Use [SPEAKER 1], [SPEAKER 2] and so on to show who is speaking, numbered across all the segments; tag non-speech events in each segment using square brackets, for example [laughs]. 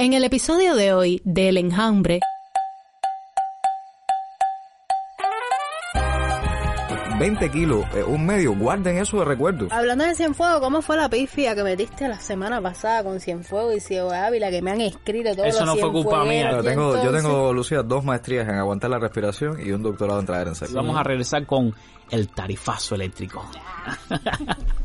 [SPEAKER 1] En el episodio de hoy del enjambre,
[SPEAKER 2] 20 kilos, eh, un medio, guarden eso de recuerdo.
[SPEAKER 1] hablando de Cienfuegos, ¿cómo fue la pifia que metiste la semana pasada con Cienfuegos y Ciego Ávila que me han escrito todos
[SPEAKER 3] Eso
[SPEAKER 1] los
[SPEAKER 3] no fue culpa mía.
[SPEAKER 2] Yo tengo, yo
[SPEAKER 1] entonces-
[SPEAKER 2] tengo, Lucía, dos maestrías en aguantar la respiración y un doctorado en traer en serio.
[SPEAKER 3] Vamos a regresar con el tarifazo eléctrico. [laughs]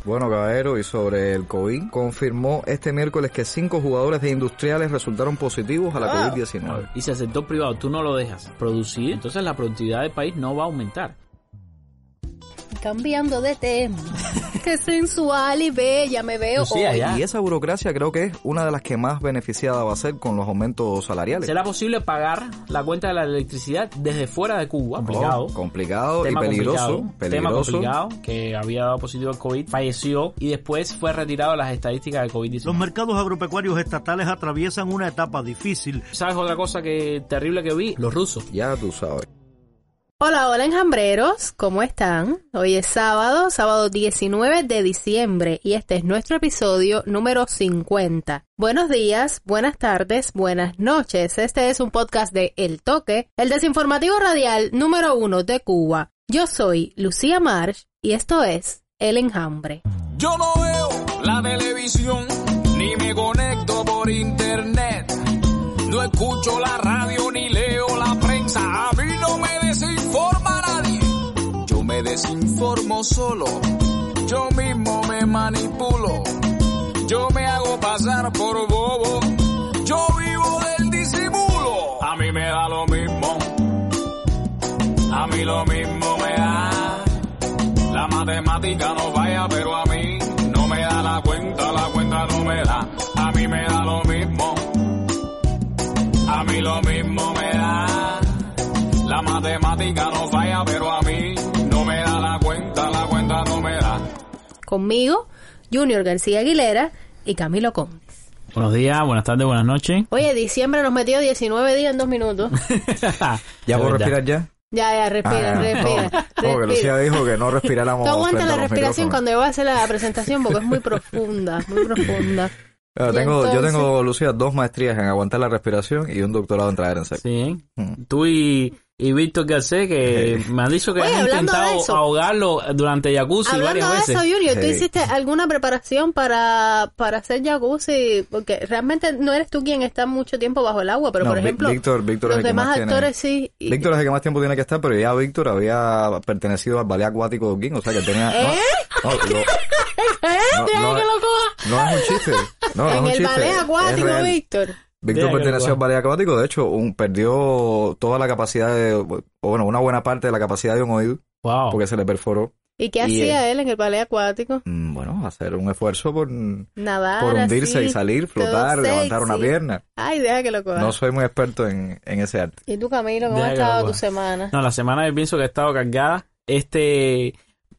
[SPEAKER 2] Bueno, caballero, y sobre el COVID, confirmó este miércoles que cinco jugadores de industriales resultaron positivos a la
[SPEAKER 1] Wow.
[SPEAKER 2] COVID-19.
[SPEAKER 3] Y si el sector privado tú no lo dejas producir, entonces la productividad del país no va a aumentar.
[SPEAKER 1] Cambiando de tema. [laughs] Qué sensual y bella me veo
[SPEAKER 3] Lucía,
[SPEAKER 1] hoy.
[SPEAKER 3] ya.
[SPEAKER 2] Y esa burocracia creo que es una de las que más beneficiada va a ser con los aumentos salariales.
[SPEAKER 3] ¿Será posible pagar la cuenta de la electricidad desde fuera de Cuba? Complicado.
[SPEAKER 2] Oh, complicado y
[SPEAKER 3] Tema
[SPEAKER 2] peligroso.
[SPEAKER 3] complicado, tema
[SPEAKER 2] peligroso.
[SPEAKER 3] complicado, que había dado positivo al COVID, falleció y después fue retirado de las estadísticas del COVID-19.
[SPEAKER 4] Los mercados agropecuarios estatales atraviesan una etapa difícil.
[SPEAKER 3] ¿Sabes otra cosa que terrible que vi? Los rusos.
[SPEAKER 2] Ya tú sabes.
[SPEAKER 1] Hola, hola enjambreros, ¿cómo están? Hoy es sábado, sábado 19 de diciembre y este es nuestro episodio número 50. Buenos días, buenas tardes, buenas noches. Este es un podcast de El Toque, el desinformativo radial número uno de Cuba. Yo soy Lucía Marsh y esto es El Enjambre.
[SPEAKER 5] Yo no veo la televisión, ni me conecto por internet. No escucho la radio ni me desinformo solo. Yo mismo me manipulo. Yo me hago pasar por bobo. Yo vivo del disimulo. A mí me da lo mismo. A mí lo mismo me da. La matemática no vaya, pero a mí no me da la cuenta, la cuenta no me da. A mí me da lo mismo. A mí lo mismo me da. La matemática no falla, pero
[SPEAKER 1] Conmigo, Junior García Aguilera y Camilo Con.
[SPEAKER 3] Buenos días, buenas tardes, buenas noches.
[SPEAKER 1] Oye, diciembre nos metió 19 días en dos minutos. [laughs]
[SPEAKER 2] ¿Ya puedo respirar ya?
[SPEAKER 1] Ya, ya, respira,
[SPEAKER 2] Ah,
[SPEAKER 1] respira.
[SPEAKER 2] no, Como que. Lucía dijo que no respiráramos
[SPEAKER 1] Tú aguanta la respiración cuando yo voy a hacer la presentación porque es muy profunda, muy [laughs] profunda.
[SPEAKER 2] Ah,
[SPEAKER 1] Y
[SPEAKER 2] tengo, Yo tengo, Lucía, dos maestrías en aguantar la respiración y un doctorado en traer en serio.
[SPEAKER 3] Sí.
[SPEAKER 2] Mm.
[SPEAKER 3] Tú y, y Víctor Garcés, que [laughs] me han dicho que
[SPEAKER 1] Oye, de
[SPEAKER 3] intentado
[SPEAKER 1] eso.
[SPEAKER 3] ahogarlo durante jacuzzi
[SPEAKER 1] Hablando
[SPEAKER 3] varias
[SPEAKER 1] de
[SPEAKER 3] veces.
[SPEAKER 1] eso, Junior, ¿tú
[SPEAKER 2] Sí.
[SPEAKER 1] hiciste alguna preparación para, para hacer jacuzzi? Porque realmente no eres tú quien está mucho tiempo bajo el agua, pero
[SPEAKER 2] No,
[SPEAKER 1] por ejemplo,
[SPEAKER 2] Víctor, Víctor es
[SPEAKER 1] los
[SPEAKER 2] el que
[SPEAKER 1] demás
[SPEAKER 2] más tiene-
[SPEAKER 1] actores sí. y-
[SPEAKER 2] Víctor es el que más tiempo tiene que estar, pero ya Víctor había pertenecido al ballet acuático de Oquín, o sea que tenía... no-
[SPEAKER 1] ¿Eh?
[SPEAKER 2] No, lo-
[SPEAKER 1] ¿Eh?
[SPEAKER 2] no, no [laughs]
[SPEAKER 1] que
[SPEAKER 2] es-
[SPEAKER 1] lo coja.
[SPEAKER 2] no es un chiste. No, no es
[SPEAKER 1] en
[SPEAKER 2] un
[SPEAKER 1] el
[SPEAKER 2] chiste.
[SPEAKER 1] ballet
[SPEAKER 2] es
[SPEAKER 1] acuático. Víctor.
[SPEAKER 2] Víctor perteneció al ballet acuático, de hecho, un, perdió toda la capacidad de, o bueno, una buena parte de la capacidad de un oído,
[SPEAKER 3] Wow.
[SPEAKER 2] porque se le perforó.
[SPEAKER 1] ¿Y qué
[SPEAKER 2] Y,
[SPEAKER 1] hacía él en el ballet acuático?
[SPEAKER 2] Mm, Bueno, hacer un esfuerzo por,
[SPEAKER 1] Nadar
[SPEAKER 2] por hundirse
[SPEAKER 1] así,
[SPEAKER 2] y salir, flotar, levantar una pierna.
[SPEAKER 1] Ay, deja que lo coja.
[SPEAKER 2] No soy muy experto en, en ese arte.
[SPEAKER 1] ¿Y tú, Camilo, cómo
[SPEAKER 3] Deja
[SPEAKER 1] ha estado tu semana?
[SPEAKER 3] No, la semana yo pienso que ha estado cargada. Este.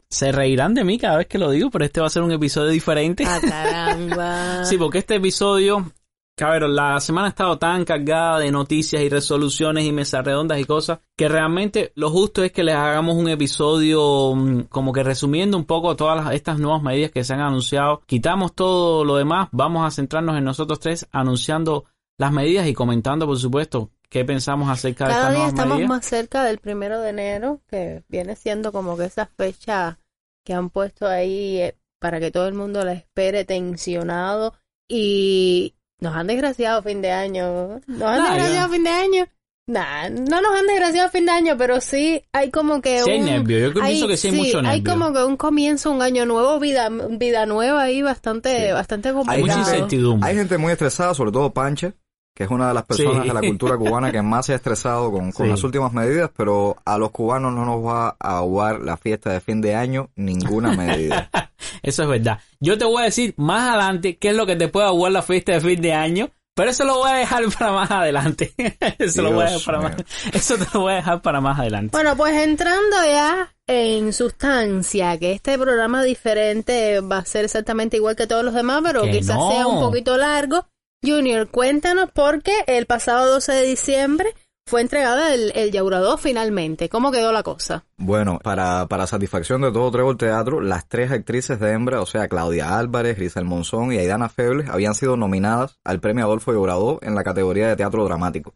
[SPEAKER 3] Se reirán de mí cada vez que lo digo, pero este va a ser un episodio diferente.
[SPEAKER 1] Ah, caramba. [laughs]
[SPEAKER 3] Sí, porque este episodio, cabrón, la semana ha estado tan cargada de noticias y resoluciones y mesas redondas y cosas, que realmente lo justo es que les hagamos un episodio mm, como que resumiendo un poco todas las- estas nuevas medidas que se han anunciado. Quitamos todo lo demás, vamos a centrarnos en nosotros tres anunciando las medidas y comentando, por supuesto, qué pensamos acerca de
[SPEAKER 1] Cada
[SPEAKER 3] estas
[SPEAKER 1] día
[SPEAKER 3] nuevas
[SPEAKER 1] estamos
[SPEAKER 3] medidas.
[SPEAKER 1] más cerca del primero de enero, que viene siendo como que esa fecha que han puesto ahí eh, para que todo el mundo la espere tensionado y nos han desgraciado fin de año. Nos han
[SPEAKER 3] Nah,
[SPEAKER 1] desgraciado
[SPEAKER 3] yo-
[SPEAKER 1] fin de año. Nah, no nos han desgraciado fin de año, pero sí hay como que
[SPEAKER 3] Sí hay
[SPEAKER 1] un...
[SPEAKER 3] nervio, yo
[SPEAKER 1] hay-
[SPEAKER 3] que sí hay mucho
[SPEAKER 1] Hay
[SPEAKER 3] nervio.
[SPEAKER 1] como que un comienzo, un año nuevo, vida vida nueva ahí bastante,
[SPEAKER 2] Sí.
[SPEAKER 1] bastante
[SPEAKER 2] Hay
[SPEAKER 3] Mucha
[SPEAKER 1] complicado.
[SPEAKER 3] incertidumbre.
[SPEAKER 2] Hay gente muy estresada, sobre todo Panche, que es una de las personas
[SPEAKER 3] Sí.
[SPEAKER 2] de la cultura [laughs] cubana que más se ha estresado con, con
[SPEAKER 3] Sí.
[SPEAKER 2] las últimas medidas, pero a los cubanos no nos va a ahogar la fiesta de fin de año ninguna medida. [laughs]
[SPEAKER 3] Eso es verdad. Yo te voy a decir más adelante qué es lo que te puede aguar la fiesta de fin de año, pero eso lo voy a dejar [laughs] para más adelante. [laughs] eso lo voy a dejar para más. Eso te lo voy a dejar para más adelante.
[SPEAKER 1] Bueno, pues entrando ya en sustancia, que este programa diferente va a ser exactamente igual que todos los demás, pero
[SPEAKER 3] Que
[SPEAKER 1] quizás
[SPEAKER 3] no.
[SPEAKER 1] sea un poquito largo. Junior, cuéntanos porque el pasado 12 de diciembre fue entregada el, el finalmente. ¿Cómo quedó la cosa?
[SPEAKER 2] Bueno, para, para satisfacción de todo Trébol Teatro, las tres actrices de hembra, o sea, Claudia Álvarez, Grisel Monzón y Aidana Febles, habían sido nominadas al premio Adolfo Lloradó en la categoría de teatro dramático.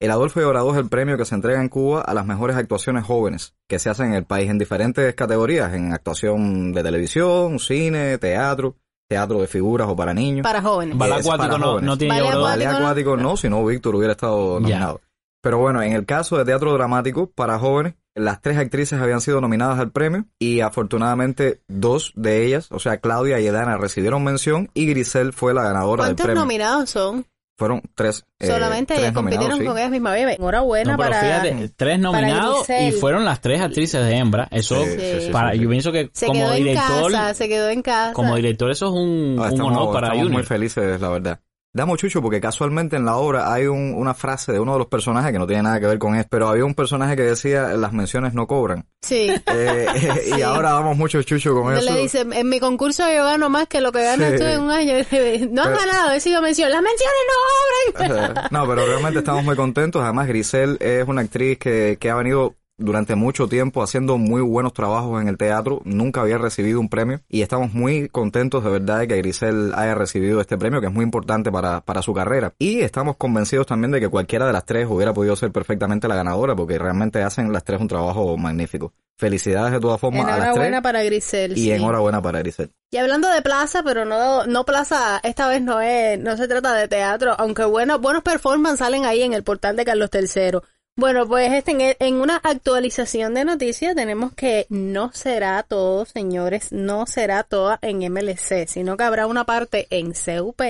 [SPEAKER 2] El Adolfo Lloradó es el premio que se entrega en Cuba a las mejores actuaciones jóvenes que se hacen en el país en diferentes categorías, en actuación de televisión, cine, teatro, teatro de figuras o para niños.
[SPEAKER 1] Para jóvenes.
[SPEAKER 3] Ballet acuático no, no tiene
[SPEAKER 1] Ballet acuático no.
[SPEAKER 2] acuático no, si no Víctor hubiera estado nominado. Pero bueno, en el caso de teatro dramático para jóvenes, las tres actrices habían sido nominadas al premio y afortunadamente dos de ellas, o sea, Claudia y Edana, recibieron mención y Grisel fue la ganadora del
[SPEAKER 1] ¿Cuántos
[SPEAKER 2] premio.
[SPEAKER 1] nominados son?
[SPEAKER 2] Fueron tres. eh,
[SPEAKER 1] Solamente
[SPEAKER 2] tres
[SPEAKER 1] compitieron
[SPEAKER 2] sí.
[SPEAKER 1] con ellas mismas. Oye, Enhorabuena
[SPEAKER 3] No,
[SPEAKER 1] para...
[SPEAKER 3] fíjate, tres nominados y
[SPEAKER 1] Grisel.
[SPEAKER 3] fueron las tres actrices de hembra. Eso,
[SPEAKER 2] Sí,
[SPEAKER 3] para,
[SPEAKER 2] sí, sí.
[SPEAKER 3] yo pienso que
[SPEAKER 1] Se
[SPEAKER 3] como
[SPEAKER 1] quedó en
[SPEAKER 3] director,
[SPEAKER 1] casa, se quedó en casa.
[SPEAKER 3] como director eso es un,
[SPEAKER 2] Ah,
[SPEAKER 3] honor para
[SPEAKER 2] estamos muy
[SPEAKER 3] Junior.
[SPEAKER 2] felices, la verdad. Damos chucho porque casualmente en la obra hay un- una frase de uno de los personajes que no tiene nada que ver con esto, pero había un personaje que decía las menciones no cobran.
[SPEAKER 1] Sí.
[SPEAKER 2] Eh, [laughs] y ahora damos mucho chucho con eso.
[SPEAKER 1] Le dice, en mi concurso yo gano más que lo que ganas
[SPEAKER 2] Sí.
[SPEAKER 1] tú en un año. [laughs] No has
[SPEAKER 2] Pero-
[SPEAKER 1] ganado, he sido mención. Las menciones no obran. [laughs]
[SPEAKER 2] No, pero realmente estamos muy contentos. Además, Grisel es una actriz que, que ha venido durante mucho tiempo haciendo muy buenos trabajos en el teatro. Nunca había recibido un premio y estamos muy contentos de verdad de que Grisel haya recibido este premio, que es muy importante para, para su carrera. Y estamos convencidos también de que cualquiera de las tres hubiera podido ser perfectamente la ganadora, porque realmente hacen las tres un trabajo magnífico. Felicidades de todas formas a las
[SPEAKER 1] Enhorabuena
[SPEAKER 2] tres.
[SPEAKER 1] para Grisel.
[SPEAKER 2] Y
[SPEAKER 1] sí.
[SPEAKER 2] enhorabuena para Grisel.
[SPEAKER 1] Y hablando de plaza, pero no, no plaza, esta vez no es, no se trata de teatro, aunque bueno, buenos performances salen ahí en el portal de Carlos III. Bueno, pues este, en, una actualización de noticias tenemos que no será todo, señores, no será toda en MLC, sino que habrá una parte en CUP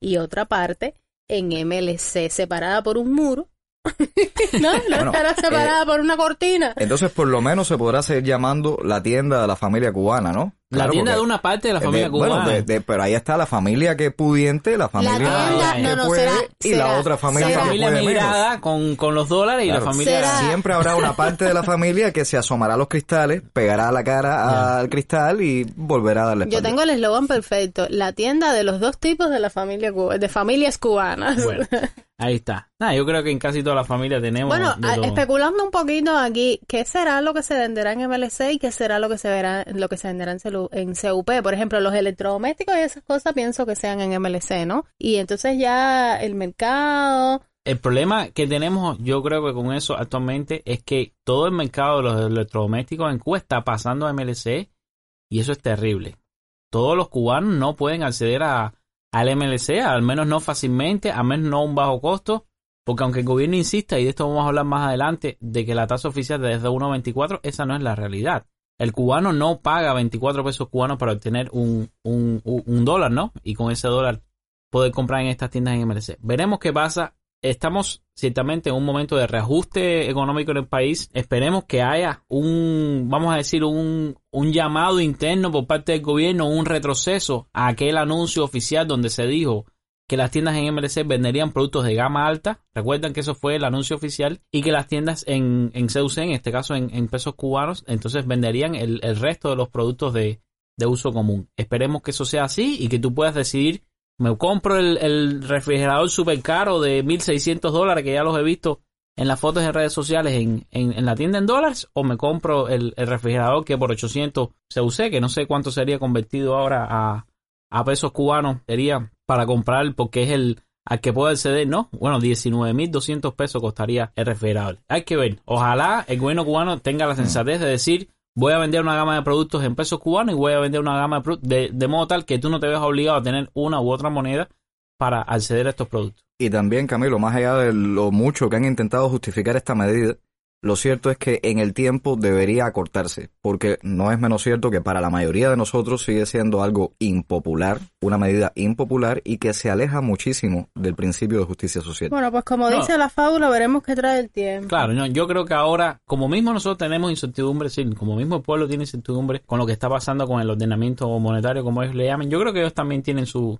[SPEAKER 1] y otra parte en MLC, separada por un muro. [laughs] no, no
[SPEAKER 2] Bueno,
[SPEAKER 1] estará separada
[SPEAKER 2] eh,
[SPEAKER 1] por una cortina.
[SPEAKER 2] Entonces, por lo menos se podrá seguir llamando la tienda de la familia cubana, ¿no?
[SPEAKER 3] La
[SPEAKER 2] Claro,
[SPEAKER 3] tienda
[SPEAKER 2] porque-
[SPEAKER 3] de una parte de la
[SPEAKER 2] de-
[SPEAKER 3] familia
[SPEAKER 2] bueno,
[SPEAKER 3] cubana.
[SPEAKER 2] de- de- pero ahí está la familia que es pudiente, la familia
[SPEAKER 1] tienda,
[SPEAKER 2] que
[SPEAKER 1] no, no,
[SPEAKER 2] puede
[SPEAKER 1] será-
[SPEAKER 2] y
[SPEAKER 1] será-
[SPEAKER 2] la otra familia
[SPEAKER 3] la
[SPEAKER 1] será-
[SPEAKER 2] que
[SPEAKER 3] familia
[SPEAKER 2] puede menos.
[SPEAKER 3] con, con los dólares y la familia...
[SPEAKER 1] Será-
[SPEAKER 2] Siempre habrá una parte de la familia que se asomará a los cristales, pegará la cara al cristal y volverá a darle
[SPEAKER 1] Yo
[SPEAKER 2] espalda.
[SPEAKER 1] tengo el eslogan perfecto, la tienda de los dos tipos de la familia de familias cubanas.
[SPEAKER 3] Bueno, [laughs] ahí está. Nada, yo creo que en casi toda la familia tenemos...
[SPEAKER 1] Bueno, a- especulando un poquito aquí, ¿qué será lo que se venderá en MLC y qué será lo que se verá, lo que se venderá en, celu- en CUP? Por ejemplo, los electrodomésticos y esas cosas pienso que sean en MLC, ¿no? Y entonces ya el mercado,
[SPEAKER 3] El problema que tenemos, yo creo que con eso actualmente, es que todo el mercado de los electrodomésticos en Cuba está pasando a MLC y eso es terrible. Todos los cubanos no pueden acceder a, al MLC, al menos no fácilmente, al menos no a un bajo costo, porque aunque el gobierno insista, y de esto vamos a hablar más adelante, de que la tasa oficial es de 1.24, esa no es la realidad. El cubano no paga 24 pesos cubanos para obtener un, un, un- dólar, ¿no? Y con ese dólar poder comprar en estas tiendas en MLC. Veremos qué pasa. Estamos ciertamente en un momento de reajuste económico en el país. Esperemos que haya un, vamos a decir, un, un llamado interno por parte del gobierno, un retroceso a aquel anuncio oficial donde se dijo que las tiendas en MLC venderían productos de gama alta. Recuerdan que eso fue el anuncio oficial y que las tiendas en, en CUC, en este caso en, en pesos cubanos, entonces venderían el, el resto de los productos de, de uso común. Esperemos que eso sea así y que tú puedas decidir, me compro el, el refrigerador super caro de 1.600 dólares, que ya los he visto en las fotos en redes sociales en, en, en la tienda en dólares, o me compro el, el refrigerador que por 800 se use, que no sé cuánto sería convertido ahora a, a pesos cubanos, sería para comprar porque es el al que puedo acceder, no, bueno, 19.200 pesos costaría el refrigerador. Hay que ver, ojalá el gobierno cubano tenga la sensatez de decir, voy a vender una gama de productos en pesos cubanos y voy a vender una gama de productos de, de modo tal que tú no te veas obligado a tener una u otra moneda para acceder a estos productos.
[SPEAKER 2] Y también, Camilo, más allá de lo mucho que han intentado justificar esta medida, lo cierto es que en el tiempo debería acortarse, porque no es menos cierto que para la mayoría de nosotros sigue siendo algo impopular, una medida impopular y que se aleja muchísimo del principio de justicia social.
[SPEAKER 1] bueno, pues como
[SPEAKER 3] No.
[SPEAKER 1] dice la fábula, veremos qué trae el tiempo.
[SPEAKER 3] Claro, no, yo creo que ahora, como mismo nosotros tenemos incertidumbre, sí, como mismo el pueblo tiene incertidumbre con lo que está pasando con el ordenamiento monetario, como ellos le llaman, yo creo que ellos también tienen su,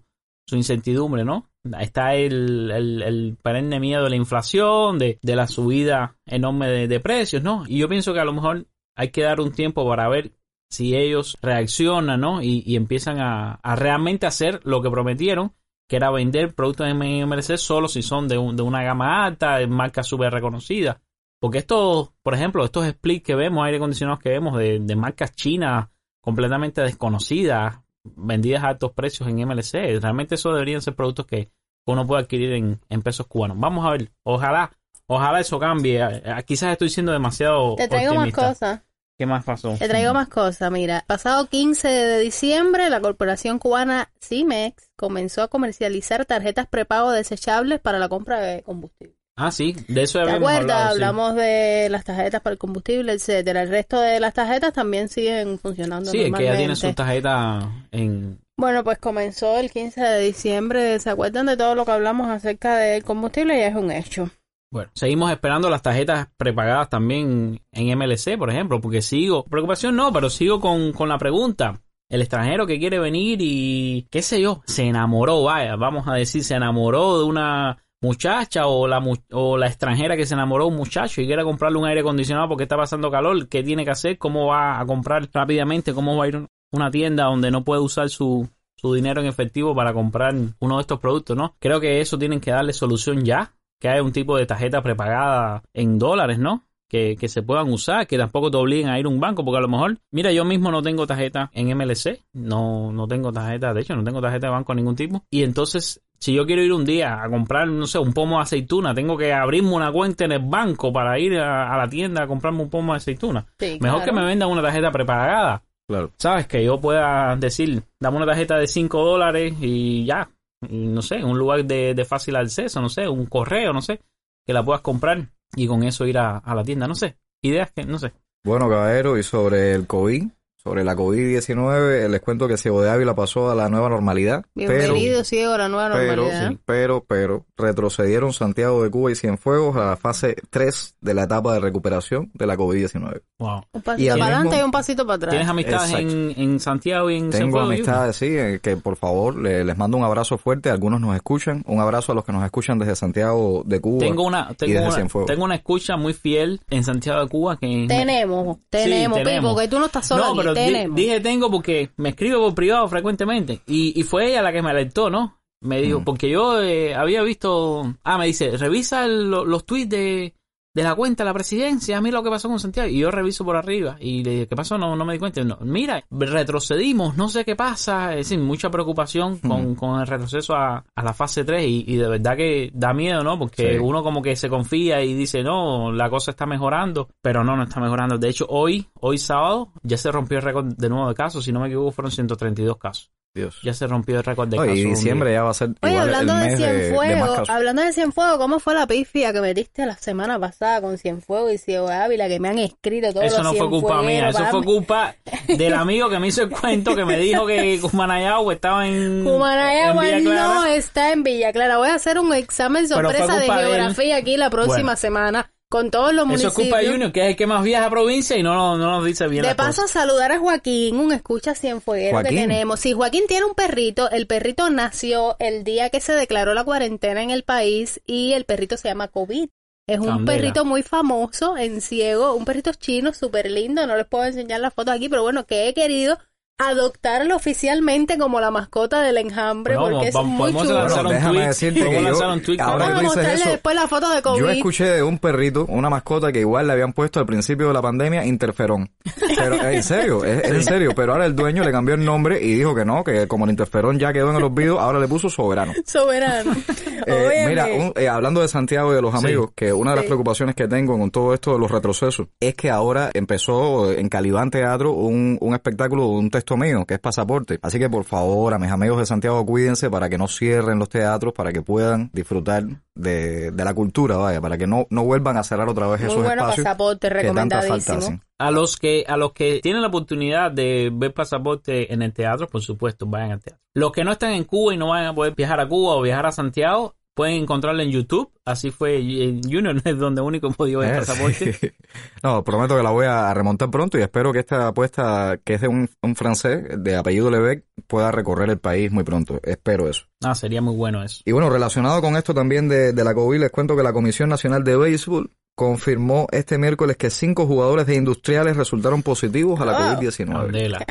[SPEAKER 3] su incertidumbre, ¿no? Está el, el, el perenne miedo de la inflación, de, de la subida enorme de, de precios, ¿no? Y yo pienso que a lo mejor hay que dar un tiempo para ver si ellos reaccionan, ¿no? Y, y empiezan a, a realmente hacer lo que prometieron, que era vender productos en MLC solo si son de, un- de una gama alta, de marcas súper reconocidas. Porque estos, por ejemplo, estos splits que vemos, aire acondicionados que vemos de, de marcas chinas completamente desconocidas, vendidas a altos precios en MLC, realmente eso deberían ser productos que uno puede adquirir en, en pesos cubanos. Vamos a ver, ojalá, ojalá eso cambie. Eh, eh, Quizás estoy siendo demasiado
[SPEAKER 1] Te traigo más cosas.
[SPEAKER 3] ¿Qué más pasó?
[SPEAKER 1] Te traigo más cosas. Mira, pasado 15 de diciembre, la corporación cubana CIMEX comenzó a comercializar tarjetas prepago desechables para la compra de combustible.
[SPEAKER 3] Ah, sí, de eso
[SPEAKER 1] ¿Te acuerdas?
[SPEAKER 3] hablado. sí.
[SPEAKER 1] Hablamos de las tarjetas para el combustible, etcétera. El resto de las tarjetas también siguen funcionando
[SPEAKER 3] Sí, es que ya tiene
[SPEAKER 1] normalmente.
[SPEAKER 3] su tarjeta en...
[SPEAKER 1] Bueno, pues comenzó el 15 de diciembre. ¿Se acuerdan de todo lo que hablamos acerca del combustible? Ya es un hecho.
[SPEAKER 3] Bueno, seguimos esperando las tarjetas prepagadas también en MLC, por ejemplo, porque sigo... Preocupación no, pero sigo con, con la pregunta. El extranjero que quiere venir y, qué sé yo, se enamoró, vaya, vamos a decir, se enamoró de una muchacha o la, o la extranjera que se enamoró de un muchacho y quiere comprarle un aire acondicionado porque está pasando calor, ¿qué tiene que hacer? ¿Cómo va a comprar rápidamente? ¿Cómo va a ir una tienda donde no puede usar su, su dinero en efectivo para comprar uno de estos productos, ¿no? Creo que eso tienen que darle solución ya, que haya un tipo de tarjeta prepagada en dólares, ¿no? Que, que se puedan usar, que tampoco te obliguen a ir a un banco, porque a lo mejor, mira, yo mismo no tengo tarjeta en MLC, no, no tengo tarjeta, de hecho, no tengo tarjeta de banco de ningún tipo, y entonces, si yo quiero ir un día a comprar, no sé, un pomo de aceituna, tengo que abrirme una cuenta en el banco para ir a, a la tienda a comprarme un pomo de aceituna.
[SPEAKER 1] Sí,
[SPEAKER 3] Mejor
[SPEAKER 1] claro.
[SPEAKER 3] que me vendan una tarjeta prepagada,
[SPEAKER 2] Claro.
[SPEAKER 3] ¿sabes? Que yo pueda decir, dame una tarjeta de 5 dólares y ya. Y no sé, un lugar de, de fácil acceso, no sé, un correo, no sé, que la puedas comprar y con eso ir a, a la tienda, no sé. Ideas que, no sé.
[SPEAKER 2] Bueno, caballero, y sobre el COVID, sobre la COVID-19, les cuento que Ciego de Ávila pasó a la nueva normalidad.
[SPEAKER 1] Bienvenido, ciego, a la nueva
[SPEAKER 2] pero,
[SPEAKER 1] normalidad.
[SPEAKER 2] pero, pero, pero, retrocedieron Santiago de Cuba y Cienfuegos a la fase 3 de la etapa de recuperación de la COVID-19.
[SPEAKER 3] Wow.
[SPEAKER 1] Un
[SPEAKER 2] Y
[SPEAKER 1] pasito para adelante y un pasito para atrás.
[SPEAKER 3] ¿Tienes amistades en, en Santiago y en
[SPEAKER 2] Tengo
[SPEAKER 3] Cienfuegos,
[SPEAKER 2] amistades, sí, eh, que por favor le- les mando un abrazo fuerte. Algunos nos escuchan. Un abrazo a los que nos escuchan desde Santiago de Cuba.
[SPEAKER 3] Tengo una,
[SPEAKER 2] y
[SPEAKER 3] tengo,
[SPEAKER 2] desde
[SPEAKER 3] una,
[SPEAKER 2] Cienfuegos.
[SPEAKER 3] tengo una escucha muy fiel en Santiago de Cuba que...
[SPEAKER 1] Tenemos, tenemos,
[SPEAKER 3] tenemos.
[SPEAKER 1] Pipo, que tú no estás solo
[SPEAKER 3] No, pero di- dije tengo porque me escribe por privado frecuentemente. Y, y fue ella la que me alertó, ¿no? Me dijo,
[SPEAKER 2] Mm.
[SPEAKER 3] porque yo eh, había visto... Ah, me dice, revisa el- los tweets de, de la cuenta de la presidencia, mira lo que pasó con Santiago. Y yo reviso por arriba. Y le dije, ¿qué pasó? No, no me di cuenta. No, mira, retrocedimos, no sé qué pasa. Es decir, mucha preocupación con, con el retroceso a, a la fase 3. Y, y de verdad que da miedo, ¿no? Porque
[SPEAKER 2] Sí.
[SPEAKER 3] uno como que se confía y dice, no, la cosa está mejorando. Pero no, no está mejorando. De hecho, hoy, hoy sábado, ya se rompió el récord de nuevo de casos. Si no me equivoco, fueron 132 casos.
[SPEAKER 2] Dios.
[SPEAKER 3] Ya se rompió el récord de casos.
[SPEAKER 2] y diciembre ya va a ser
[SPEAKER 1] Oye,
[SPEAKER 2] igual
[SPEAKER 1] hablando
[SPEAKER 2] el
[SPEAKER 1] de
[SPEAKER 2] mes de, de más
[SPEAKER 1] Cienfuegos,
[SPEAKER 2] casos.
[SPEAKER 1] hablando de Cienfuegos, ¿cómo fue la pifia que metiste la semana pasada con Cienfuegos y Ciego de Ávila que me han escrito todos
[SPEAKER 3] Eso
[SPEAKER 1] los
[SPEAKER 3] no fue culpa mía, eso fue culpa del amigo que me hizo el cuento que me dijo que [laughs] Cumanayagua estaba en,
[SPEAKER 1] Cumanayagua
[SPEAKER 3] en Villa Clara.
[SPEAKER 1] no está en Villa Clara. Voy a hacer un examen sorpresa de
[SPEAKER 3] de
[SPEAKER 1] geografía aquí la próxima
[SPEAKER 3] Bueno.
[SPEAKER 1] semana con todos los
[SPEAKER 3] Eso es
[SPEAKER 1] municipios.
[SPEAKER 3] culpa de Junior, que es el que más viaja a provincia y no, no nos dice bien
[SPEAKER 1] De paso,
[SPEAKER 3] cosas.
[SPEAKER 1] saludar a Joaquín, un escucha cienfueguero que
[SPEAKER 2] Joaquín.
[SPEAKER 1] tenemos. Si Joaquín tiene un perrito, el perrito nació el día que se declaró la cuarentena en el país y el perrito se llama COVID. Es un
[SPEAKER 3] Candela.
[SPEAKER 1] perrito muy famoso en ciego, un perrito chino súper lindo, no les puedo enseñar las fotos aquí, pero bueno, que he querido adoptarlo oficialmente como la mascota del enjambre
[SPEAKER 3] Bueno,
[SPEAKER 1] porque es
[SPEAKER 3] vamos-
[SPEAKER 1] muy
[SPEAKER 3] podemos
[SPEAKER 1] chulo.
[SPEAKER 3] lanzar
[SPEAKER 2] Bueno,
[SPEAKER 3] un
[SPEAKER 2] déjame
[SPEAKER 3] tweet.
[SPEAKER 2] decirte que yo-
[SPEAKER 3] lanzar un tweet.
[SPEAKER 2] ahora
[SPEAKER 1] Vamos a
[SPEAKER 2] que tú dices
[SPEAKER 1] mostrarle
[SPEAKER 2] eso,
[SPEAKER 1] después la foto de COVID.
[SPEAKER 2] Yo escuché de un perrito, una mascota que igual le habían puesto al principio de la pandemia interferón. Pero eh, en serio, es, es en serio. Pero ahora el dueño le cambió el nombre y dijo que no, que como el interferón ya quedó en el olvido, ahora le puso soberano.
[SPEAKER 1] Soberano. [laughs]
[SPEAKER 2] Eh, mira, un- eh, hablando de Santiago y de los
[SPEAKER 3] Sí.
[SPEAKER 2] amigos, que una de las
[SPEAKER 1] Sí.
[SPEAKER 2] preocupaciones que tengo con todo esto de los retrocesos es que ahora empezó en Calibán Teatro un, un espectáculo, un texto mío, que es Pasaporte. Así que por favor, a mis amigos de Santiago, cuídense para que no cierren los teatros, para que puedan disfrutar de, de la cultura, vaya, para que no, no vuelvan a cerrar otra vez
[SPEAKER 1] Muy
[SPEAKER 2] esos
[SPEAKER 1] bueno
[SPEAKER 2] espacios
[SPEAKER 1] pasaporte, recomendadísimo.
[SPEAKER 2] hacen.
[SPEAKER 3] A los que a los que tienen la oportunidad de ver pasaporte en el teatro, por supuesto, vayan al teatro. Los que no están en Cuba y no van a poder viajar a Cuba o viajar a Santiago, pueden encontrarlo en YouTube. Así fue en Junior, [laughs] es donde único hemos podido ver pasaporte.
[SPEAKER 2] No, prometo que la voy a remontar pronto y espero que esta apuesta, que es de un, un francés de apellido Lebec, pueda recorrer el país muy pronto. Espero eso.
[SPEAKER 3] Ah, sería muy bueno eso.
[SPEAKER 2] Y bueno, relacionado con esto también de, de la COVID, les cuento que la Comisión Nacional de Béisbol confirmó este miércoles que cinco jugadores de industriales resultaron positivos a la
[SPEAKER 1] Wow.
[SPEAKER 2] COVID-19.
[SPEAKER 3] Candela.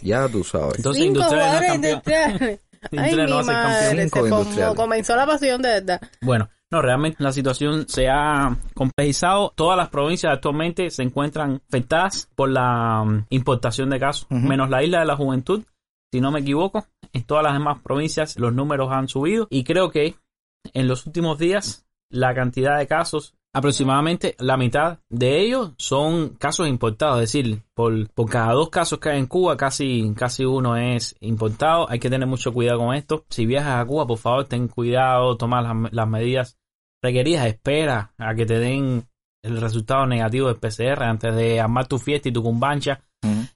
[SPEAKER 2] Ya tú sabes.
[SPEAKER 3] Entonces,
[SPEAKER 1] Cinco
[SPEAKER 3] Industriales no
[SPEAKER 1] jugadores
[SPEAKER 3] campeón.
[SPEAKER 1] industriales. Ay, mi
[SPEAKER 3] no
[SPEAKER 1] madre, como- comenzó la pasión de verdad.
[SPEAKER 3] Bueno, no, realmente la situación se ha complejizado. Todas las provincias actualmente se encuentran afectadas por la mm, importación de casos, menos la isla de la juventud, si no me equivoco. En todas las demás provincias los números han subido y creo que en los últimos días la cantidad de casos, aproximadamente la mitad de ellos son casos importados, es decir, por, por cada dos casos que hay en Cuba, casi, casi uno es importado. Hay que tener mucho cuidado con esto. Si viajas a Cuba, por favor, ten cuidado, toma las, las medidas requeridas, espera a que te den el resultado negativo del PCR antes de armar tu fiesta y tu cumbancha.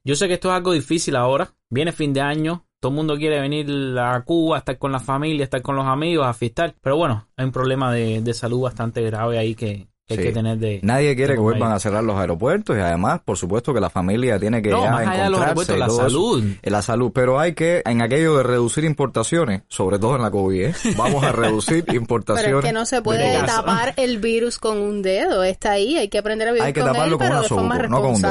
[SPEAKER 3] Yo sé que esto es algo difícil ahora. Viene fin de año. Todo el mundo quiere venir a Cuba, estar con la familia, estar con los amigos, a fiestar. Pero bueno, hay un problema de, de salud bastante grave ahí que, que hay
[SPEAKER 2] Sí.
[SPEAKER 3] que tener de...
[SPEAKER 2] Nadie quiere
[SPEAKER 3] de
[SPEAKER 2] que vuelvan a cerrar los aeropuertos y además, por supuesto, que la familia tiene que
[SPEAKER 3] No,
[SPEAKER 2] ya
[SPEAKER 3] más allá de los
[SPEAKER 2] encontrarse
[SPEAKER 3] aeropuertos,
[SPEAKER 2] y
[SPEAKER 3] la
[SPEAKER 2] eso.
[SPEAKER 3] salud.
[SPEAKER 2] En la salud, pero hay que, en aquello de reducir importaciones, sobre todo en la COVID, ¿eh? [laughs] vamos a reducir importaciones.
[SPEAKER 1] Pero es que no se
[SPEAKER 3] de
[SPEAKER 1] puede tapar el virus con un dedo. Está ahí, hay que aprender a vivir
[SPEAKER 2] Hay que
[SPEAKER 1] con
[SPEAKER 2] taparlo
[SPEAKER 1] él,
[SPEAKER 2] con
[SPEAKER 1] pero
[SPEAKER 2] una
[SPEAKER 1] de forma
[SPEAKER 2] sopa, no con un dedo.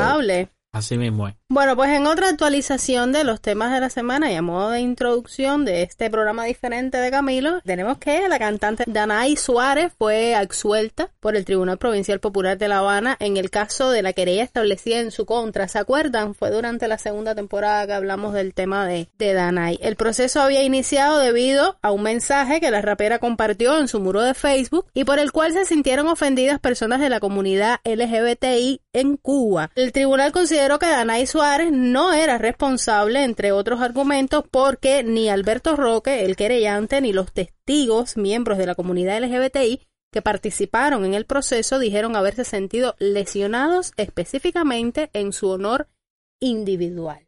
[SPEAKER 3] Así mismo es.
[SPEAKER 1] Bueno, pues en otra actualización de los temas de la semana y a modo de introducción de este programa diferente de Camilo, tenemos que la cantante Danay Suárez fue absuelta por el Tribunal Provincial Popular de La Habana en el caso de la querella establecida en su contra. ¿Se acuerdan? Fue durante la segunda temporada que hablamos del tema de, de Danay. El proceso había iniciado debido a un mensaje que la rapera compartió en su muro de Facebook y por el cual se sintieron ofendidas personas de la comunidad LGBTI en Cuba. El tribunal consideró que Danay Suárez no era responsable, entre otros argumentos, porque ni Alberto Roque, el querellante, ni los testigos, miembros de la comunidad LGBTI, que participaron en el proceso, dijeron haberse sentido lesionados específicamente en su honor individual.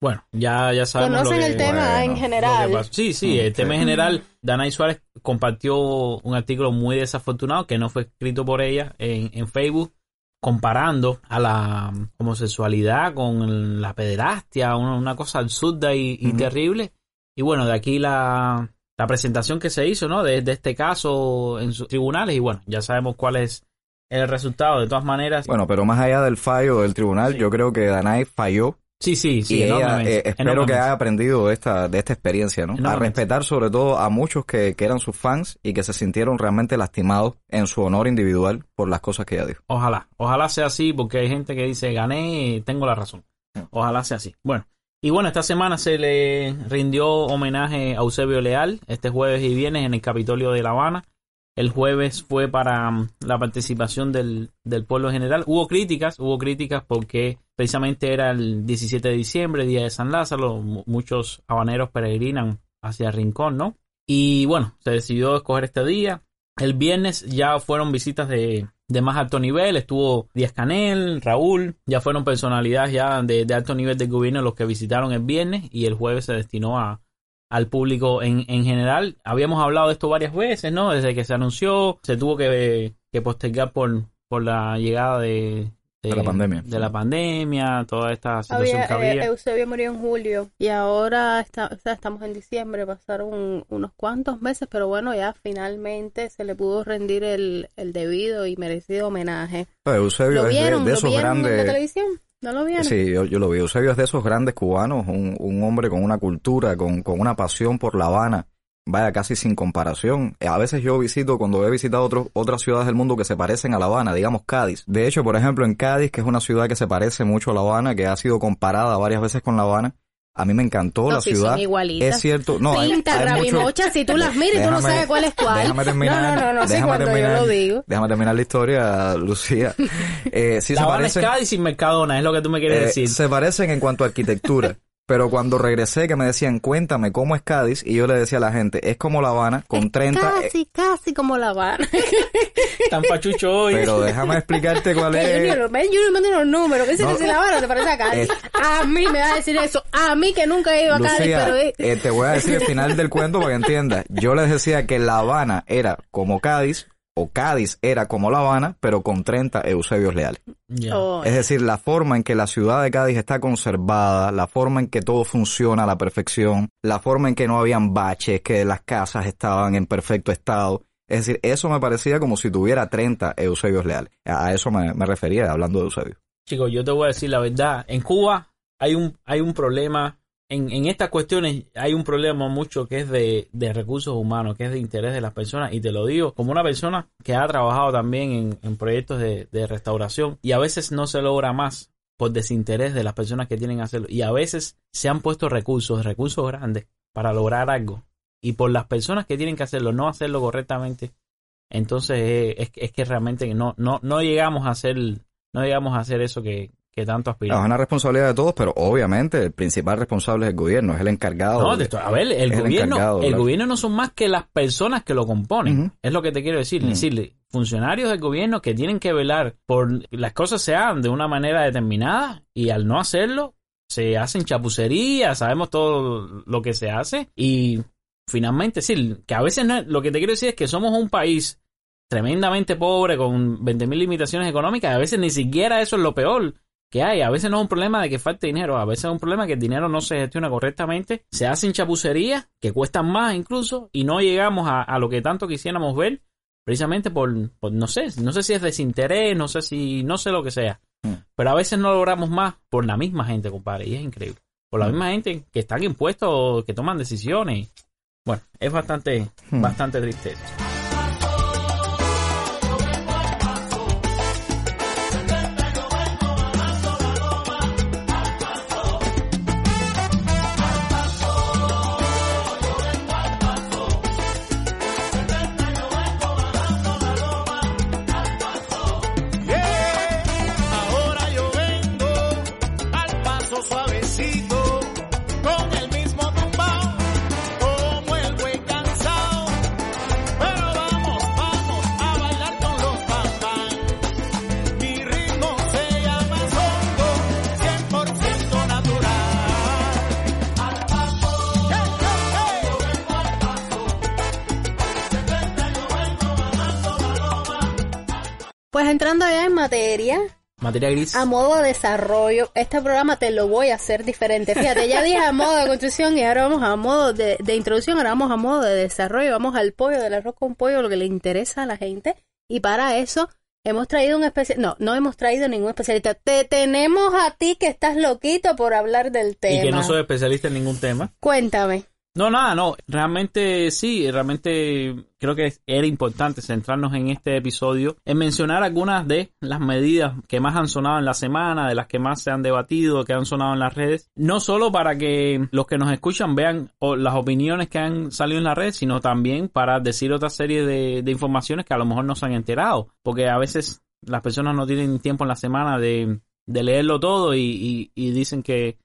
[SPEAKER 3] Bueno, ya, ya sabemos lo
[SPEAKER 1] ¿Conocen
[SPEAKER 3] que-
[SPEAKER 1] el tema
[SPEAKER 2] Bueno,
[SPEAKER 1] en general?
[SPEAKER 3] Sí, sí, el tema en general, Danay Suárez compartió un artículo muy desafortunado que no fue escrito por ella en, en Facebook, comparando a la homosexualidad con la pederastia, una, una cosa absurda y, terrible. Y bueno, de aquí la, la presentación que se hizo, ¿no? De, de este caso en sus tribunales y bueno, ya sabemos cuál es el resultado. De todas maneras,
[SPEAKER 2] Bueno, pero más allá del fallo del tribunal,
[SPEAKER 3] Sí.
[SPEAKER 2] yo creo que Danay falló
[SPEAKER 3] sí, sí, sí,
[SPEAKER 2] y ella,
[SPEAKER 3] enormemente,
[SPEAKER 2] eh, espero que haya aprendido de esta, de esta experiencia, ¿no? A respetar sobre todo a muchos que, que eran sus fans y que se sintieron realmente lastimados en su honor individual por las cosas que ella dijo.
[SPEAKER 3] Ojalá, ojalá sea así, porque hay gente que dice, gané, tengo la razón. Ojalá sea así. Bueno, y bueno, esta semana se le rindió homenaje a Eusebio Leal, este jueves y viernes en el Capitolio de La Habana. El jueves fue para mm, la participación del, del pueblo general. Hubo críticas, hubo críticas porque precisamente era el 17 de diciembre, día de San Lázaro. Mu- Muchos habaneros peregrinan hacia Rincón, ¿no? Y bueno, se decidió escoger este día. El viernes ya fueron visitas de, de más alto nivel, estuvo Díaz Canel, Raúl, ya fueron personalidades ya de, de alto nivel del gobierno los que visitaron el viernes y el jueves se destinó a, al público en, en general. Habíamos hablado de esto varias veces, ¿no? Desde que se anunció, se tuvo que, que postergar por, por la llegada de,
[SPEAKER 2] De la pandemia.
[SPEAKER 3] De la pandemia, toda esta situación
[SPEAKER 1] Había,
[SPEAKER 3] que había.
[SPEAKER 1] eh, Eusebio murió en julio y ahora está, o sea, estamos en diciembre, pasaron un- unos cuantos meses, pero bueno, ya finalmente se le pudo rendir el, el debido y merecido homenaje.
[SPEAKER 2] Pues Eusebio
[SPEAKER 1] ¿Lo
[SPEAKER 2] es de-
[SPEAKER 1] vieron?
[SPEAKER 2] de,
[SPEAKER 1] ¿Lo
[SPEAKER 2] esos
[SPEAKER 1] vieron en la
[SPEAKER 2] grandes...
[SPEAKER 1] televisión? ¿No lo vieron?
[SPEAKER 2] Sí, yo, yo lo vi. Eusebio es de esos grandes cubanos, un, un hombre con una cultura, con, con una pasión por La Habana, vaya, casi sin comparación. A veces yo visito, cuando he visitado otras ciudades del mundo que se parecen a La Habana, digamos Cádiz. De hecho, por ejemplo, en Cádiz, que es una ciudad que se parece mucho a La Habana, que ha sido comparada varias veces con La Habana, a mí me encantó
[SPEAKER 1] No,
[SPEAKER 2] la
[SPEAKER 1] sí,
[SPEAKER 2] ciudad.
[SPEAKER 1] son igualitas.
[SPEAKER 2] Es cierto, no, hay,
[SPEAKER 1] Pinta,
[SPEAKER 2] hay mucho-
[SPEAKER 1] rabimocha, si tú las miras y tú no
[SPEAKER 2] Déjame-
[SPEAKER 1] sabes cuál es cuál.
[SPEAKER 2] Déjame terminar.
[SPEAKER 1] No, no, no, no,
[SPEAKER 2] déjame
[SPEAKER 1] cuando
[SPEAKER 2] terminar,
[SPEAKER 1] yo lo digo.
[SPEAKER 2] Déjame terminar la historia, Lucía. Eh, sí
[SPEAKER 3] la
[SPEAKER 2] se parecen,
[SPEAKER 3] es Cádiz sin Mercadona, es lo que tú me quieres
[SPEAKER 2] eh,
[SPEAKER 3] decir.
[SPEAKER 2] se parecen en cuanto a arquitectura. [laughs] Pero cuando regresé que me decían, cuéntame cómo es Cádiz, y yo le decía a la gente, es como La Habana, con 30... eh,
[SPEAKER 1] Casi, casi como La Habana. [laughs]
[SPEAKER 3] Tan pachucho hoy.
[SPEAKER 2] pero déjame explicarte cuál es...
[SPEAKER 1] Junior, ven, Junior, manda los números. ¿Qué
[SPEAKER 2] No.
[SPEAKER 1] dice La Habana? ¿Te parece acá?
[SPEAKER 2] Eh.
[SPEAKER 1] A mí me vas a decir eso. A mí que nunca he ido a Cádiz,
[SPEAKER 2] Lucía,
[SPEAKER 1] pero... eh,
[SPEAKER 2] eh, te voy a decir el final del cuento para que entiendas. Yo les decía que La Habana era como Cádiz, o Cádiz era como La Habana, pero con 30 Eusebios leales.
[SPEAKER 1] Oh,
[SPEAKER 2] Es decir, la forma en que la ciudad de Cádiz está conservada, la forma en que todo funciona a la perfección, la forma en que no habían baches, que las casas estaban en perfecto estado. Es decir, eso me parecía como si tuviera 30 Eusebios leales. A a eso me, me refería hablando de Eusebio.
[SPEAKER 3] Chicos, yo te voy a decir la verdad. En Cuba hay un, hay un problema en, estas cuestiones hay un problema mucho que es de, de recursos humanos, que es de interés de las personas. Y te lo digo como una persona que ha trabajado también en, en proyectos de, restauración y a veces no se logra más por desinterés de las personas que tienen que hacerlo. Y a veces se han puesto recursos, recursos grandes para lograr algo. Y por las personas que tienen que hacerlo, no hacerlo correctamente, entonces es, es que realmente no, no, no llegamos a hacer, no llegamos a hacer eso que, que tanto
[SPEAKER 2] Es
[SPEAKER 3] aspiramos.
[SPEAKER 2] una responsabilidad de todos, pero obviamente el principal responsable es el gobierno, es el encargado.
[SPEAKER 3] No,
[SPEAKER 2] de-
[SPEAKER 3] esto- a ver, el
[SPEAKER 2] es el
[SPEAKER 3] gobierno, el gobierno no son más que las personas que lo componen. Es lo que te quiero decir.
[SPEAKER 2] Mm.
[SPEAKER 3] Decirle, funcionarios del gobierno que tienen que velar por las cosas se hagan de una manera determinada y al no hacerlo se hacen chapucerías, sabemos todo lo que se hace y finalmente, sí, que a veces no, lo que te quiero decir es que somos un país tremendamente pobre con 20.000 limitaciones económicas, a veces ni siquiera eso es lo peor que hay. A veces no es un problema de que falte dinero, a veces es un problema que el dinero no se gestiona correctamente, se hacen chapucerías que cuestan más incluso y no llegamos a, a lo que tanto quisiéramos ver precisamente por, por, no sé, no sé si es desinterés, no sé si, no sé lo que sea,
[SPEAKER 2] Mm.
[SPEAKER 3] pero a veces no logramos más por la misma gente, compadre, y es increíble. Por la
[SPEAKER 2] Mm.
[SPEAKER 3] misma gente que están impuestos, que toman decisiones. Bueno, es bastante,
[SPEAKER 2] Mm.
[SPEAKER 3] bastante triste.
[SPEAKER 1] Entrando ya en materia,
[SPEAKER 3] Materia gris.
[SPEAKER 1] a modo de desarrollo, este programa te lo voy a hacer diferente. Fíjate, ya dije a modo de construcción y ahora vamos a modo de, de introducción, ahora vamos a modo de desarrollo, vamos al pollo, del arroz con pollo, lo que le interesa a la gente. Y para eso hemos traído un especialista, no, no hemos traído ningún especialista. Te tenemos a ti que estás loquito por hablar del tema.
[SPEAKER 3] y que no soy especialista en ningún tema.
[SPEAKER 1] Cuéntame.
[SPEAKER 3] No, nada, no. Realmente sí, realmente creo que era importante centrarnos en este episodio en mencionar algunas de las medidas que más han sonado en la semana, de las que más se han debatido, que han sonado en las redes. No solo para que los que nos escuchan vean las opiniones que han salido en la red, sino también para decir otra serie de, de informaciones que a lo mejor no se han enterado. Porque a veces las personas no tienen tiempo en la semana de, de leerlo todo y, y- y dicen que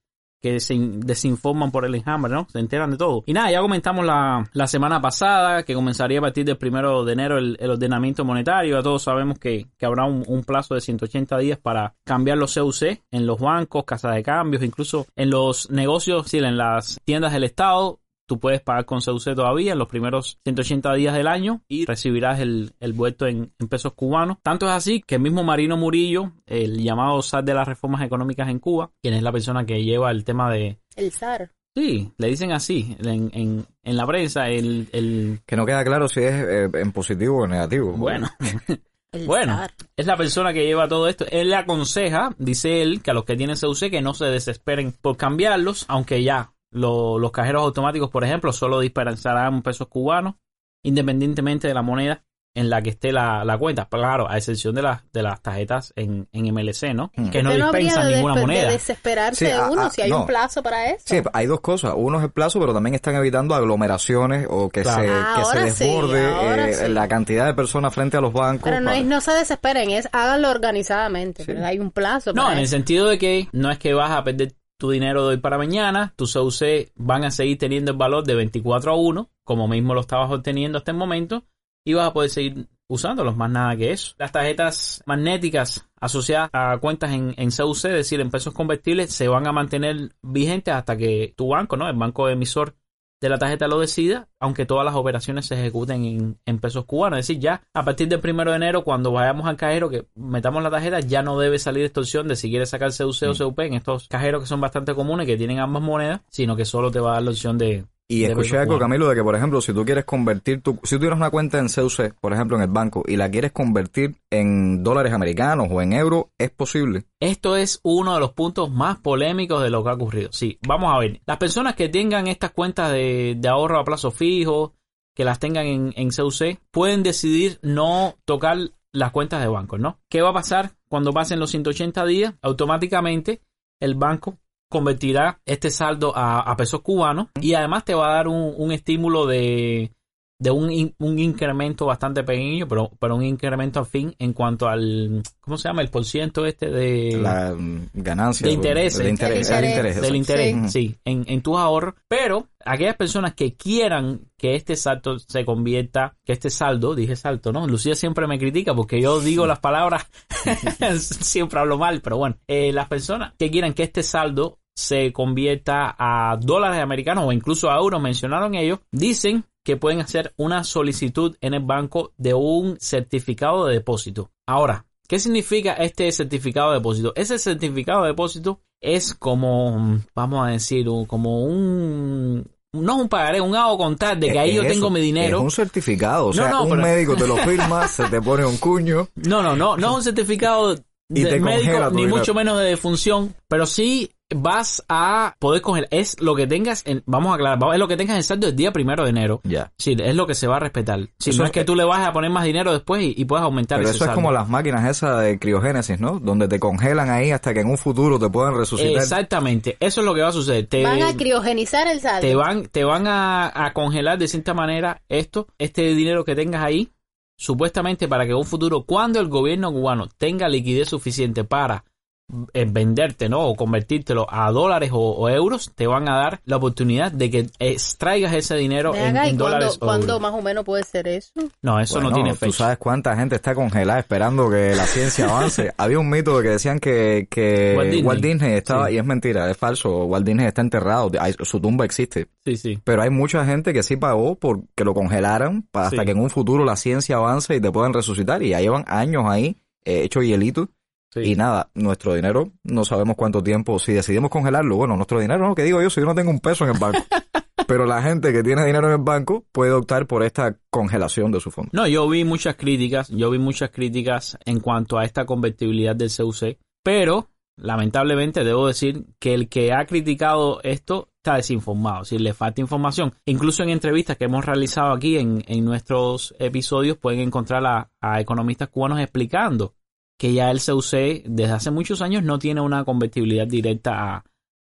[SPEAKER 3] que se in- desinforman por el enjambre, ¿no? Se enteran de todo. Y nada, ya comentamos la, la semana pasada que comenzaría a partir del primero de enero el, el ordenamiento monetario. Ya todos sabemos que, que habrá un, un plazo de 180 días para cambiar los CUC en los bancos, casas de cambios, incluso en los negocios, en las tiendas del Estado. Tú puedes pagar con CUC todavía en los primeros 180 días del año y recibirás el, el vuelto en, en pesos cubanos. Tanto es así que el mismo Marino Murillo, el llamado SAT de las reformas económicas en Cuba, quien es la persona que lleva el tema de...
[SPEAKER 1] El zar.
[SPEAKER 3] Sí, le dicen así en, en, en la prensa, el... el
[SPEAKER 2] Que no queda claro si es eh, en positivo o en negativo.
[SPEAKER 3] bueno, [laughs]
[SPEAKER 1] El
[SPEAKER 3] Bueno,
[SPEAKER 1] zar.
[SPEAKER 3] es la persona que lleva todo esto. Él le aconseja, dice él, que a los que tienen CUC que no se desesperen por cambiarlos, aunque ya lo- los cajeros automáticos, por ejemplo, solo dispensarán pesos cubanos, independientemente de la moneda en la que esté la, la cuenta. Claro, a excepción de, las de las tarjetas en, en MLC, ¿no?
[SPEAKER 2] Mm.
[SPEAKER 3] Que no dispensan
[SPEAKER 1] de
[SPEAKER 3] ninguna
[SPEAKER 1] de
[SPEAKER 3] moneda.
[SPEAKER 1] desesperarse
[SPEAKER 2] Sí, ah,
[SPEAKER 1] uno
[SPEAKER 2] ah,
[SPEAKER 1] si hay
[SPEAKER 2] no.
[SPEAKER 1] un plazo para eso.
[SPEAKER 2] Sí, hay dos cosas. Uno es el plazo, pero también están evitando aglomeraciones o que
[SPEAKER 3] Claro.
[SPEAKER 2] se,
[SPEAKER 1] Ah,
[SPEAKER 2] que se
[SPEAKER 1] sí,
[SPEAKER 2] desborde eh,
[SPEAKER 1] sí.
[SPEAKER 2] la cantidad de personas frente a los bancos.
[SPEAKER 1] Pero no,
[SPEAKER 2] para-
[SPEAKER 1] es, no se desesperen, es háganlo organizadamente. pero Hay un plazo.
[SPEAKER 3] No,
[SPEAKER 1] para
[SPEAKER 3] en el sentido de que no es que vas a perder tu dinero de hoy para mañana, tus CUC van a seguir teniendo el valor de 24 a 1, como mismo lo estabas obteniendo hasta el momento, y vas a poder seguir usándolos, más nada que eso. Las tarjetas magnéticas asociadas a cuentas en, en CUC, es decir, en pesos convertibles, se van a mantener vigentes hasta que tu banco, ¿no? El banco emisor de la tarjeta lo decida, aunque todas las operaciones se ejecuten en, en pesos cubanos. Es decir, ya a partir del primero de enero, cuando vayamos al cajero que metamos la tarjeta, ya no debe salir extorsión de si quieres sacar CUC o CUP en estos cajeros que son bastante comunes, que tienen ambas monedas, sino que solo te va a dar la opción de,
[SPEAKER 2] Y escuché algo. Camilo, de que, por ejemplo, si tú quieres convertir tu, si tú tienes una cuenta en CUC, por ejemplo, en el banco, y la quieres convertir en dólares americanos o en euros, es posible.
[SPEAKER 3] Esto es uno de los puntos más polémicos de lo que ha ocurrido. Sí, vamos a ver. Las personas que tengan estas cuentas de, de ahorro a plazo fijo, que las tengan en, en CUC, pueden decidir no tocar las cuentas de banco, ¿no? ¿Qué va a pasar cuando pasen los 180 días? Automáticamente el banco convertirá este saldo a, a pesos cubanos y además te va a dar un, un estímulo de, de un, in- un incremento bastante pequeño, pero, pero un incremento al fin en cuanto al, ¿cómo se llama? El porciento este de...
[SPEAKER 2] La mm, ganancia.
[SPEAKER 3] De intereses.
[SPEAKER 2] De interés,
[SPEAKER 1] El
[SPEAKER 2] el
[SPEAKER 1] interés.
[SPEAKER 2] interés,
[SPEAKER 3] del interés,
[SPEAKER 2] Sí.
[SPEAKER 3] sí, en, en tus ahorros, pero aquellas personas que quieran que este saldo se convierta, que este saldo, dije salto, ¿no? Lucía siempre me critica porque yo digo las palabras, [laughs] siempre hablo mal, pero bueno, eh, las personas que quieran que este saldo se convierta a dólares americanos o incluso a euros, mencionaron ellos, dicen que pueden hacer una solicitud en el banco de un certificado de depósito. Ahora, ¿qué significa este certificado de depósito? Ese certificado de depósito es como, vamos a decir, como un, no es un pagaré, un hago contar de que ahí yo
[SPEAKER 2] eso,
[SPEAKER 3] tengo mi dinero.
[SPEAKER 2] Es un certificado. O
[SPEAKER 3] No,
[SPEAKER 2] sea,
[SPEAKER 3] no,
[SPEAKER 2] un
[SPEAKER 3] pero-
[SPEAKER 2] médico te lo [laughs] firma, se te pone un cuño.
[SPEAKER 3] No, no, no, no es un certificado
[SPEAKER 2] Y
[SPEAKER 3] de
[SPEAKER 2] te
[SPEAKER 3] médico,
[SPEAKER 2] congela tu
[SPEAKER 3] ni
[SPEAKER 2] dinero.
[SPEAKER 3] mucho menos de defunción, pero sí vas a poder congelar. Es lo que tengas, en, vamos a aclarar, es lo que tengas en saldo el día primero de enero.
[SPEAKER 2] Ya.
[SPEAKER 3] Sí, es lo que se va a respetar. Sí,
[SPEAKER 2] Eso
[SPEAKER 3] no
[SPEAKER 2] es-
[SPEAKER 3] es que tú le vas a poner más dinero después y, y puedas aumentar
[SPEAKER 2] Pero
[SPEAKER 3] ese
[SPEAKER 2] eso es como las máquinas esas de criogénesis, ¿no? Donde te congelan ahí hasta que en un futuro te puedan resucitar.
[SPEAKER 3] Exactamente, eso es lo que va a suceder. Te,
[SPEAKER 1] Van a criogenizar el saldo.
[SPEAKER 3] te van, te van a, a congelar de cierta manera esto, este dinero que tengas ahí, supuestamente para que en un futuro, cuando el gobierno cubano tenga liquidez suficiente para venderte, ¿no? O convertírtelo a dólares o, o euros, te van a dar la oportunidad de que extraigas ese dinero en, en
[SPEAKER 1] ¿y cuándo,
[SPEAKER 3] dólares o
[SPEAKER 1] cuándo más o menos puede ser eso?
[SPEAKER 3] No, eso no tiene
[SPEAKER 2] Tú
[SPEAKER 3] fecha.
[SPEAKER 2] sabes cuánta gente está congelada esperando que la ciencia avance. [laughs] Había un mito de que decían que, que
[SPEAKER 3] Walt Disney.
[SPEAKER 2] Walt Disney estaba,
[SPEAKER 3] Sí.
[SPEAKER 2] y es mentira, es falso. Walt Disney está enterrado, hay- su tumba existe.
[SPEAKER 3] Sí, sí.
[SPEAKER 2] Pero hay mucha gente que sí pagó por que lo congelaran para hasta
[SPEAKER 3] Sí.
[SPEAKER 2] que en un futuro la ciencia avance y te puedan resucitar. Y ya llevan años ahí, eh, hecho hielito.
[SPEAKER 3] Sí.
[SPEAKER 2] Y nada, nuestro dinero, no sabemos cuánto tiempo, si decidimos congelarlo, bueno, nuestro dinero, no, que digo yo, si yo no tengo un peso en el banco. [laughs] Pero la gente que tiene dinero en el banco puede optar por esta congelación de su fondo.
[SPEAKER 3] No, yo vi muchas críticas, yo vi muchas críticas en cuanto a esta convertibilidad del CUC, pero lamentablemente debo decir que el que ha criticado esto está desinformado, si le falta información. Incluso en entrevistas que hemos realizado aquí en, en nuestros episodios pueden encontrar a, a economistas cubanos explicando que ya el CUC desde hace muchos años no tiene una convertibilidad directa a,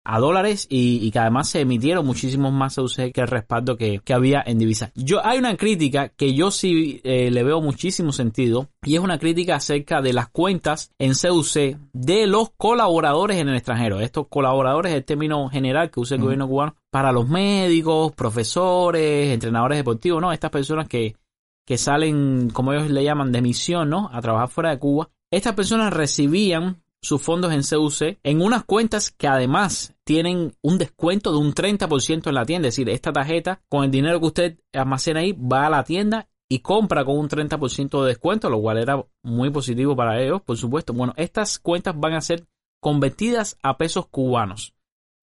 [SPEAKER 3] a dólares y, y que además se emitieron muchísimos más CUC que el respaldo que, que había en divisas. Yo, hay una crítica que yo sí eh, le veo muchísimo sentido y es una crítica acerca de las cuentas en CUC de los colaboradores en el extranjero. Estos colaboradores es el término general que usa el gobierno cubano para los médicos, profesores, entrenadores deportivos, ¿no? Estas personas que, que salen, como ellos le llaman, de misión, ¿no? A trabajar fuera de Cuba. Estas personas recibían sus fondos en CUC en unas cuentas que además tienen un descuento de un 30% en la tienda. Es decir, esta tarjeta con el dinero que usted almacena ahí va a la tienda y compra con un 30% de descuento, lo cual era muy positivo para ellos, por supuesto. Bueno, estas cuentas van a ser convertidas a pesos cubanos.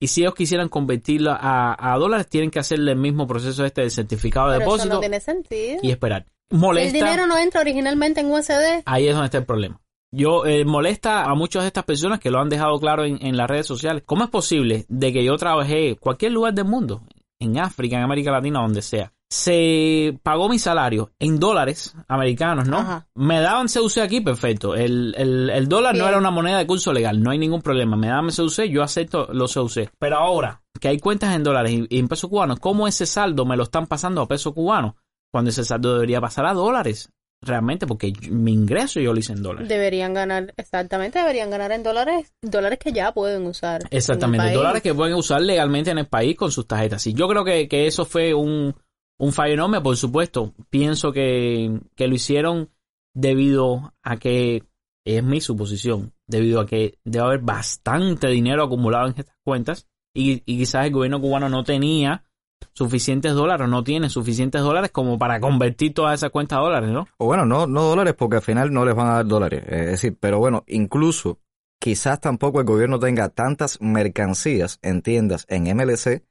[SPEAKER 3] Y si ellos quisieran convertirla a, a dólares, tienen que hacerle el mismo proceso este de certificado de
[SPEAKER 1] Pero eso
[SPEAKER 3] depósito
[SPEAKER 1] no tiene sentido.
[SPEAKER 3] y esperar.
[SPEAKER 1] Si el
[SPEAKER 3] Molesta.
[SPEAKER 1] dinero no entra originalmente en USD.
[SPEAKER 3] Ahí es donde está el problema. Yo eh, molesta a muchas de estas personas que lo han dejado claro en, en las redes sociales. ¿Cómo es posible de que yo trabajé en cualquier lugar del mundo, en África, en América Latina, donde sea, se pagó mi salario en dólares americanos, ¿no?
[SPEAKER 1] Ajá.
[SPEAKER 3] Me daban CUC aquí, perfecto. El, el, el dólar no era una moneda de curso legal, no hay ningún problema. Me daban CUC, yo acepto los CUC. Pero ahora que hay cuentas en dólares y, y en pesos cubanos, ¿cómo ese saldo me lo están pasando a pesos cubanos? Cuando ese saldo debería pasar a dólares. Realmente, porque mi ingreso yo lo hice en dólares.
[SPEAKER 1] Deberían ganar, exactamente, deberían ganar en dólares, dólares que ya pueden usar.
[SPEAKER 3] Exactamente, dólares que pueden usar legalmente en el país con sus tarjetas. Sí, yo creo que, que eso fue un, un fallo enorme, por supuesto. Pienso que, que lo hicieron debido a que, es mi suposición, debido a que debe haber bastante dinero acumulado en estas cuentas y, y quizás el gobierno cubano no tenía suficientes dólares, no tiene suficientes dólares como para convertir todas esas cuentas a dólares, ¿no?
[SPEAKER 2] O bueno, no, no dólares porque al final no les van a dar dólares. Es decir, pero bueno, incluso quizás tampoco el gobierno tenga tantas mercancías en tiendas en MLC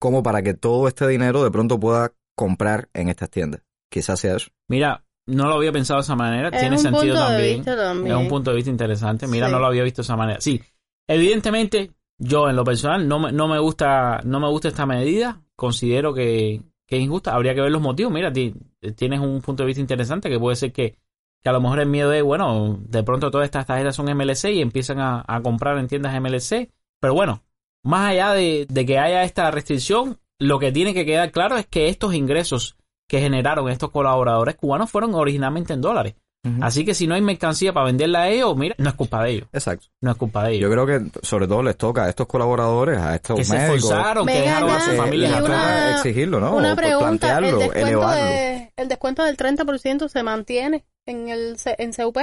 [SPEAKER 2] como para que todo este dinero de pronto pueda comprar en estas tiendas. Quizás sea eso.
[SPEAKER 3] Mira, no lo había pensado de esa manera.
[SPEAKER 1] Es
[SPEAKER 3] Tiene
[SPEAKER 1] un
[SPEAKER 3] sentido
[SPEAKER 1] punto de
[SPEAKER 3] también.
[SPEAKER 1] vista también.
[SPEAKER 3] Es un punto de vista interesante. Mira,
[SPEAKER 1] Sí.
[SPEAKER 3] no lo había visto de esa manera. Sí, evidentemente, yo en lo personal no me, no me gusta, no me gusta esta medida. Considero que, que es injusta. Habría que ver los motivos. Mira, ti- tienes un punto de vista interesante que puede ser que, que a lo mejor el miedo es, bueno, de pronto todas estas tarjetas son MLC y empiezan a, a comprar en tiendas MLC. Pero bueno, más allá de, de que haya esta restricción, lo que tiene que quedar claro es que estos ingresos que generaron estos colaboradores cubanos fueron originalmente en dólares. Así que si no hay mercancía para venderla a ellos, mira, no es culpa de ellos.
[SPEAKER 2] Exacto.
[SPEAKER 3] No es culpa de
[SPEAKER 2] Yo
[SPEAKER 3] ellos.
[SPEAKER 2] creo que sobre todo les toca a estos colaboradores, a estos
[SPEAKER 3] Que se
[SPEAKER 2] médicos,
[SPEAKER 3] esforzaron, que dejaron a sus familias
[SPEAKER 1] una-
[SPEAKER 2] exigirlo, ¿no?
[SPEAKER 1] Una pregunta, el
[SPEAKER 2] plantearlo,
[SPEAKER 1] descuento,
[SPEAKER 2] elevarlo.
[SPEAKER 1] de, el descuento del 30% se mantiene en el C- en CUP.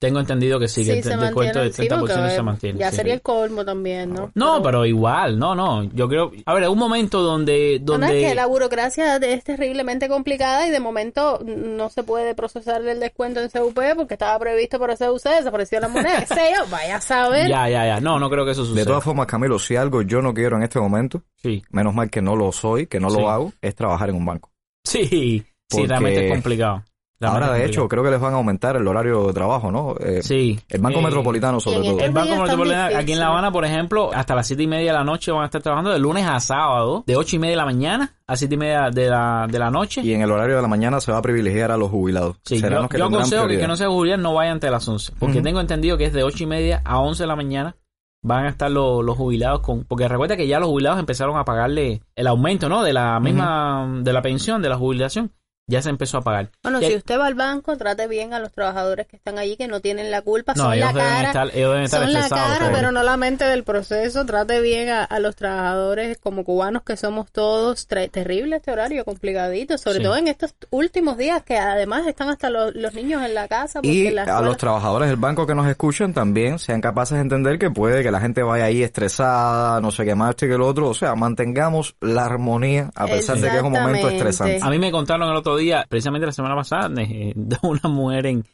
[SPEAKER 3] Tengo entendido que sí, que el, el descuento del 30%
[SPEAKER 1] Sí, porque,
[SPEAKER 3] se mantiene.
[SPEAKER 1] Ya
[SPEAKER 3] sí.
[SPEAKER 1] sería el colmo también, ¿no?
[SPEAKER 3] No, pero igual, no, no. Yo creo. A ver, un momento donde.
[SPEAKER 1] No, no, es
[SPEAKER 3] donde
[SPEAKER 1] que la burocracia es terriblemente complicada y de momento no se puede procesar el descuento en CUP porque estaba previsto para CUC, desapareció la moneda, qué sé yo, vaya a saber.
[SPEAKER 3] Ya, ya, ya. No, no creo que eso
[SPEAKER 2] De
[SPEAKER 3] suceda.
[SPEAKER 2] todas formas, Camilo, si algo yo no quiero en este momento,
[SPEAKER 3] Sí,
[SPEAKER 2] menos mal que no lo soy, que no
[SPEAKER 3] Sí.
[SPEAKER 2] lo hago, es trabajar en un banco.
[SPEAKER 3] sí, sí,
[SPEAKER 2] Porque
[SPEAKER 3] realmente es complicado. Realmente
[SPEAKER 2] Ahora, de hecho, creo que les van a aumentar el horario de trabajo, ¿no? Eh,
[SPEAKER 3] Sí.
[SPEAKER 2] El Banco
[SPEAKER 3] Eh,
[SPEAKER 2] Metropolitano, sobre todo.
[SPEAKER 3] El Banco Metropolitano aquí en. La Habana, por ejemplo, hasta las siete y media de la noche van a estar trabajando de lunes a sábado, de ocho y media de la mañana a siete y media de la, de la noche.
[SPEAKER 2] Y en el horario de la mañana se va a privilegiar a los jubilados.
[SPEAKER 3] Sí,
[SPEAKER 2] Serán
[SPEAKER 3] yo,
[SPEAKER 2] los que
[SPEAKER 3] yo aconsejo que,
[SPEAKER 2] prioridad.
[SPEAKER 3] que no sea jubilar no vaya ante las 11, porque tengo entendido que es de ocho y media a 11 de la mañana van a estar los, los jubilados con, porque recuerda que ya los jubilados empezaron a pagarle el aumento, ¿no? De la misma, de la pensión, de la jubilación, ya se empezó a pagar.
[SPEAKER 1] Bueno, si usted va al banco, trate bien a los trabajadores que están allí, que no tienen la culpa,
[SPEAKER 3] no,
[SPEAKER 1] son
[SPEAKER 3] ellos
[SPEAKER 1] la
[SPEAKER 3] deben
[SPEAKER 1] cara.
[SPEAKER 3] estar, ellos deben estar
[SPEAKER 1] Son la cara,
[SPEAKER 3] pero-
[SPEAKER 1] pero no la mente del proceso. Trate bien a, a los trabajadores como cubanos que somos todos. Terrible este horario, complicadito. Sobre
[SPEAKER 3] Sí.
[SPEAKER 1] todo en estos últimos días que además están hasta los, los niños en la casa. Porque
[SPEAKER 2] Y
[SPEAKER 1] la
[SPEAKER 2] a los trabajadores del banco que nos escuchan también sean capaces de entender que puede que la gente vaya ahí estresada, no sé qué más, este que el otro. O sea, mantengamos la armonía a pesar de que es un momento estresante.
[SPEAKER 3] A mí me contaron el otro día, precisamente la semana pasada, de, [laughs] de una mujer en,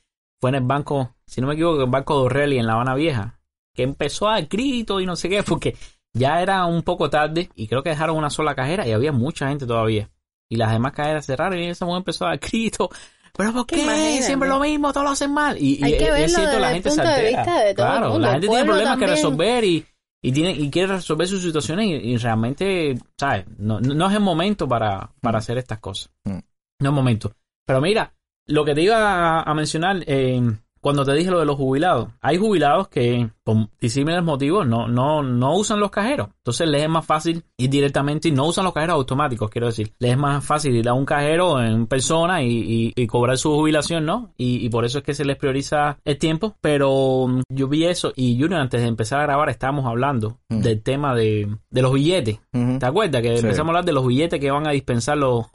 [SPEAKER 3] fue en el banco, si no me equivoco, el banco de O'Reilly en La Habana Vieja, que empezó a grito y no sé qué, [laughs] porque ya era un poco tarde y creo que dejaron una sola cajera y había mucha gente todavía. Y las demás cajeras cerraron y esa mujer empezó a dar grito. ¿Pero por
[SPEAKER 1] Que
[SPEAKER 3] qué?
[SPEAKER 1] imagínate.
[SPEAKER 3] Siempre lo mismo, todos lo hacen mal. Y, y
[SPEAKER 1] Hay que
[SPEAKER 3] es- es
[SPEAKER 1] verlo
[SPEAKER 3] cierto, la gente se altera.
[SPEAKER 1] de
[SPEAKER 3] claro,
[SPEAKER 1] mundo,
[SPEAKER 3] la gente tiene problemas que
[SPEAKER 1] también.
[SPEAKER 3] resolver y, y, tiene, y quiere resolver sus situaciones y, y realmente, ¿sabes? No, no no es el momento para, para hacer estas cosas.
[SPEAKER 2] Mm.
[SPEAKER 3] No es momento. Pero mira, lo que te iba a, mencionar, eh, cuando te dije lo de los jubilados, hay jubilados que, por disímiles motivos, no, no, no usan los cajeros. Entonces les es más fácil ir directamente y no usan los cajeros automáticos, quiero decir. Les es más fácil ir a un cajero en persona y, y- y cobrar su jubilación, ¿no? Y, y por eso es que se les prioriza el tiempo. Pero mm, yo vi eso y Junior, antes de empezar a grabar, estábamos hablando
[SPEAKER 2] Mm.
[SPEAKER 3] del tema de, de los billetes. ¿Te acuerdas? Que
[SPEAKER 2] Sí.
[SPEAKER 3] empezamos a hablar de los billetes que van a dispensar los,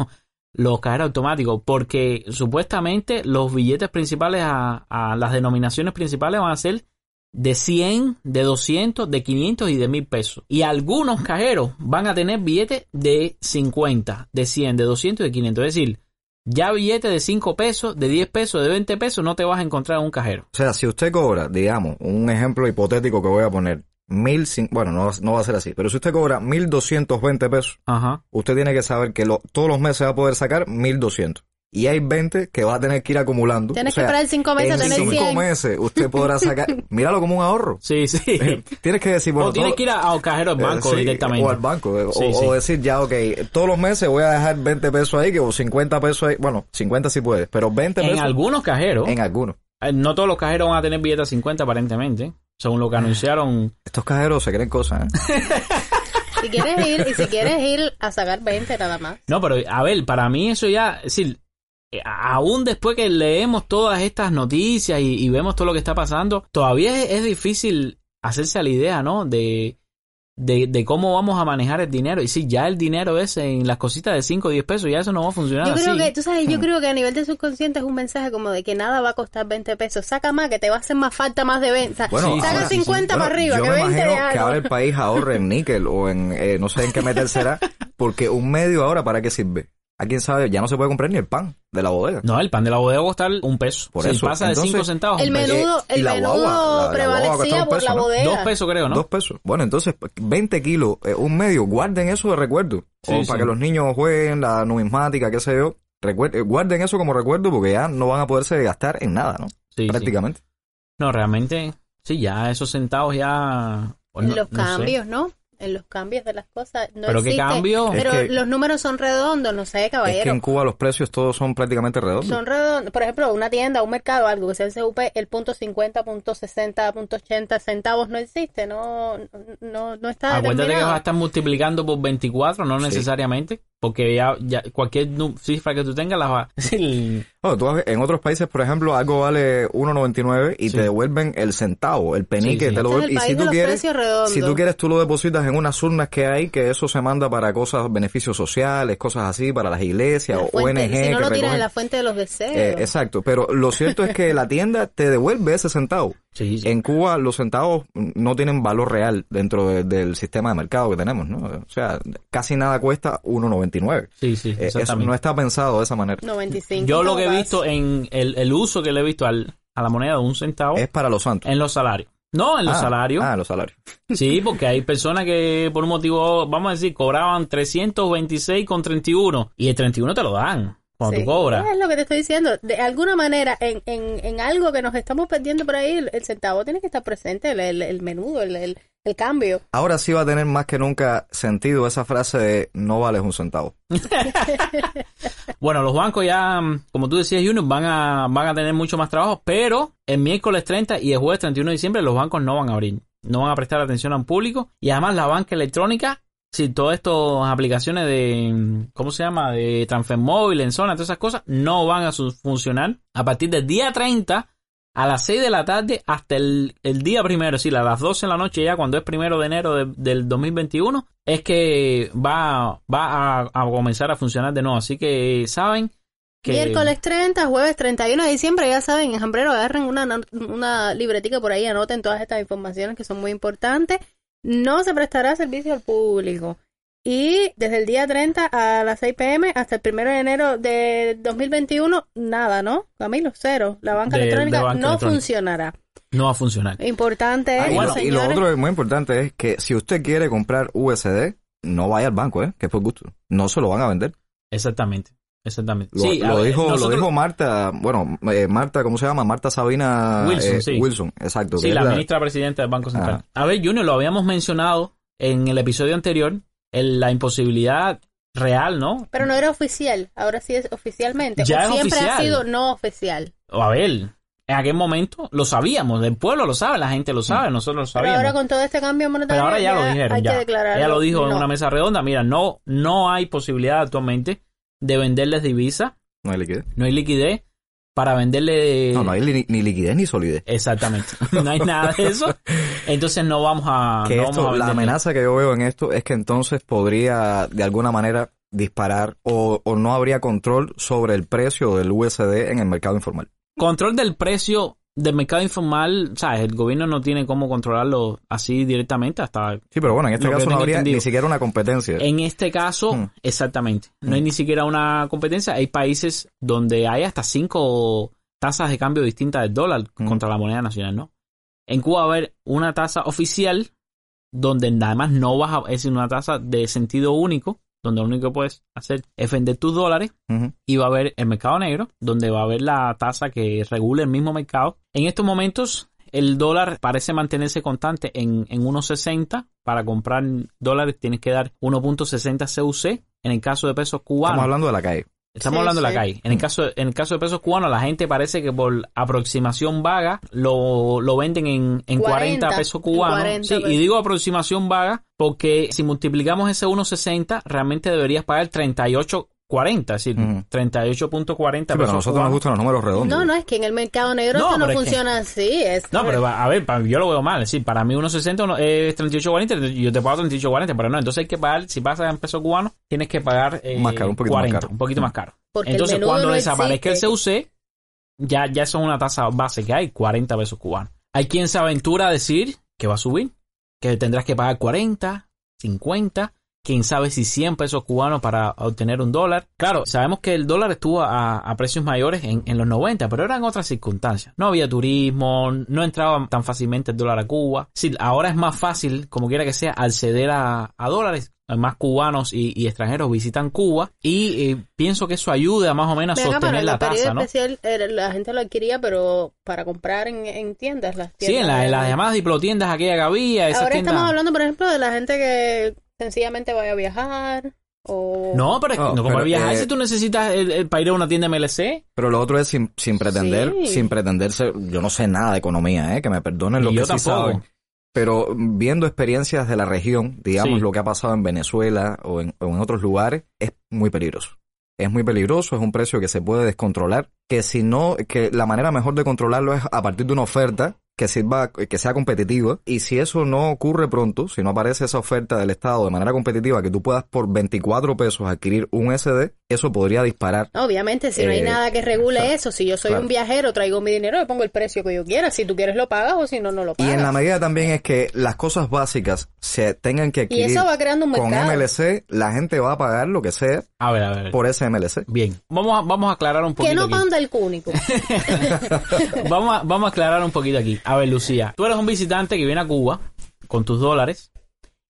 [SPEAKER 3] los cajeros automáticos. Porque supuestamente los billetes principales a, las denominaciones principales van a ser de 100, de 200, de 500 y de 1000 pesos. Y algunos cajeros van a tener billetes de 50, de 100, de 200 y de 500. Es decir, ya billetes de 5 pesos, de 10 pesos, de 20 pesos no te vas a encontrar en un cajero.
[SPEAKER 2] O sea, si usted cobra, digamos, un ejemplo hipotético que voy a poner, mil, bueno, no, no va a ser así, pero si usted cobra mil doscientos veinte pesos,
[SPEAKER 3] Ajá.
[SPEAKER 2] usted tiene que saber que lo- todos los meses va a poder sacar mil doscientos. Y hay 20 que va a tener que ir acumulando.
[SPEAKER 1] Tienes
[SPEAKER 2] O sea,
[SPEAKER 1] que esperar cinco meses a
[SPEAKER 2] en
[SPEAKER 1] tener
[SPEAKER 2] cinco
[SPEAKER 1] 100.
[SPEAKER 2] meses usted podrá sacar, [laughs] míralo como un ahorro.
[SPEAKER 3] Sí, sí.
[SPEAKER 2] Tienes que decir, bueno,
[SPEAKER 3] o tienes
[SPEAKER 2] todo-
[SPEAKER 3] que ir a- al cajero del
[SPEAKER 2] Eh,
[SPEAKER 3] banco
[SPEAKER 2] sí,
[SPEAKER 3] directamente.
[SPEAKER 2] O al banco. eh, o,
[SPEAKER 3] Sí, sí.
[SPEAKER 2] o decir ya, ok, todos los meses voy a dejar 20 pesos ahí, que, o 50 pesos ahí. Bueno, 50 sí puedes, pero 20
[SPEAKER 3] En
[SPEAKER 2] pesos
[SPEAKER 3] algunos cajeros,
[SPEAKER 2] en algunos.
[SPEAKER 3] Eh, no todos los cajeros van a tener billetes 50 aparentemente, según lo que anunciaron.
[SPEAKER 2] Estos cajeros se creen cosas, ¿eh? [laughs]
[SPEAKER 1] Si quieres ir, y si quieres ir a sacar 20 nada más.
[SPEAKER 3] No, pero a ver, para mí eso ya, es decir, eh, aún después que leemos todas estas noticias y, y vemos todo lo que está pasando, todavía es, es difícil hacerse a la idea, ¿no? De, de, de cómo vamos a manejar el dinero. Y si ya el dinero es en las cositas de 5 o 10 pesos, ya eso no va a funcionar
[SPEAKER 1] Yo creo
[SPEAKER 3] así.
[SPEAKER 1] que, tú sabes, yo creo que a nivel de subconsciente es un mensaje como de que nada va a costar 20 pesos. Saca más, que te va a hacer más falta más de 20.
[SPEAKER 2] Bueno,
[SPEAKER 3] Sí,
[SPEAKER 1] Saca
[SPEAKER 3] ahora-
[SPEAKER 1] 50
[SPEAKER 2] Bueno,
[SPEAKER 1] para arriba,
[SPEAKER 2] yo
[SPEAKER 1] que
[SPEAKER 2] me
[SPEAKER 1] 20 de
[SPEAKER 2] imagino que
[SPEAKER 1] algo.
[SPEAKER 2] ahora el país ahorre en níquel o en eh, no sé en qué metal será, [laughs] porque un medio ahora para qué sirve. A quién sabe, ya no se puede comprar ni el pan de la bodega.
[SPEAKER 3] No, el pan de la bodega va a costar un peso.
[SPEAKER 2] Por
[SPEAKER 3] si
[SPEAKER 2] eso,
[SPEAKER 3] pasa de
[SPEAKER 2] entonces,
[SPEAKER 3] 5 centavos.
[SPEAKER 1] El menudo,
[SPEAKER 2] Y
[SPEAKER 1] el
[SPEAKER 2] la
[SPEAKER 1] menudo
[SPEAKER 2] guagua, la- la guagua va a
[SPEAKER 1] prevalecía por la
[SPEAKER 2] ¿no?
[SPEAKER 1] bodega.
[SPEAKER 3] Dos pesos creo, ¿no?
[SPEAKER 2] Dos pesos. Bueno, entonces, 20 kilos, eh, un medio, guarden eso de recuerdo.
[SPEAKER 3] Sí,
[SPEAKER 2] o
[SPEAKER 3] sí.
[SPEAKER 2] para que los niños jueguen, la numismática, qué sé yo. Recuer- eh, guarden eso como recuerdo porque ya no van a poderse gastar en nada, ¿no?
[SPEAKER 3] Sí, sí.
[SPEAKER 2] Prácticamente.
[SPEAKER 3] No, realmente, sí, ya esos centavos ya... pues
[SPEAKER 1] En
[SPEAKER 3] no-
[SPEAKER 1] los
[SPEAKER 3] no sé.
[SPEAKER 1] En los cambios de las cosas. No
[SPEAKER 3] Pero qué
[SPEAKER 1] existe-
[SPEAKER 3] cambio.
[SPEAKER 1] Pero
[SPEAKER 2] Es que-
[SPEAKER 1] los números son redondos, no sé,
[SPEAKER 2] Es que
[SPEAKER 1] caballero.
[SPEAKER 2] en Cuba los precios todos son prácticamente redondos.
[SPEAKER 1] Son redondos. Por ejemplo, una tienda, un mercado, algo que sea el CUP, el punto 50, punto 60, punto 80 centavos no existe, no, no, no está
[SPEAKER 3] Acuérdate que vas a estar multiplicando por 24, no
[SPEAKER 2] Sí.
[SPEAKER 3] necesariamente, porque ya, ya cualquier cifra que tú tengas las va... [laughs] Sí,
[SPEAKER 2] Bueno, tú en otros países, por ejemplo, algo vale 1.99 y
[SPEAKER 3] Sí.
[SPEAKER 2] te devuelven el centavo, el penique,
[SPEAKER 3] Sí, sí.
[SPEAKER 2] te lo
[SPEAKER 1] Este es el
[SPEAKER 2] devuelven. Y
[SPEAKER 1] país
[SPEAKER 2] si tú quieres, si tú quieres, tú lo depositas en unas urnas que hay, que eso se manda para cosas, beneficios sociales, cosas así, para las iglesias
[SPEAKER 1] La
[SPEAKER 2] o
[SPEAKER 1] fuente,
[SPEAKER 2] ONG.
[SPEAKER 1] si no
[SPEAKER 2] que
[SPEAKER 1] lo tiras
[SPEAKER 2] recogen-
[SPEAKER 1] en la fuente de los deseos.
[SPEAKER 2] Eh, exacto, pero lo cierto es que la tienda te devuelve ese centavo.
[SPEAKER 3] Sí, sí.
[SPEAKER 2] En Cuba los centavos no tienen valor real dentro de- del sistema de mercado que tenemos, ¿no? O sea, casi nada cuesta 1.99.
[SPEAKER 3] Sí, sí,
[SPEAKER 2] Eh, eso no está pensado de esa manera.
[SPEAKER 1] 95.
[SPEAKER 3] Yo lo que he visto en el, el uso que le he visto al, a la moneda de un centavo
[SPEAKER 2] Es para los santos.
[SPEAKER 3] en los salarios. No, en los
[SPEAKER 2] Ah,
[SPEAKER 3] salarios.
[SPEAKER 2] Ah, los salarios.
[SPEAKER 3] Sí, porque hay personas que por un motivo, vamos a decir, cobraban 326 con 31 y el 31 te lo dan cuando
[SPEAKER 1] Sí,
[SPEAKER 3] tú cobras.
[SPEAKER 1] Es lo que te estoy diciendo. De alguna manera, en, en, en algo que nos estamos perdiendo por ahí, el, el centavo tiene que estar presente, el, el, el menudo, el, el, el cambio.
[SPEAKER 2] Ahora sí va a tener más que nunca sentido esa frase de no vales un centavo. [laughs]
[SPEAKER 3] Bueno, los bancos ya, como tú decías, Junior, van a, van a tener mucho más trabajo, pero el miércoles 30 y el jueves 31 de diciembre los bancos no van a abrir, no van a prestar atención al público y además la banca electrónica, si todas estas aplicaciones de, ¿cómo se llama? De transfer móvil, en zona, todas esas cosas, no van a funcionar a partir del día 30 a las 6 de la tarde hasta el, el día primero, es decir, a las 12 de la noche ya cuando es primero de enero de- del 2021, es que va, va a, a comenzar a funcionar de nuevo. Así que saben que...
[SPEAKER 1] Miércoles 30, jueves 31 de diciembre, ya saben, en Jambrero agarren una, una libretica por ahí, anoten todas estas informaciones que son muy importantes. No se prestará servicio al público. Y desde el día 30 a las 6 pm hasta el 1 de enero de 2021, nada, ¿no? Camilo, cero. La banca
[SPEAKER 3] De- de
[SPEAKER 1] electrónica
[SPEAKER 3] banca
[SPEAKER 1] no
[SPEAKER 3] electrónica.
[SPEAKER 1] funcionará.
[SPEAKER 3] No va a funcionar.
[SPEAKER 1] Importante
[SPEAKER 2] Ah,
[SPEAKER 1] es,
[SPEAKER 2] y,
[SPEAKER 3] bueno,
[SPEAKER 2] lo, y lo
[SPEAKER 1] señores,
[SPEAKER 2] otro muy importante es que si usted quiere comprar USD, no vaya al banco, ¿eh? Que es por gusto. No se lo van a vender.
[SPEAKER 3] Exactamente. Exactamente.
[SPEAKER 2] Lo,
[SPEAKER 3] sí,
[SPEAKER 2] lo
[SPEAKER 3] ver,
[SPEAKER 2] dijo,
[SPEAKER 3] nosotros-
[SPEAKER 2] lo dijo Marta, bueno, eh, Marta, ¿cómo se llama? Marta Sabina
[SPEAKER 3] Wilson,
[SPEAKER 2] eh,
[SPEAKER 3] sí.
[SPEAKER 2] Wilson, exacto.
[SPEAKER 3] Sí, la ministra presidenta del Banco Central.
[SPEAKER 2] Ajá.
[SPEAKER 3] A ver, Junior, lo habíamos mencionado en el episodio anterior, en la imposibilidad real, ¿no?
[SPEAKER 1] pero no era oficial, ahora sí es oficialmente.
[SPEAKER 3] Ya es
[SPEAKER 1] siempre ha sido no oficial.
[SPEAKER 3] O a ver, en aquel momento lo sabíamos, el pueblo lo sabe, la gente lo sabe, nosotros lo
[SPEAKER 1] Pero
[SPEAKER 3] sabíamos.
[SPEAKER 1] ahora con todo este cambio monetario,
[SPEAKER 3] Pero ahora ya, lo dijeron,
[SPEAKER 1] hay
[SPEAKER 3] ya. Ella lo dijo en una mesa redonda, mira, no, no hay posibilidad actualmente de venderles divisas,
[SPEAKER 2] No hay liquidez.
[SPEAKER 3] no hay liquidez para venderle...
[SPEAKER 2] No, no hay li- ni liquidez ni solidez.
[SPEAKER 3] Exactamente. [laughs] No hay nada de eso. Entonces no vamos a.
[SPEAKER 2] que
[SPEAKER 3] no vamos a
[SPEAKER 2] la amenaza que yo veo en esto es que entonces podría de alguna manera disparar o, o no habría control sobre el precio del USD en el mercado informal.
[SPEAKER 3] Control del precio del mercado informal, ¿sabes? El gobierno no tiene cómo controlarlo así directamente hasta.
[SPEAKER 2] Sí, pero bueno, en este caso no habría
[SPEAKER 3] entendido.
[SPEAKER 2] ni siquiera una competencia.
[SPEAKER 3] En este caso,
[SPEAKER 2] Mm.
[SPEAKER 3] exactamente. No hay
[SPEAKER 2] Mm.
[SPEAKER 3] ni siquiera una competencia. Hay países donde hay hasta cinco tasas de cambio distintas del dólar
[SPEAKER 2] Mm.
[SPEAKER 3] contra la moneda nacional, ¿no? En Cuba va a haber una tasa oficial donde además no vas a, es una tasa de sentido único, donde lo único que puedes hacer es vender tus dólares y va a haber el mercado negro, donde va a haber la tasa que regula el mismo mercado. En estos momentos, el dólar parece mantenerse constante en, en 1.60. Para comprar dólares tienes que dar 1.60 CUC. En el caso de pesos cubanos,
[SPEAKER 2] Estamos hablando de la calle.
[SPEAKER 3] Estamos
[SPEAKER 1] Sí,
[SPEAKER 3] hablando de la calle. En el
[SPEAKER 2] Mm.
[SPEAKER 3] caso, en el caso de pesos cubanos, la gente parece que por aproximación vaga lo, lo venden en, en 40,
[SPEAKER 1] 40,
[SPEAKER 3] pesos cubanos.
[SPEAKER 1] 40
[SPEAKER 3] Sí,
[SPEAKER 1] pesos.
[SPEAKER 3] y digo aproximación vaga porque si multiplicamos ese 1.60, realmente deberías pagar 38.40, es decir,
[SPEAKER 2] Ujú.
[SPEAKER 3] 38.40
[SPEAKER 2] Sí, pero
[SPEAKER 3] pesos
[SPEAKER 2] a nosotros nos gustan los números redondos.
[SPEAKER 1] No, no, es que en el mercado negro
[SPEAKER 3] No,
[SPEAKER 1] esto no
[SPEAKER 3] que-
[SPEAKER 1] funciona así. Es,
[SPEAKER 3] No, pero va- a ver, pa- yo lo veo mal. Es decir, para mí 1.60 no- es 38.40, yo te pago 38.40, pero no. Entonces hay que pagar, si pasa en pesos cubanos, tienes que pagar eh,
[SPEAKER 2] Más caro, un poquito más
[SPEAKER 3] 40,
[SPEAKER 2] caro.
[SPEAKER 3] un poquito más caro.
[SPEAKER 1] Porque
[SPEAKER 3] Entonces cuando
[SPEAKER 1] no
[SPEAKER 3] desaparezca
[SPEAKER 1] existe.
[SPEAKER 3] el CUC, ya, ya eso es una tasa base que hay, 40 pesos cubanos. Hay quien se aventura a decir que va a subir, que tendrás que pagar 40, 50, quién sabe si 100 pesos cubanos para obtener un dólar. Claro, sabemos que el dólar estuvo a, a precios mayores en, en, los 90, pero eran otras circunstancias. No había turismo, no entraba tan fácilmente el dólar a Cuba. Sí, ahora es más fácil, como quiera que sea, acceder a, a dólares. Más cubanos y, y, extranjeros visitan Cuba y eh, pienso que eso ayuda más o menos a
[SPEAKER 1] Venga,
[SPEAKER 3] sostener la tasa, ¿no?
[SPEAKER 1] especial eh, la gente lo adquiría, pero para comprar en, en tiendas, las tiendas.
[SPEAKER 3] Sí, en, la, en las llamadas diplotiendas aquella que había. Esas
[SPEAKER 1] Ahora
[SPEAKER 3] tiendas...
[SPEAKER 1] estamos hablando, por ejemplo, de la gente que sencillamente vaya a viajar. O...
[SPEAKER 3] No, pero, es que,
[SPEAKER 2] No, pero,
[SPEAKER 3] viajar
[SPEAKER 2] eh,
[SPEAKER 3] si tú necesitas el, el, para ir a una tienda MLC.
[SPEAKER 2] Pero lo otro es sin, sin pretender,
[SPEAKER 1] Sí.
[SPEAKER 2] sin pretenderse, yo no sé nada de economía, ¿eh? que me perdonen
[SPEAKER 3] Ni
[SPEAKER 2] los
[SPEAKER 3] yo
[SPEAKER 2] que sí saben. Pero viendo experiencias de la región, digamos
[SPEAKER 3] Sí.
[SPEAKER 2] lo que ha pasado en Venezuela o en, o en otros lugares, es muy peligroso. Es muy peligroso, es un precio que se puede descontrolar, que si no, que la manera mejor de controlarlo es a partir de una oferta que sirva, que sea competitiva, y si eso no ocurre pronto, si no aparece esa oferta del Estado de manera competitiva, que tú puedas por 24 pesos adquirir un SD, eso podría disparar
[SPEAKER 1] Obviamente, si no hay
[SPEAKER 2] Eh,
[SPEAKER 1] nada que regule
[SPEAKER 2] claro,
[SPEAKER 1] eso, si yo soy
[SPEAKER 2] claro.
[SPEAKER 1] un viajero, traigo mi dinero, le pongo el precio que yo quiera. Si tú quieres lo pagas o si no, no lo
[SPEAKER 2] Y
[SPEAKER 1] pagas.
[SPEAKER 2] en la medida también es que las cosas básicas se tengan que
[SPEAKER 1] Y
[SPEAKER 2] adquirir
[SPEAKER 1] eso va creando un
[SPEAKER 2] con. MLC, la gente va a pagar lo que sea
[SPEAKER 3] A ver, a ver.
[SPEAKER 2] por ese MLC.
[SPEAKER 3] Bien, vamos a, vamos a aclarar un poquito
[SPEAKER 1] Que no
[SPEAKER 3] aquí.
[SPEAKER 1] panda el cúnico. [laughs]
[SPEAKER 3] vamos, a, vamos a aclarar un poquito aquí. A ver, Lucía, tú eres un visitante que viene a Cuba con tus dólares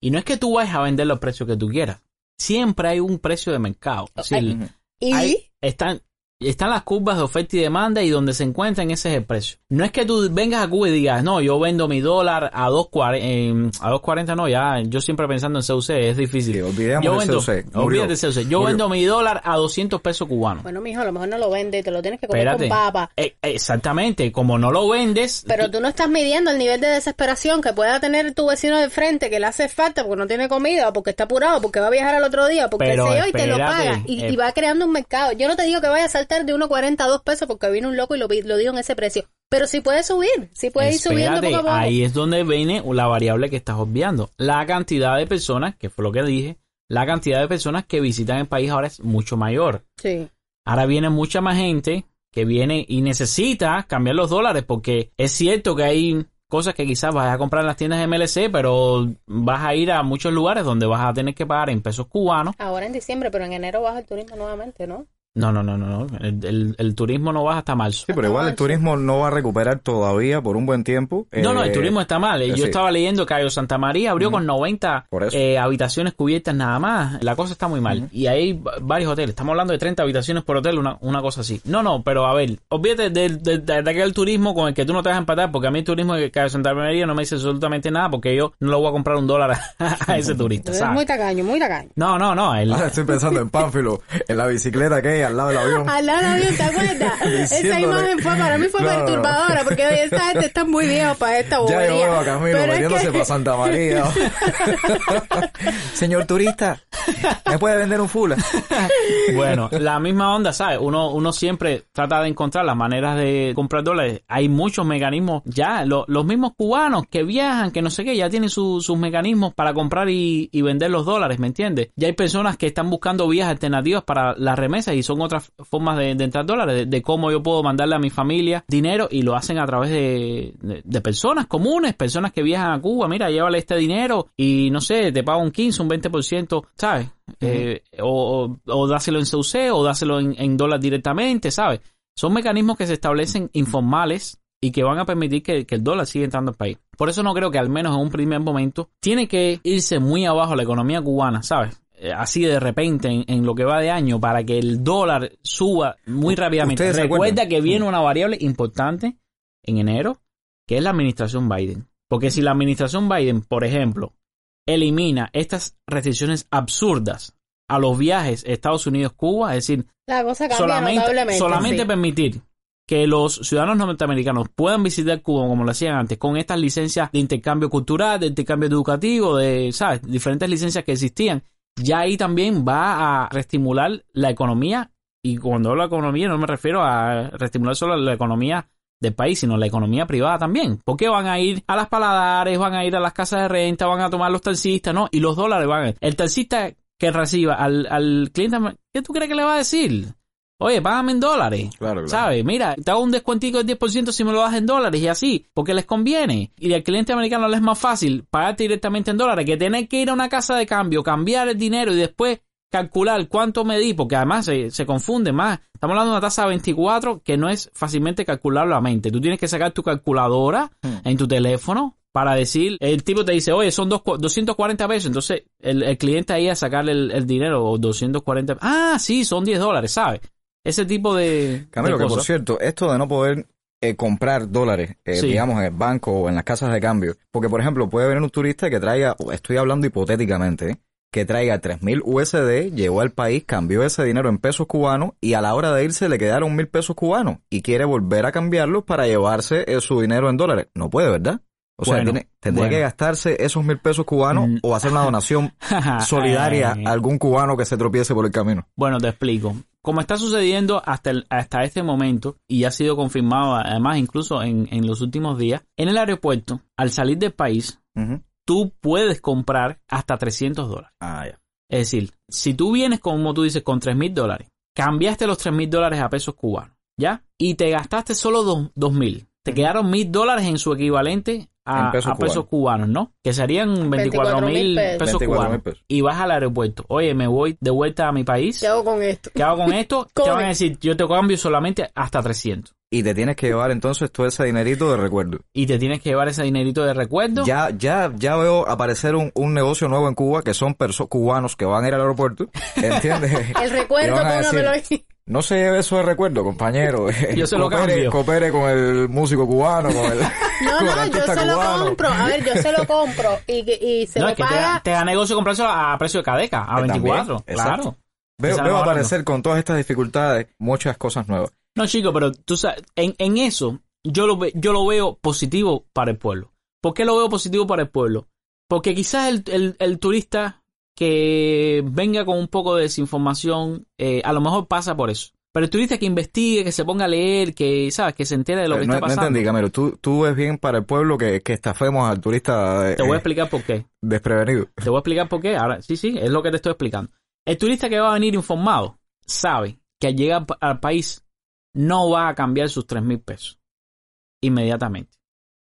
[SPEAKER 3] y no es que tú vayas a vender los precios que tú quieras. Siempre hay un precio de mercado. Es decir,
[SPEAKER 1] y
[SPEAKER 3] hay- están, están las curvas de oferta y demanda y donde se encuentran ese es el precio. No es que tú vengas a Cuba y digas, no, yo vendo mi dólar a 2.40, eh, a 2.40 no, ya, yo siempre pensando en CUC, es difícil.
[SPEAKER 2] Sí, olvidemos
[SPEAKER 3] yo vendo,
[SPEAKER 2] CUC, murió.
[SPEAKER 3] olvídate CUC. Yo
[SPEAKER 2] Murió.
[SPEAKER 3] vendo mi dólar a 200 pesos cubanos.
[SPEAKER 1] bueno, mijo, a lo mejor no lo vende y te lo tienes que comer
[SPEAKER 3] Espérate.
[SPEAKER 1] con papa.
[SPEAKER 3] Eh, exactamente, como no lo vendes,
[SPEAKER 1] Pero tú no estás midiendo el nivel de desesperación que pueda tener tu vecino de frente que le hace falta porque no tiene comida o porque está apurado, porque va a viajar al otro día, porque
[SPEAKER 3] Pero
[SPEAKER 1] se yo y te lo paga y,
[SPEAKER 3] eh.
[SPEAKER 1] y va creando un mercado. Yo no te digo que vaya a saltar de 1.40 a 2 pesos porque vino un loco y lo, lo dijo en ese precio, pero sí puede subir, sí puede ir subiendo poco a poco.
[SPEAKER 3] ahí es donde viene la variable que estás obviando. La cantidad de personas, que fue lo que dije, la cantidad de personas que visitan el país ahora es mucho mayor.
[SPEAKER 1] Sí.
[SPEAKER 3] Ahora viene mucha más gente que viene y necesita cambiar los dólares porque es cierto que hay cosas que quizás vas a comprar en las tiendas de MLC, pero vas a ir a muchos lugares donde vas a tener que pagar en pesos cubanos.
[SPEAKER 1] Ahora en diciembre, pero en enero baja el turismo nuevamente, ¿no?
[SPEAKER 3] No, no, no, no, no. El, el- el turismo no baja hasta marzo.
[SPEAKER 2] Sí, pero igual el turismo no va a recuperar todavía por un buen tiempo.
[SPEAKER 3] No, no, el
[SPEAKER 2] Eh,
[SPEAKER 3] turismo está mal. Yo
[SPEAKER 2] sí.
[SPEAKER 3] estaba leyendo que Cayo Santa María abrió con 90
[SPEAKER 2] Por eso.
[SPEAKER 3] eh, habitaciones cubiertas nada más. La cosa está muy mal. Y hay va- varios hoteles. Estamos hablando de 30 habitaciones por hotel, una, una cosa así. No, no, pero a ver, olvídate del de, de- de aquel turismo con el que tú no te vas a empatar, porque a mí el turismo de Cayo Santa María no me dice absolutamente nada, porque yo no le voy a comprar un dólar a, [laughs] a ese turista,
[SPEAKER 1] Es muy tacaño, muy tacaño.
[SPEAKER 3] No, no, no. el-
[SPEAKER 2] Ahora estoy pensando en Pánfilo, en la bicicleta que al lado del avión.
[SPEAKER 1] Al lado del avión, ¿te acuerdas? [laughs] Esa imagen fue, para mí fue
[SPEAKER 2] No,
[SPEAKER 1] perturbadora, porque oye, esta gente está muy vieja para esta
[SPEAKER 2] Ya
[SPEAKER 1] bobería.
[SPEAKER 2] yo veo a Camilo
[SPEAKER 1] Pero es
[SPEAKER 2] metiéndose
[SPEAKER 1] que-
[SPEAKER 2] para Santa María. [laughs] Señor turista, ¿me puede vender un fula?
[SPEAKER 3] Bueno, la misma onda, ¿sabes? Uno, uno siempre trata de encontrar las maneras de comprar dólares. Hay muchos mecanismos ya. Lo- los mismos cubanos que viajan, que no sé qué, ya tienen su- sus mecanismos para comprar y, y vender los dólares, ¿me entiendes? Ya hay personas que están buscando vías alternativas para las remesas y son otras formas de, de entrar dólares, de, de cómo yo puedo mandarle a mi familia dinero y lo hacen a través de, de- de personas comunes, personas que viajan a Cuba. Mira, llévale este dinero y no sé, te pago un 15, un 20%, ¿sabes? Eh, o, o, o dáselo en CUC o dáselo en, en dólar directamente, ¿sabes? Son mecanismos que se establecen informales y que van a permitir que, que el dólar siga entrando al país. Por eso no creo que al menos en un primer momento tiene que irse muy abajo la economía cubana, ¿sabes? Eh, Así de repente en, en lo que va de año para que el dólar suba muy rápidamente.
[SPEAKER 2] ¿Ustedes se
[SPEAKER 3] Recuerda que viene una variable importante en enero, que es la administración Biden. Porque si la administración Biden, por ejemplo, elimina estas restricciones absurdas a los viajes Estados Unidos-Cuba, es decir,
[SPEAKER 1] La cosa cambia
[SPEAKER 3] solamente,
[SPEAKER 1] notablemente.
[SPEAKER 3] solamente
[SPEAKER 1] sí.
[SPEAKER 3] permitir que los ciudadanos norteamericanos puedan visitar Cuba como lo hacían antes, con estas licencias de intercambio cultural, de intercambio educativo, de, ¿sabes? Diferentes licencias que existían, ya ahí también va a reestimular la economía, y cuando hablo de economía no me refiero a reestimular solo la economía del país, sino la economía privada también. Porque van a ir a las paladares, van a ir a las casas de renta, van a tomar los taxistas, ¿no? Y los dólares van a... El taxista que reciba al, al cliente, ¿qué tú crees que le va a decir? Oye, págame en dólares.
[SPEAKER 2] Claro, claro.
[SPEAKER 3] ¿Sabes? Mira, te hago un descuentico del 10% si me lo das en dólares y así, porque les conviene. Y al cliente americano le es más fácil pagarte directamente en dólares que tener que ir a una casa de cambio, cambiar el dinero y después calcular cuánto me di, porque además se, se confunde más. Estamos hablando de una tasa de 24 que no es fácilmente calculable a mente. Tú tienes que sacar tu calculadora en tu teléfono para decir, el tipo te dice, oye, son dos, 240 pesos, entonces el, el cliente ahí a sacarle el, el dinero, o 240, ah, sí, son 10 dólares, ¿sabes? Ese tipo de,
[SPEAKER 2] Camilo,
[SPEAKER 3] de
[SPEAKER 2] que por cierto, esto de no poder eh, comprar dólares, eh,
[SPEAKER 3] Sí.
[SPEAKER 2] digamos, en el banco o en las casas de cambio, porque por ejemplo, puede venir un turista que traiga, estoy hablando hipotéticamente, ¿eh? que traiga 3.000 USD, llegó al país, cambió ese dinero en pesos cubanos y a la hora de irse le quedaron mil pesos cubanos y quiere volver a cambiarlos para llevarse eh, su dinero en dólares. No puede, ¿verdad? O sea, tiene- tendría
[SPEAKER 3] bueno.
[SPEAKER 2] que gastarse esos mil pesos cubanos
[SPEAKER 3] Mm.
[SPEAKER 2] o hacer una donación [laughs] solidaria a algún cubano que se tropiece por el camino.
[SPEAKER 3] Bueno, te explico. Como está sucediendo hasta, el- hasta este momento, y ha sido confirmado además incluso en, en los últimos días, en el aeropuerto, al salir del país, tú puedes comprar hasta 300 dólares.
[SPEAKER 2] Ah, ya.
[SPEAKER 3] Es decir, si tú vienes, como tú dices, con 3 mil dólares, cambiaste los 3 mil dólares a pesos cubanos, ¿ya? Y te gastaste solo 2 mil. Te quedaron mil dólares en su equivalente a,
[SPEAKER 2] En pesos
[SPEAKER 3] a pesos cubanos, ¿no? Que serían 24 mil
[SPEAKER 1] 24.000 pesos.
[SPEAKER 3] pesos
[SPEAKER 2] 24.000
[SPEAKER 3] cubanos.
[SPEAKER 2] pesos.
[SPEAKER 3] Y vas al aeropuerto. Oye, me voy de vuelta a mi país.
[SPEAKER 1] ¿Qué hago con esto?
[SPEAKER 3] ¿Qué hago con esto? [laughs] Te van a decir, yo te cambio solamente hasta 300.
[SPEAKER 2] Y te tienes que llevar entonces todo ese dinerito de recuerdo.
[SPEAKER 3] Y te tienes que llevar ese dinerito de recuerdo.
[SPEAKER 2] Ya, ya, ya veo aparecer un, un negocio nuevo en Cuba que son perso- cubanos que van a ir al aeropuerto, [laughs] ¿entiendes?
[SPEAKER 1] El recuerdo, póngamelo ahí.
[SPEAKER 2] No se lleve eso de recuerdo, compañero. [laughs]
[SPEAKER 3] Yo se lo
[SPEAKER 2] coopere,
[SPEAKER 3] cambio.
[SPEAKER 2] Coopere con el músico cubano, con el, [laughs]
[SPEAKER 1] No,
[SPEAKER 2] con el
[SPEAKER 1] no, yo se lo
[SPEAKER 2] cubano.
[SPEAKER 1] compro. A ver, yo se lo compro y, se
[SPEAKER 3] no,
[SPEAKER 1] lo
[SPEAKER 3] es que te da,
[SPEAKER 1] paga.
[SPEAKER 3] te da negocio a precio de cadeca, a
[SPEAKER 2] Eh, también,
[SPEAKER 3] 24.
[SPEAKER 2] exacto.
[SPEAKER 3] claro.
[SPEAKER 2] Veo, veo aparecer con todas estas dificultades muchas cosas nuevas.
[SPEAKER 3] No, chico, pero tú sabes, en, en eso yo lo, ve- yo lo veo positivo para el pueblo. ¿Por qué lo veo positivo para el pueblo? Porque quizás el, el- el turista que venga con un poco de desinformación, eh, a lo mejor pasa por eso. Pero el turista que investigue, que se ponga a leer, que, ¿sabes? Que se entere de lo que
[SPEAKER 2] no,
[SPEAKER 3] está
[SPEAKER 2] no
[SPEAKER 3] pasando.
[SPEAKER 2] entendí, Camilo. ¿Tú, tú ves bien para el pueblo que, que estafemos al turista eh,
[SPEAKER 3] Te voy a explicar por qué.
[SPEAKER 2] desprevenido.
[SPEAKER 3] Te voy a explicar por qué. Ahora, sí, sí, es lo que te estoy explicando. El turista que va a venir informado sabe que al llegar al país no va a cambiar sus tres mil pesos inmediatamente,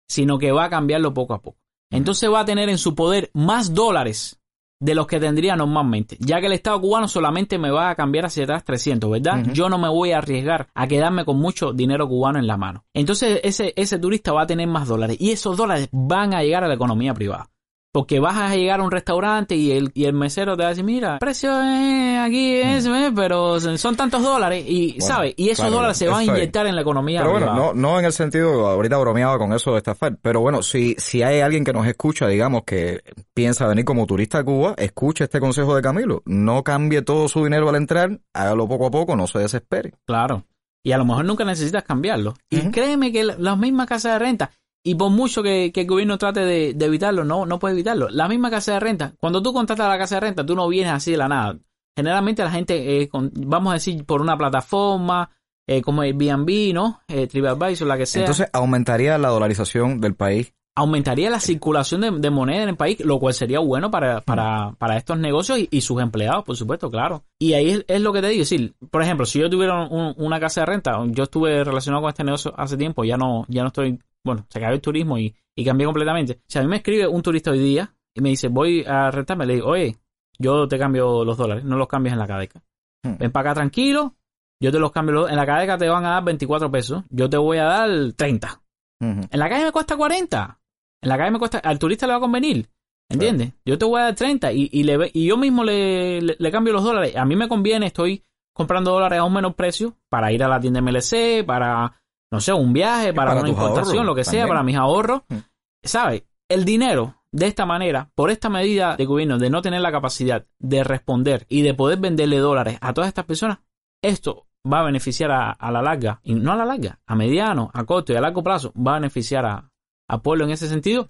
[SPEAKER 3] sino que va a cambiarlo poco a poco. Entonces va a tener en su poder más dólares de los que tendría normalmente, ya que el Estado cubano solamente me va a cambiar hacia atrás 300, ¿verdad? Yo no me voy a arriesgar a quedarme con mucho dinero cubano en la mano. Entonces ese, ese turista va a tener más dólares y esos dólares van a llegar a la economía privada. Porque vas a llegar a un restaurante y el, y el mesero te va a decir, mira, el precio eh, aquí es, eh, pero son tantos dólares. Y,
[SPEAKER 2] Bueno,
[SPEAKER 3] ¿sabes? Y esos
[SPEAKER 2] claro,
[SPEAKER 3] dólares se van a inyectar en la economía
[SPEAKER 2] Pero bueno, no, no en el sentido, ahorita bromeaba con eso de estafar, pero bueno, si, si hay alguien que nos escucha, digamos, que piensa venir como turista a Cuba, escuche este consejo de Camilo. No cambie todo su dinero al entrar, hágalo poco a poco, no se desespere.
[SPEAKER 3] Claro. Y a lo mejor nunca necesitas cambiarlo. Y créeme que la- las mismas casas de renta, y por mucho que, que el gobierno trate de, evitarlo, no, no puede evitarlo. La misma casa de renta, cuando tú contratas la casa de renta, tú no vienes así de la nada. Generalmente la gente, vamos a decir, por una plataforma, eh, como Airbnb, ¿no? Eh, TripAdvisor, la que sea.
[SPEAKER 2] Entonces aumentaría la dolarización del país.
[SPEAKER 3] Aumentaría la circulación de, de moneda en el país, lo cual sería bueno para, para, para estos negocios y, y sus empleados, por supuesto, claro. Y ahí es, es lo que te digo, decir, por ejemplo, si yo tuviera un- una casa de renta, yo estuve relacionado con este negocio hace tiempo, ya no, ya no estoy, bueno, se acabó el turismo y, y cambié completamente. Si a mí me escribe un turista hoy día y me dice, voy a rentarme, le digo, oye, yo te cambio los dólares, no los cambies en la cadeca.
[SPEAKER 2] Hmm.
[SPEAKER 3] Ven para acá tranquilo, yo te los cambio, en la cadeca te van a dar 24 pesos, yo te voy a dar 30.
[SPEAKER 2] Ujú.
[SPEAKER 3] En la calle me cuesta 40. En la calle me cuesta. Al turista le va a convenir. ¿Entiendes? Yo te voy a dar 30 y, y, le, y yo mismo le, le, le cambio los dólares. A mí me conviene, estoy comprando dólares a un menor precio para ir a la tienda MLC, para, no sé, un viaje, para,
[SPEAKER 2] para
[SPEAKER 3] una importación,
[SPEAKER 2] ahorros
[SPEAKER 3] lo que sea, para mis ahorros.
[SPEAKER 2] Mm.
[SPEAKER 3] ¿Sabes? El dinero, de esta manera, por esta medida de gobierno de no tener la capacidad de responder y de poder venderle dólares a todas estas personas, esto va a beneficiar a, a la larga, y no a la larga, a mediano, a corto y a largo plazo, va a beneficiar a, a pueblo en ese sentido.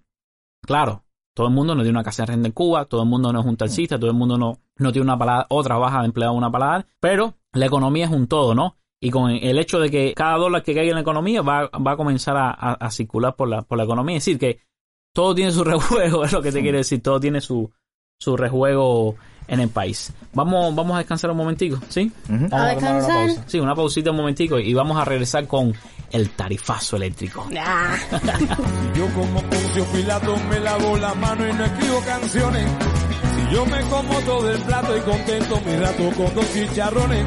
[SPEAKER 3] Claro, todo el mundo no tiene una casa de renta en Cuba, todo el mundo no es un taxista, todo el mundo no, no tiene una palabra, o trabaja de empleado una palabra, pero la economía es un todo, ¿no? Y con el hecho de que cada dólar que caiga en la economía va, va a comenzar a, a- a circular por la, por la economía. Es decir, que todo tiene su [laughs] rejuego, es lo que te quiero decir, todo tiene su, su rejuego en el país. Vamos, vamos a descansar un momentico, ¿sí?
[SPEAKER 2] Ujú.
[SPEAKER 3] Vamos
[SPEAKER 1] A
[SPEAKER 3] tomar una
[SPEAKER 1] descansar.
[SPEAKER 3] pausa. Sí, una pausita un momentico y vamos a regresar con el tarifazo eléctrico.
[SPEAKER 1] Ah, [laughs]
[SPEAKER 5] Yo como Poncio Pilato me lavo la mano y no escribo canciones. Si yo me como todo el plato y contento mi rato con dos chicharrones.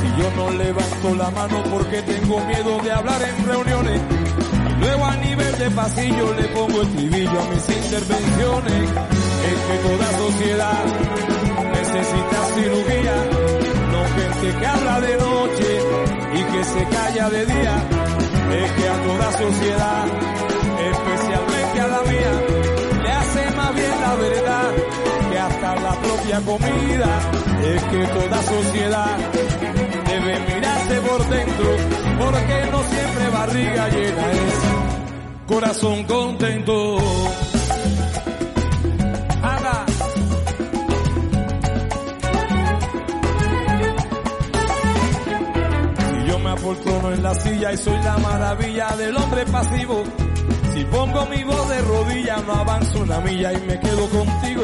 [SPEAKER 5] Si yo no levanto la mano porque tengo miedo de hablar en reuniones. Y luego a nivel de pasillo le pongo estribillo a mis intervenciones. Es que toda sociedad necesita cirugía. No gente que habla de noche y que se calla de día. Es que a toda sociedad, especialmente a la mía, le hace más bien la verdad que hasta la propia comida. Es que toda sociedad debe mirarse por dentro, porque no siempre barriga llena es corazón contento. En la silla y soy la maravilla del hombre pasivo. Si pongo mi voz de rodilla no avanzo una milla y me quedo contigo.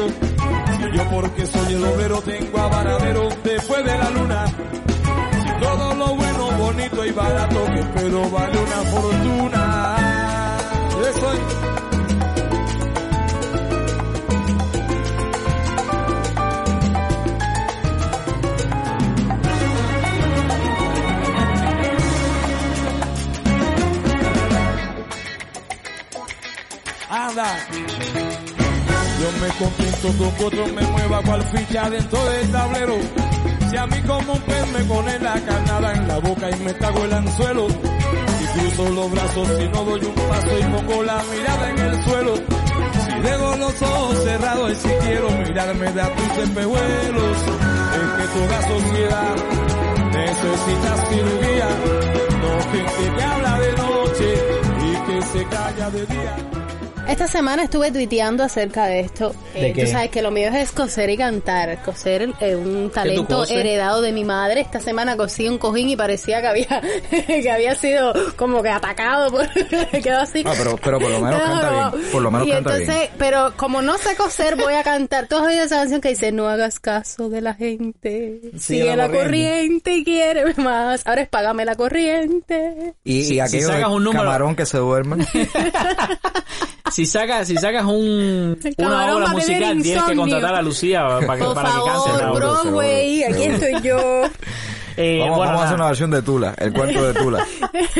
[SPEAKER 5] Si yo porque soy el obrero tengo a varadero después de la luna. Si todo lo bueno, bonito y barato que espero vale una fortuna. Yo soy Yo me contento con que otro me mueva cual ficha dentro del tablero. Si a mí como un pez me pone la carnada en la boca y me cago el anzuelo. Si cruzo los brazos y no doy un paso y pongo la mirada en el suelo. Si dejo los ojos cerrados y si quiero mirarme de a tus espejuelos. Es que toda sociedad necesita cirugía. No gente que habla de noche y que se calla de día.
[SPEAKER 1] Esta semana estuve tuiteando acerca de esto.
[SPEAKER 3] ¿De
[SPEAKER 1] Eh,
[SPEAKER 3] qué?
[SPEAKER 1] Tú sabes que lo mío es coser y cantar. Coser eh, un talento heredado de mi madre. Esta semana cosí un cojín y parecía que había [laughs] que había sido como que atacado. Por, [laughs] quedó así.
[SPEAKER 2] Ah, pero- pero por lo menos
[SPEAKER 1] Quedó
[SPEAKER 2] canta bien, por lo menos
[SPEAKER 1] y
[SPEAKER 2] canta
[SPEAKER 1] entonces, Pero como no sé coser, voy a cantar. ¿Tú has oído esa canción que dice no hagas caso de la gente? Sigue, la, corriente. y quiere más. Ahora es págame la corriente.
[SPEAKER 2] Y, y aquello
[SPEAKER 3] si sacas
[SPEAKER 2] de
[SPEAKER 3] un número-
[SPEAKER 2] camarón que se duerme. [laughs]
[SPEAKER 3] Si sacas, si sacas un, una obra musical, tienes que contratar a Lucía para que,
[SPEAKER 1] Por
[SPEAKER 3] para que cante.
[SPEAKER 1] favor,
[SPEAKER 3] la obra.
[SPEAKER 2] seguro,
[SPEAKER 1] Broadway, aquí estoy yo. [laughs]
[SPEAKER 3] Eh,
[SPEAKER 2] vamos,
[SPEAKER 3] bueno,
[SPEAKER 2] vamos a hacer una versión de Tula, el cuento de Tula.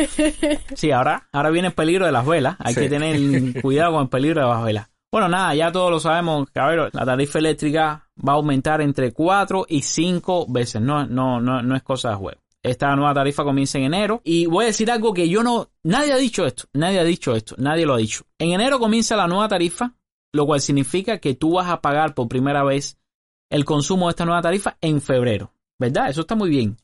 [SPEAKER 2] [laughs]
[SPEAKER 3] Sí, ahora, ahora viene el peligro de las velas. Hay
[SPEAKER 2] Sí.
[SPEAKER 3] que tener cuidado con el peligro de las velas. Bueno, nada, ya todos lo sabemos, cabrón. La tarifa eléctrica va a aumentar entre 4 y 5 veces. No, no, no, no es cosa de juego. Esta nueva tarifa comienza en enero. Y voy a decir algo que yo no. Nadie ha dicho esto. Nadie ha dicho esto. Nadie lo ha dicho. En enero comienza la nueva tarifa, lo cual significa que tú vas a pagar por primera vez el consumo de esta nueva tarifa en febrero. ¿Verdad? Eso está muy bien.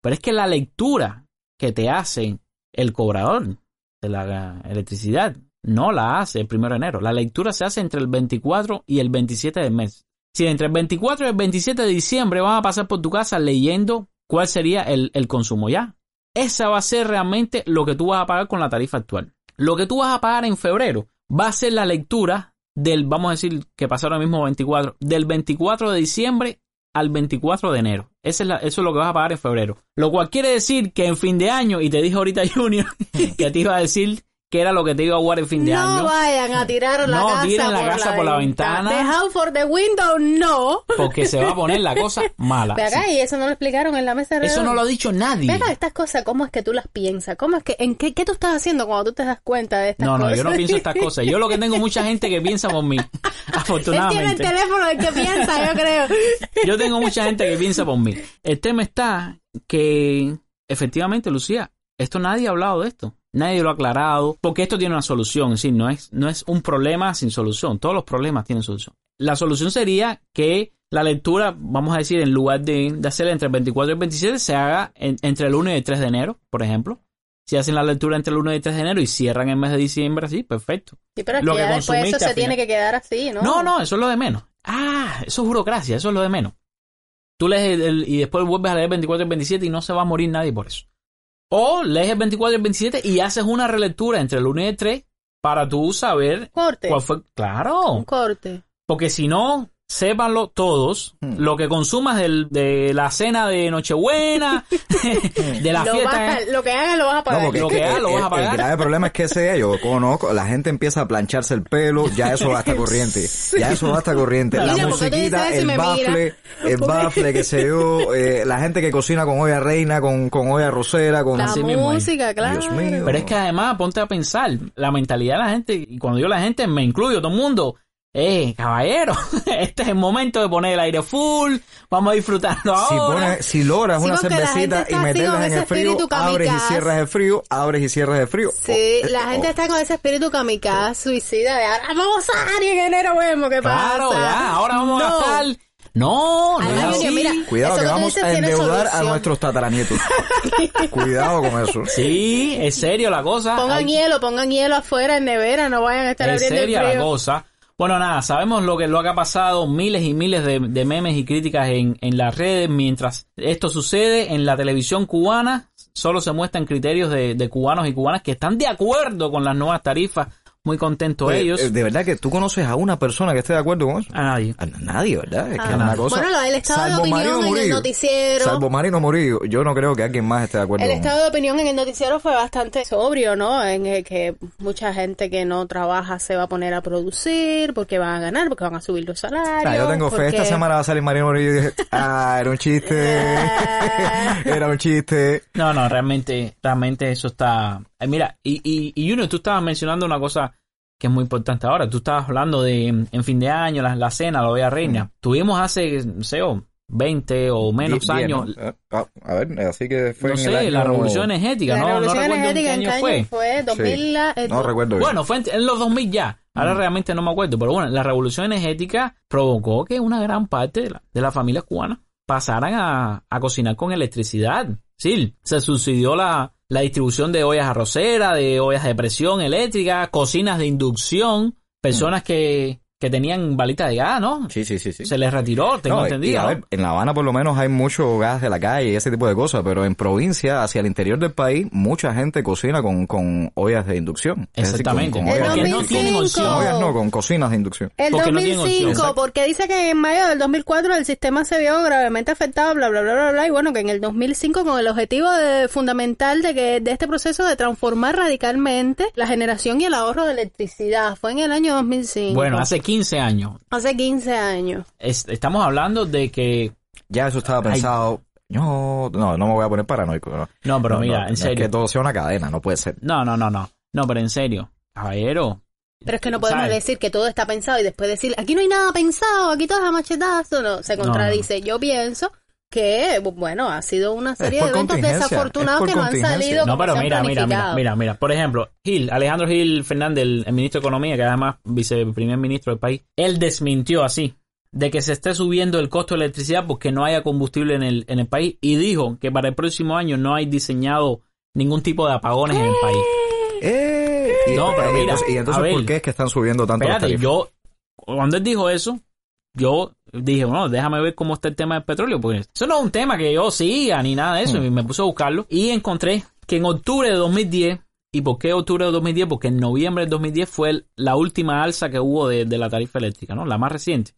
[SPEAKER 3] Pero es que la lectura que te hace el cobrador de la electricidad no la hace el primero de enero. La lectura se hace entre el 24 y el 27 del mes. Si entre el 24 y el 27 de diciembre van a pasar por tu casa leyendo cuál sería el, el consumo ya. Esa va a ser realmente lo que tú vas a pagar con la tarifa actual. Lo que tú vas a pagar en febrero va a ser la lectura del, vamos a decir que pasó ahora mismo 24, del 24 de diciembre al 24 de enero. Esa es la- eso es lo que vas a pagar en febrero. Lo cual quiere decir que en fin de año, y te dije ahorita [laughs] Junior, que te iba a decir que era lo que te iba a jugar en fin de
[SPEAKER 1] no
[SPEAKER 3] año.
[SPEAKER 1] vayan a tirar la
[SPEAKER 3] No
[SPEAKER 1] casa,
[SPEAKER 3] tiren la
[SPEAKER 1] por,
[SPEAKER 3] casa por la ventana.
[SPEAKER 1] House for the window, no.
[SPEAKER 3] Porque se va a poner la cosa [laughs] mala.
[SPEAKER 1] Ve acá,
[SPEAKER 3] Sí.
[SPEAKER 1] y eso no lo explicaron en la mesa de
[SPEAKER 3] Eso no lo ha dicho nadie.
[SPEAKER 1] Ve acá, estas cosas, ¿cómo es que tú las piensas? ¿Cómo es que, en qué, qué tú estás haciendo cuando tú te das cuenta de estas
[SPEAKER 3] No, no,
[SPEAKER 1] cosas?
[SPEAKER 3] yo no pienso estas cosas. Yo lo que tengo mucha [laughs] gente que piensa por mí.
[SPEAKER 1] Él tiene el
[SPEAKER 3] Afortunadamente.
[SPEAKER 1] teléfono del que piensa, yo creo.
[SPEAKER 3] Yo tengo mucha gente que piensa por mí. El tema está que, efectivamente, Lucía, esto nadie ha hablado de esto. Nadie lo ha aclarado. Porque esto tiene una solución. Es decir, no es, no es un problema sin solución. Todos los problemas tienen solución. La solución sería que la lectura, vamos a decir, en lugar de, de hacerla entre el 24 y el 27, se haga en- entre el 1 y el 3 de enero, por ejemplo. Si hacen la lectura entre el 1 y el 3 de enero y cierran el mes de diciembre, así, perfecto.
[SPEAKER 1] Sí, pero
[SPEAKER 3] Lo
[SPEAKER 1] que después eso se tiene que quedar así, ¿no?
[SPEAKER 3] No, no, eso es lo de menos. Ah, eso es burocracia, eso es lo de menos. Tú lees el, el- y después vuelves a leer el 24 y el 27 y no se va a morir nadie por eso. O lees el 24 y el 27 y haces una relectura entre el 1 y el 3 para tú saber
[SPEAKER 1] Corte.
[SPEAKER 3] cuál fue.
[SPEAKER 1] Un
[SPEAKER 3] Claro,
[SPEAKER 1] corte.
[SPEAKER 3] porque si no, sépanlo todos,
[SPEAKER 2] Hmm.
[SPEAKER 3] lo que consumas del- de la cena de Nochebuena, [laughs] de la
[SPEAKER 1] Lo,
[SPEAKER 3] fiesta. ¿eh?
[SPEAKER 1] lo que hagas lo vas a pagar.
[SPEAKER 3] Lo
[SPEAKER 2] que
[SPEAKER 3] que haga,
[SPEAKER 2] el,
[SPEAKER 3] lo vas a pagar.
[SPEAKER 2] el grave problema es que ese yo conozco, la gente empieza a plancharse el pelo, ya eso va hasta [laughs] corriente, ya eso va hasta corriente, la
[SPEAKER 1] Mira, ¿por qué te
[SPEAKER 2] musiquita, el bafle, el bafle que se yo, eh, la gente que cocina con olla reina, con, con olla rosera, con...
[SPEAKER 1] la
[SPEAKER 3] Así mismo es.
[SPEAKER 1] música, claro.
[SPEAKER 2] Dios mío.
[SPEAKER 3] Pero es que además, ponte a pensar, la mentalidad de la gente, y cuando digo la gente, me incluyo, todo el mundo. Eh, caballero, [laughs] este es el momento de poner el aire full, vamos a disfrutarlo
[SPEAKER 2] Si,
[SPEAKER 3] ahora.
[SPEAKER 2] pones, si logras
[SPEAKER 1] Sí,
[SPEAKER 2] una cervecita y meterlas en el frío, abres y cierras el frío, abres y cierras el frío.
[SPEAKER 1] Sí,
[SPEAKER 2] Oh,
[SPEAKER 1] la gente
[SPEAKER 2] oh.
[SPEAKER 1] está con ese espíritu kamikaze, suicida de ahora vamos a y en enero vemos qué pasa.
[SPEAKER 3] Claro, ya, ahora vamos
[SPEAKER 1] No.
[SPEAKER 3] a gastar. No, no
[SPEAKER 1] Además,
[SPEAKER 3] es
[SPEAKER 1] Junior,
[SPEAKER 3] así.
[SPEAKER 1] mira,
[SPEAKER 2] Cuidado que vamos a endeudar a nuestros tataranietos. [laughs] Cuidado con eso.
[SPEAKER 3] Sí, es serio la cosa.
[SPEAKER 1] Pongan
[SPEAKER 3] Hay-
[SPEAKER 1] hielo, pongan hielo afuera en nevera, no vayan a estar
[SPEAKER 3] es
[SPEAKER 1] abriendo el
[SPEAKER 3] seria la
[SPEAKER 1] frío.
[SPEAKER 3] cosa. Bueno, nada, sabemos lo que, lo ha pasado, miles y miles de, de memes y críticas en, en las redes. Mientras esto sucede en la televisión cubana, solo se muestran criterios de, de cubanos y cubanas que están de acuerdo con las nuevas tarifas. Muy contentos
[SPEAKER 2] Oye,
[SPEAKER 3] ellos.
[SPEAKER 2] eh, De verdad que tú conoces a una persona que esté de acuerdo con eso.
[SPEAKER 3] a nadie.
[SPEAKER 2] A nadie, ¿verdad? Es que
[SPEAKER 1] Ah.
[SPEAKER 2] es una cosa.
[SPEAKER 1] Bueno, del estado de
[SPEAKER 2] Salvo
[SPEAKER 1] opinión
[SPEAKER 2] Marino
[SPEAKER 1] en el noticiero.
[SPEAKER 2] Salvo Marino Murillo, yo no creo que alguien más esté de acuerdo
[SPEAKER 1] El
[SPEAKER 2] con
[SPEAKER 1] estado de opinión en el noticiero fue bastante sobrio, ¿no? En el que mucha gente que no trabaja se va a poner a producir porque van a ganar, porque van a subir los salarios.
[SPEAKER 2] Ah, yo tengo fe. Esta
[SPEAKER 1] porque-
[SPEAKER 2] semana va a salir Marino Murillo y dije, [laughs] ah, era un chiste. [laughs] [laughs] era un chiste.
[SPEAKER 3] No, no, realmente, realmente eso está. Eh, mira, y, y, y Junior, tú estabas mencionando una cosa que es muy importante ahora. Tú estabas hablando de en en fin de año, la, la cena, la olla reina. Tuvimos hace, no sé, o 20 o menos
[SPEAKER 2] Die-
[SPEAKER 3] años.
[SPEAKER 2] ¿no? Ah, a ver, así que fue
[SPEAKER 3] no
[SPEAKER 2] en
[SPEAKER 3] sé,
[SPEAKER 2] el año...
[SPEAKER 3] la revolución energética,
[SPEAKER 1] La
[SPEAKER 3] no,
[SPEAKER 1] revolución energética en qué año fue 2000, eh,
[SPEAKER 2] No recuerdo bien.
[SPEAKER 3] Bueno, fue en, en los 2000 ya. Ahora
[SPEAKER 2] Mm.
[SPEAKER 3] realmente no me acuerdo, pero bueno, la revolución energética provocó que una gran parte de, la- de las familias cubanas pasaran a, a cocinar con electricidad. Sí, se subsidió la, la distribución de ollas arroceras, de ollas de presión eléctrica, cocinas de inducción, personas que, que tenían balitas de gas, ¿no?
[SPEAKER 2] Sí, sí, sí, sí.
[SPEAKER 3] Se les retiró, tengo
[SPEAKER 2] No, y
[SPEAKER 3] entendido.
[SPEAKER 2] a
[SPEAKER 3] ¿no?
[SPEAKER 2] ver, en La Habana por lo menos hay mucho gas de la calle y ese tipo de cosas, pero en provincia, hacia el interior del país, mucha gente cocina con, con ollas de inducción. Es decir, con-
[SPEAKER 3] Exactamente.
[SPEAKER 2] con ollas
[SPEAKER 3] Porque
[SPEAKER 2] de
[SPEAKER 3] no
[SPEAKER 1] 2005.
[SPEAKER 3] tienen opción.
[SPEAKER 2] Con ollas no, con cocinas de inducción.
[SPEAKER 1] El
[SPEAKER 3] Porque no tienen
[SPEAKER 1] 2005,
[SPEAKER 3] opción.
[SPEAKER 1] porque dice que en mayo del 2004 el sistema se vio gravemente afectado, bla, bla, bla, bla, bla, y bueno, que en el 2005 con el objetivo de- fundamental de que de este proceso de transformar radicalmente la generación y el ahorro de electricidad. Fue en el año 2005.
[SPEAKER 3] Bueno, hace 15 años.
[SPEAKER 1] Hace 15 años.
[SPEAKER 3] Es- estamos hablando de que
[SPEAKER 2] Ya eso estaba pensado. No, no, no me voy a poner paranoico. No,
[SPEAKER 3] No, pero
[SPEAKER 2] No,
[SPEAKER 3] mira,
[SPEAKER 2] no,
[SPEAKER 3] en
[SPEAKER 2] no, es
[SPEAKER 3] serio.
[SPEAKER 2] que todo sea una cadena, no puede ser.
[SPEAKER 3] No, no, no, no. No, pero en serio. Caballero.
[SPEAKER 1] Pero es que no podemos
[SPEAKER 3] ¿sabes?
[SPEAKER 1] decir que todo está pensado y después decir, aquí no hay nada pensado, aquí todo es a machetazo. No, se
[SPEAKER 3] No,
[SPEAKER 1] contradice. Yo pienso que, bueno, ha sido una serie de eventos desafortunados que no han salido
[SPEAKER 3] No,
[SPEAKER 1] como
[SPEAKER 3] pero
[SPEAKER 1] han
[SPEAKER 3] mira, mira, mira, mira, mira. Por ejemplo, Gil, Alejandro Gil Fernández, el, el ministro de Economía, que además viceprimer ministro del país, él desmintió así de que se esté subiendo el costo de electricidad porque no haya combustible en el, en el país y dijo que para el próximo año no hay diseñado ningún tipo de apagones en el país.
[SPEAKER 2] ¡Eh! Y,
[SPEAKER 3] No, pero
[SPEAKER 2] y
[SPEAKER 3] mira,
[SPEAKER 2] entonces, y entonces
[SPEAKER 3] a ver.
[SPEAKER 2] ¿por qué es que están subiendo tanto
[SPEAKER 3] Espérate, yo, cuando él dijo eso, yo dije, bueno, déjame ver cómo está el tema del petróleo, porque eso no es un tema que yo siga ni nada de eso,
[SPEAKER 2] Hmm.
[SPEAKER 3] y me puse a buscarlo y encontré que en octubre de 2010, ¿y por qué octubre de 2010? Porque en noviembre de 2010 fue el- la última alza que hubo de, de la tarifa eléctrica, ¿no? La más reciente.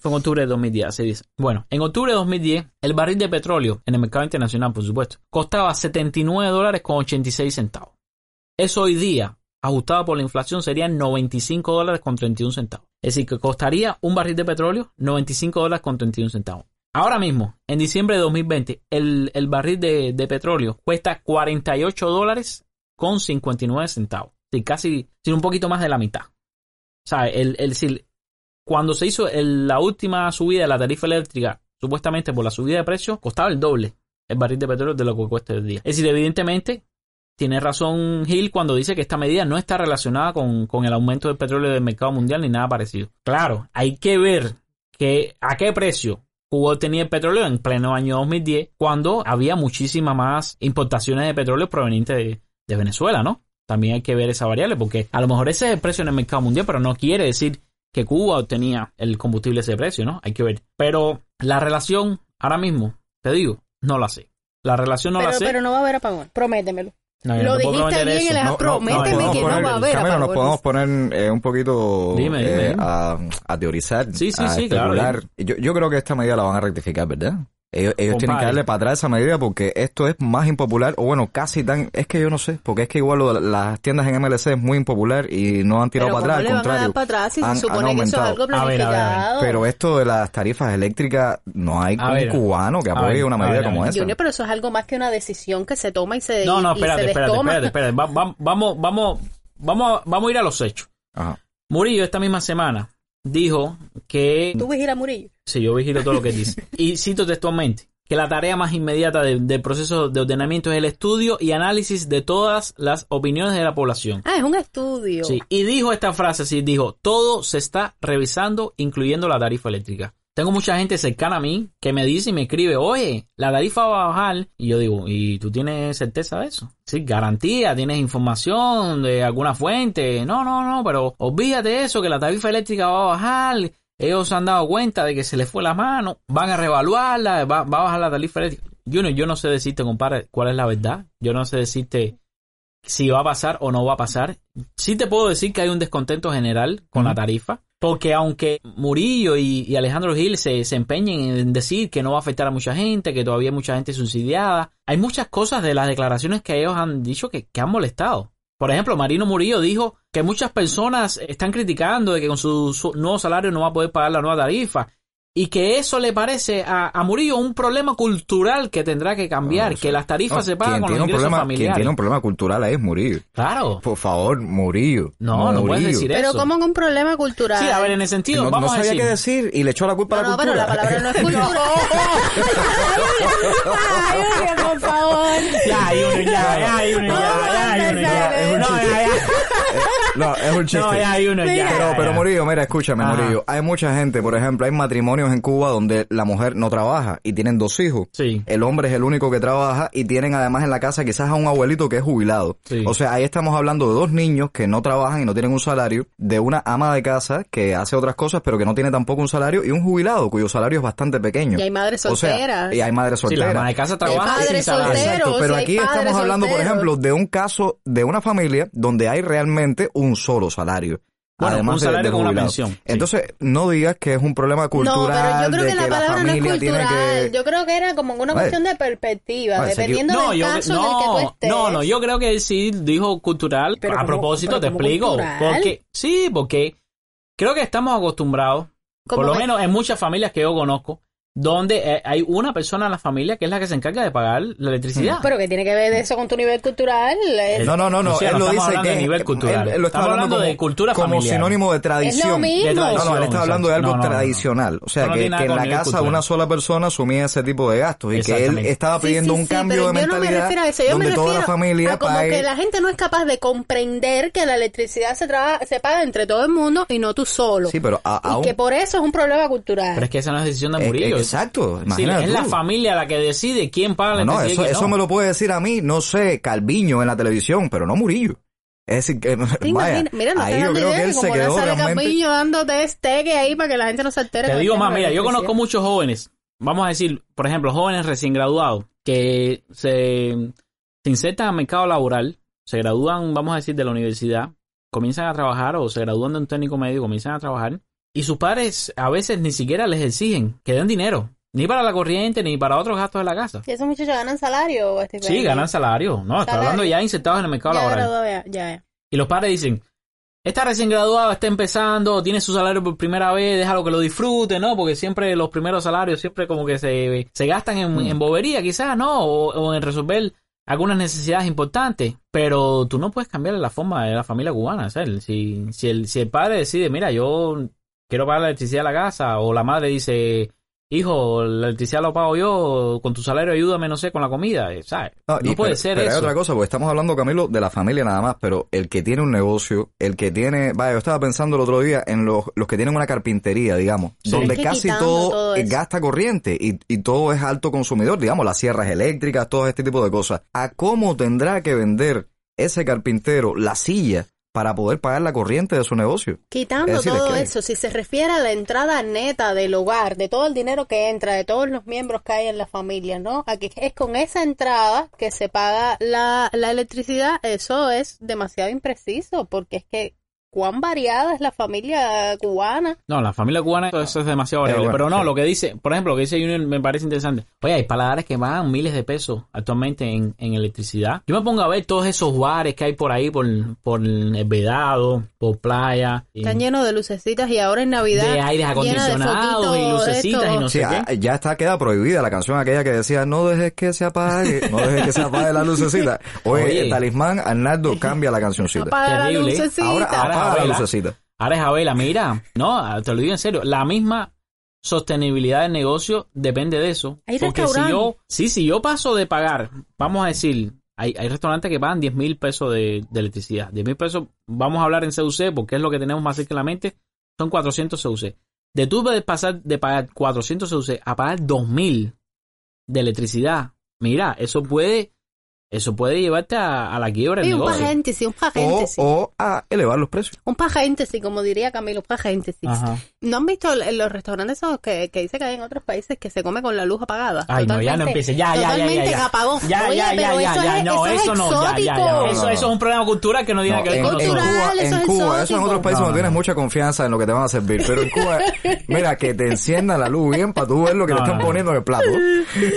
[SPEAKER 3] Fue en octubre de 2010, así dice. Bueno, en octubre de 2010, el barril de petróleo, en el mercado internacional, por supuesto, costaba 79 dólares con 86 centavos. Eso hoy día, ajustado por la inflación, serían 95 dólares con 31 centavos. Es decir, que costaría un barril de petróleo 95 dólares con 31 centavos. Ahora mismo, en diciembre de 2020, el, el barril de, de petróleo cuesta 48 dólares con 59 centavos. Sí, casi, sin un poquito más de la mitad. Sea, el, el, si- cuando se hizo la última subida de la tarifa eléctrica, supuestamente por la subida de precios, costaba el doble el barril de petróleo de lo que cuesta el día. Es decir, evidentemente, tiene razón Hill cuando dice que esta medida no está relacionada con, con el aumento del petróleo del mercado mundial ni nada parecido. Claro, hay que ver que a qué precio Cuba tenía el petróleo en pleno año 2010, cuando había muchísimas más importaciones de petróleo provenientes de, de Venezuela, ¿no? También hay que ver esa variable, porque a lo mejor ese es el precio en el mercado mundial, pero no quiere decir que Cuba obtenía el combustible a ese precio, ¿no? Hay que ver. Pero la relación, ahora mismo, te digo, no la sé. La relación no
[SPEAKER 1] pero,
[SPEAKER 3] la sé.
[SPEAKER 1] pero no va a haber apagón, prométemelo.
[SPEAKER 3] No,
[SPEAKER 1] Lo
[SPEAKER 3] no
[SPEAKER 1] dijiste bien le
[SPEAKER 3] No,
[SPEAKER 1] prométeme
[SPEAKER 3] no, no,
[SPEAKER 1] que
[SPEAKER 3] no,
[SPEAKER 1] no va a haber.
[SPEAKER 2] Camilo, nos podemos poner eh, un poquito
[SPEAKER 3] Dime, dime,
[SPEAKER 2] eh,
[SPEAKER 3] dime.
[SPEAKER 2] A, a teorizar,
[SPEAKER 3] Sí, sí,
[SPEAKER 2] a
[SPEAKER 3] sí, claro.
[SPEAKER 2] Yo, yo creo que esta medida la van a rectificar, ¿verdad? Ellos, ellos tienen que darle para atrás esa medida porque esto es más impopular, o bueno, casi tan, es que yo no sé, porque es que igual lo las tiendas en MLC es muy impopular y no han tirado
[SPEAKER 1] Pero
[SPEAKER 2] para atrás,
[SPEAKER 1] ¿cómo
[SPEAKER 2] al
[SPEAKER 1] le van a
[SPEAKER 2] contrario.
[SPEAKER 1] dar para atrás si se
[SPEAKER 2] han- han
[SPEAKER 1] supone que eso es
[SPEAKER 2] aumentado.
[SPEAKER 1] algo
[SPEAKER 3] A ver, a ver, a ver.
[SPEAKER 1] planificado?
[SPEAKER 2] Pero esto de las tarifas eléctricas, no hay
[SPEAKER 3] A
[SPEAKER 2] un
[SPEAKER 3] ver,
[SPEAKER 2] cubano que
[SPEAKER 3] a
[SPEAKER 2] apoye
[SPEAKER 3] ver,
[SPEAKER 2] una medida como esa.
[SPEAKER 1] Junior, pero eso es algo más que una decisión que se toma y se,
[SPEAKER 3] No, no, espérate,
[SPEAKER 1] se
[SPEAKER 3] espérate, espérate, espérate. Va- va- vamos, vamos, vamos, a- vamos a ir a los hechos.
[SPEAKER 2] Ajá.
[SPEAKER 3] Murillo esta misma semana dijo que
[SPEAKER 1] ¿Tú vigilas Murillo?
[SPEAKER 3] Sí, yo vigilo todo lo que dice. [laughs] Y cito textualmente que la tarea más inmediata de- del proceso de ordenamiento es el estudio y análisis de todas las opiniones de la población.
[SPEAKER 1] Ah, es un estudio.
[SPEAKER 3] Sí, y dijo esta frase así, dijo, todo se está revisando, incluyendo la tarifa eléctrica. Tengo mucha gente cercana a mí que me dice y me escribe, oye, la tarifa va a bajar. Y yo digo, ¿y tú tienes certeza de eso? Sí, garantía, tienes información de alguna fuente. No, no, no, pero olvídate de eso, que la tarifa eléctrica va a bajar. Ellos se han dado cuenta de que se les fue la mano, van a revaluarla, va, va a bajar la tarifa eléctrica. Yo no, yo no sé decirte, compadre, cuál es la verdad. Yo no sé decirte si va a pasar o no va a pasar. Sí te puedo decir que hay un descontento general con la tarifa, porque aunque Murillo y, y Alejandro Gil se, se empeñen en decir que no va a afectar a mucha gente, que todavía hay mucha gente subsidiada, hay muchas cosas de las declaraciones que ellos han dicho que, que han molestado. Por ejemplo, Marino Murillo dijo que muchas personas están criticando de que con su, su nuevo salario no va a poder pagar la nueva tarifa. Y que eso le parece a, a Murillo un problema cultural que tendrá que cambiar,
[SPEAKER 2] No,
[SPEAKER 3] que las tarifas
[SPEAKER 2] No,
[SPEAKER 3] se pagan
[SPEAKER 2] quien
[SPEAKER 3] con los ingresos
[SPEAKER 2] problema, Quien
[SPEAKER 3] familiares.
[SPEAKER 2] tiene un problema cultural ahí es Murillo.
[SPEAKER 3] Claro.
[SPEAKER 2] Por favor, Murillo.
[SPEAKER 3] No, no puedes
[SPEAKER 2] Murillo.
[SPEAKER 3] decir
[SPEAKER 1] Pero
[SPEAKER 3] eso.
[SPEAKER 1] como un problema cultural.
[SPEAKER 3] Sí, a ver, en el sentido,
[SPEAKER 2] No,
[SPEAKER 3] vamos
[SPEAKER 2] no
[SPEAKER 3] a
[SPEAKER 2] sabía
[SPEAKER 3] decir.
[SPEAKER 2] qué decir y le echó la culpa
[SPEAKER 1] No,
[SPEAKER 2] a la
[SPEAKER 1] no, pero
[SPEAKER 2] cultura.
[SPEAKER 1] la palabra no es [laughs] cultura. Ay, por favor.
[SPEAKER 3] Ya, hay uno, ya, ya, hay uno, ya, ya, hay uno, ya.
[SPEAKER 2] Es un
[SPEAKER 3] No,
[SPEAKER 2] chiste.
[SPEAKER 3] ya, ya.
[SPEAKER 2] No, es un chiste.
[SPEAKER 3] No, ya hay uno, ya.
[SPEAKER 2] Pero, pero. Murillo, mira, escúchame. Murillo. Hay mucha gente, por ejemplo, hay matrimonios en Cuba donde la mujer no trabaja y tienen dos hijos.
[SPEAKER 3] Sí.
[SPEAKER 2] El hombre es el único que trabaja y tienen además en la casa quizás a un abuelito que es jubilado.
[SPEAKER 3] Sí.
[SPEAKER 2] O sea, ahí estamos hablando de dos niños que no trabajan y no tienen un salario, de una ama de casa que hace otras cosas pero que no tiene tampoco un salario y un jubilado cuyo salario es bastante pequeño.
[SPEAKER 1] Y hay madres
[SPEAKER 2] O sea,
[SPEAKER 1] solteras.
[SPEAKER 2] y hay madres
[SPEAKER 3] Sí, la
[SPEAKER 2] solteras.
[SPEAKER 3] ama de casa trabaja
[SPEAKER 1] padre
[SPEAKER 3] sin salario.
[SPEAKER 1] soltero.
[SPEAKER 2] Exacto, pero
[SPEAKER 1] si hay
[SPEAKER 2] aquí
[SPEAKER 1] padres
[SPEAKER 2] estamos hablando, por
[SPEAKER 1] solteros.
[SPEAKER 2] ejemplo, de un caso de una familia donde hay realmente un solo salario.
[SPEAKER 3] Bueno,
[SPEAKER 2] además
[SPEAKER 3] un
[SPEAKER 2] de-
[SPEAKER 3] salario
[SPEAKER 2] de
[SPEAKER 3] con una pensión, sí.
[SPEAKER 2] Entonces, no digas que es un problema
[SPEAKER 1] No,
[SPEAKER 2] cultural,
[SPEAKER 1] pero yo creo
[SPEAKER 2] de
[SPEAKER 1] que la
[SPEAKER 2] la
[SPEAKER 1] palabra no es
[SPEAKER 2] familia tiene
[SPEAKER 1] cultural.
[SPEAKER 2] que...
[SPEAKER 1] Yo creo que era como una cuestión de perspectiva,
[SPEAKER 2] Vale,
[SPEAKER 1] dependiendo
[SPEAKER 3] No,
[SPEAKER 1] del
[SPEAKER 3] yo,
[SPEAKER 1] caso en el que tú
[SPEAKER 3] no,
[SPEAKER 1] estés.
[SPEAKER 3] no, no, yo creo que él sí dijo cultural.
[SPEAKER 1] Pero
[SPEAKER 3] a
[SPEAKER 1] como-
[SPEAKER 3] propósito,
[SPEAKER 1] pero
[SPEAKER 3] te explico.
[SPEAKER 1] cultural.
[SPEAKER 3] Porque, sí, porque creo que estamos acostumbrados, por lo
[SPEAKER 1] que-
[SPEAKER 3] menos en muchas familias que yo conozco, donde eh, hay una persona en la familia que es la que se encarga de pagar la electricidad.
[SPEAKER 1] Pero que tiene que ver eso con tu nivel cultural. eh,
[SPEAKER 2] No, no, no, no,
[SPEAKER 3] Luciano,
[SPEAKER 2] él lo
[SPEAKER 3] estamos
[SPEAKER 2] dice
[SPEAKER 3] hablando
[SPEAKER 2] que
[SPEAKER 3] de nivel cultural.
[SPEAKER 2] Él, él lo está
[SPEAKER 3] Estamos
[SPEAKER 2] hablando,
[SPEAKER 3] hablando
[SPEAKER 2] como,
[SPEAKER 3] de cultura
[SPEAKER 2] como
[SPEAKER 3] familiar.
[SPEAKER 2] sinónimo de tradición.
[SPEAKER 1] Es lo mismo.
[SPEAKER 3] De
[SPEAKER 2] No,
[SPEAKER 3] tradición,
[SPEAKER 2] no, él está hablando de algo
[SPEAKER 3] No, no, no, no.
[SPEAKER 2] tradicional. O sea,
[SPEAKER 3] no
[SPEAKER 2] que, en la casa
[SPEAKER 3] cultural.
[SPEAKER 2] una sola persona asumía ese tipo de gastos y que él estaba pidiendo
[SPEAKER 1] sí,
[SPEAKER 2] un
[SPEAKER 1] sí,
[SPEAKER 2] cambio de
[SPEAKER 1] yo no me
[SPEAKER 2] mentalidad
[SPEAKER 1] refiero a eso. Yo
[SPEAKER 2] donde
[SPEAKER 1] me
[SPEAKER 2] toda la
[SPEAKER 1] refiero
[SPEAKER 2] familia
[SPEAKER 1] a como
[SPEAKER 2] pague-
[SPEAKER 1] que la gente no es capaz de comprender que la electricidad se, traba- se paga entre todo el mundo y no tú solo.
[SPEAKER 2] Sí, pero a-
[SPEAKER 1] y
[SPEAKER 2] aún-
[SPEAKER 1] que por eso es un problema cultural.
[SPEAKER 3] Pero es que esa no es decisión de Murillo.
[SPEAKER 2] Exacto,
[SPEAKER 3] Sí,
[SPEAKER 2] imagínate
[SPEAKER 3] es la familia la que decide quién paga la
[SPEAKER 2] No, eso, eso
[SPEAKER 3] no.
[SPEAKER 2] me lo puede decir a mí, no sé, Calviño en la televisión, pero no Murillo. Es decir, que, [laughs]
[SPEAKER 1] ¿Te
[SPEAKER 2] vaya?
[SPEAKER 1] Mira, no
[SPEAKER 2] ahí yo creo que
[SPEAKER 1] que
[SPEAKER 2] él se
[SPEAKER 1] como no
[SPEAKER 2] quedó
[SPEAKER 1] sale
[SPEAKER 2] realmente...
[SPEAKER 1] Dándote steak ahí para que la gente no se entere.
[SPEAKER 3] Te digo más, mira, yo conozco muchos jóvenes, vamos a decir, por ejemplo, jóvenes recién graduados que se, se insertan al mercado laboral, se gradúan, vamos a decir, de la universidad, comienzan a trabajar o se gradúan de un técnico medio, comienzan a trabajar y sus padres a veces ni siquiera les exigen que den dinero, ni para la corriente ni para otros gastos de la casa.
[SPEAKER 1] ¿Y esos muchachos ganan salario? o estipendo?
[SPEAKER 3] Sí, ganan salario, no, está hablando ya insertados en el mercado
[SPEAKER 1] Ya,
[SPEAKER 3] laboral.
[SPEAKER 1] ya, ya.
[SPEAKER 3] Y los padres dicen, está recién graduado, está empezando, tiene su salario por primera vez, déjalo que lo disfrute, ¿no? Porque siempre los primeros salarios siempre como que se, se gastan en, en bobería quizás, ¿no? O, o en resolver algunas necesidades importantes. Pero tú no puedes cambiar la forma de la familia cubana, ¿sabes? Si, si, el, si el padre decide, mira, yo quiero pagar la electricidad de la casa, o la madre dice... Hijo, la electricidad lo pago yo, con tu salario ayúdame, no sé, con la comida, ¿sabes? No,
[SPEAKER 2] y
[SPEAKER 3] puede
[SPEAKER 2] pero-
[SPEAKER 3] ser
[SPEAKER 2] pero
[SPEAKER 3] eso.
[SPEAKER 2] hay otra cosa, porque estamos hablando, Camilo, de la familia nada más, pero el que tiene un negocio, el que tiene, vaya, yo estaba pensando el otro día en los, los que tienen una carpintería, digamos,
[SPEAKER 3] Sí.
[SPEAKER 2] donde
[SPEAKER 1] Es que
[SPEAKER 2] casi todo, gasta corriente y, y todo es alto consumidor, digamos, las sierras eléctricas, todo este tipo de cosas. ¿A cómo tendrá que vender ese carpintero la silla para poder pagar la corriente de su negocio.
[SPEAKER 1] Quitando
[SPEAKER 2] Es decir, es
[SPEAKER 1] todo
[SPEAKER 2] que-
[SPEAKER 1] eso, si se refiere a la entrada neta del hogar, de todo el dinero que entra, de todos los miembros que hay en la familia, ¿no? Aquí es con esa entrada que se paga la, la electricidad, eso es demasiado impreciso, porque es que cuán variada es la familia cubana.
[SPEAKER 3] No, la familia cubana, eso es demasiado
[SPEAKER 2] Pero
[SPEAKER 3] variable.
[SPEAKER 2] bueno,
[SPEAKER 3] Pero no,
[SPEAKER 2] sí.
[SPEAKER 3] lo que dice, por ejemplo, lo que dice Junior me parece interesante. Oye, hay paladares que pagan miles de pesos actualmente en, en electricidad. Yo me pongo a ver todos esos bares que hay por ahí, por, por el Vedado, por playa. y-
[SPEAKER 1] Están llenos de lucecitas y ahora en Navidad.
[SPEAKER 3] de aires acondicionados y lucecitas y no
[SPEAKER 2] Sí,
[SPEAKER 3] sé
[SPEAKER 2] ah,
[SPEAKER 3] qué.
[SPEAKER 2] ya está, queda prohibida la canción aquella que decía, no dejes que se apague, no dejes que se apague la lucecita. [laughs] Oye,
[SPEAKER 3] Oye.
[SPEAKER 2] el talismán, Arnaldo cambia la cancioncita.
[SPEAKER 1] Apaga la
[SPEAKER 3] Terrible.
[SPEAKER 1] lucecita.
[SPEAKER 2] Ahora
[SPEAKER 3] Ahora
[SPEAKER 2] apaga la
[SPEAKER 3] Abela. Ahora mira, no, te lo digo en serio, la misma sostenibilidad del negocio depende de eso.
[SPEAKER 1] Hay
[SPEAKER 3] Porque si
[SPEAKER 1] restaurantes.
[SPEAKER 3] yo, sí, si yo paso de pagar, vamos a decir, hay, hay restaurantes que pagan 10 mil pesos de, de electricidad. 10 mil pesos, vamos a hablar en CUC porque es lo que tenemos más cerca en la mente, son 400 CUC. De tú de pasar de pagar 400 CUC a pagar 2 mil de electricidad, mira, eso puede, eso puede llevarte a, a la quiebra del
[SPEAKER 1] Sí, un
[SPEAKER 3] negocio.
[SPEAKER 1] paréntesis, un
[SPEAKER 2] O,
[SPEAKER 1] paréntesis.
[SPEAKER 2] o a elevar los precios.
[SPEAKER 1] Un paréntesis, como diría Camilo, un paréntesis.
[SPEAKER 3] Ajá.
[SPEAKER 1] ¿No han visto los restaurantes esos que, que dice que hay en otros países que se come con la luz apagada?
[SPEAKER 3] Ay, no, ya no
[SPEAKER 1] Totalmente-
[SPEAKER 3] empiece. Ya, ya, ya, ya.
[SPEAKER 1] Totalmente
[SPEAKER 3] ya.
[SPEAKER 1] apagón.
[SPEAKER 3] Ya,
[SPEAKER 1] Oye,
[SPEAKER 3] ya, ya,
[SPEAKER 1] pero
[SPEAKER 3] ya,
[SPEAKER 1] eso
[SPEAKER 3] ya.
[SPEAKER 1] es-
[SPEAKER 3] No,
[SPEAKER 1] eso es
[SPEAKER 3] eso no, ya, ya, ya.
[SPEAKER 1] exótico.
[SPEAKER 3] Eso, eso es un problema cultural que no tiene
[SPEAKER 2] No,
[SPEAKER 3] que ver con nosotros.
[SPEAKER 1] Eso
[SPEAKER 2] en
[SPEAKER 1] es
[SPEAKER 2] Cuba, eso en otros países
[SPEAKER 3] No,
[SPEAKER 2] no,
[SPEAKER 3] no,
[SPEAKER 2] tienes
[SPEAKER 3] no.
[SPEAKER 2] mucha confianza en lo que te van a servir, pero en Cuba, [laughs] mira, que te enciendan la luz bien para tú ver lo que
[SPEAKER 3] No,
[SPEAKER 2] le están
[SPEAKER 3] no.
[SPEAKER 2] poniendo en el plato.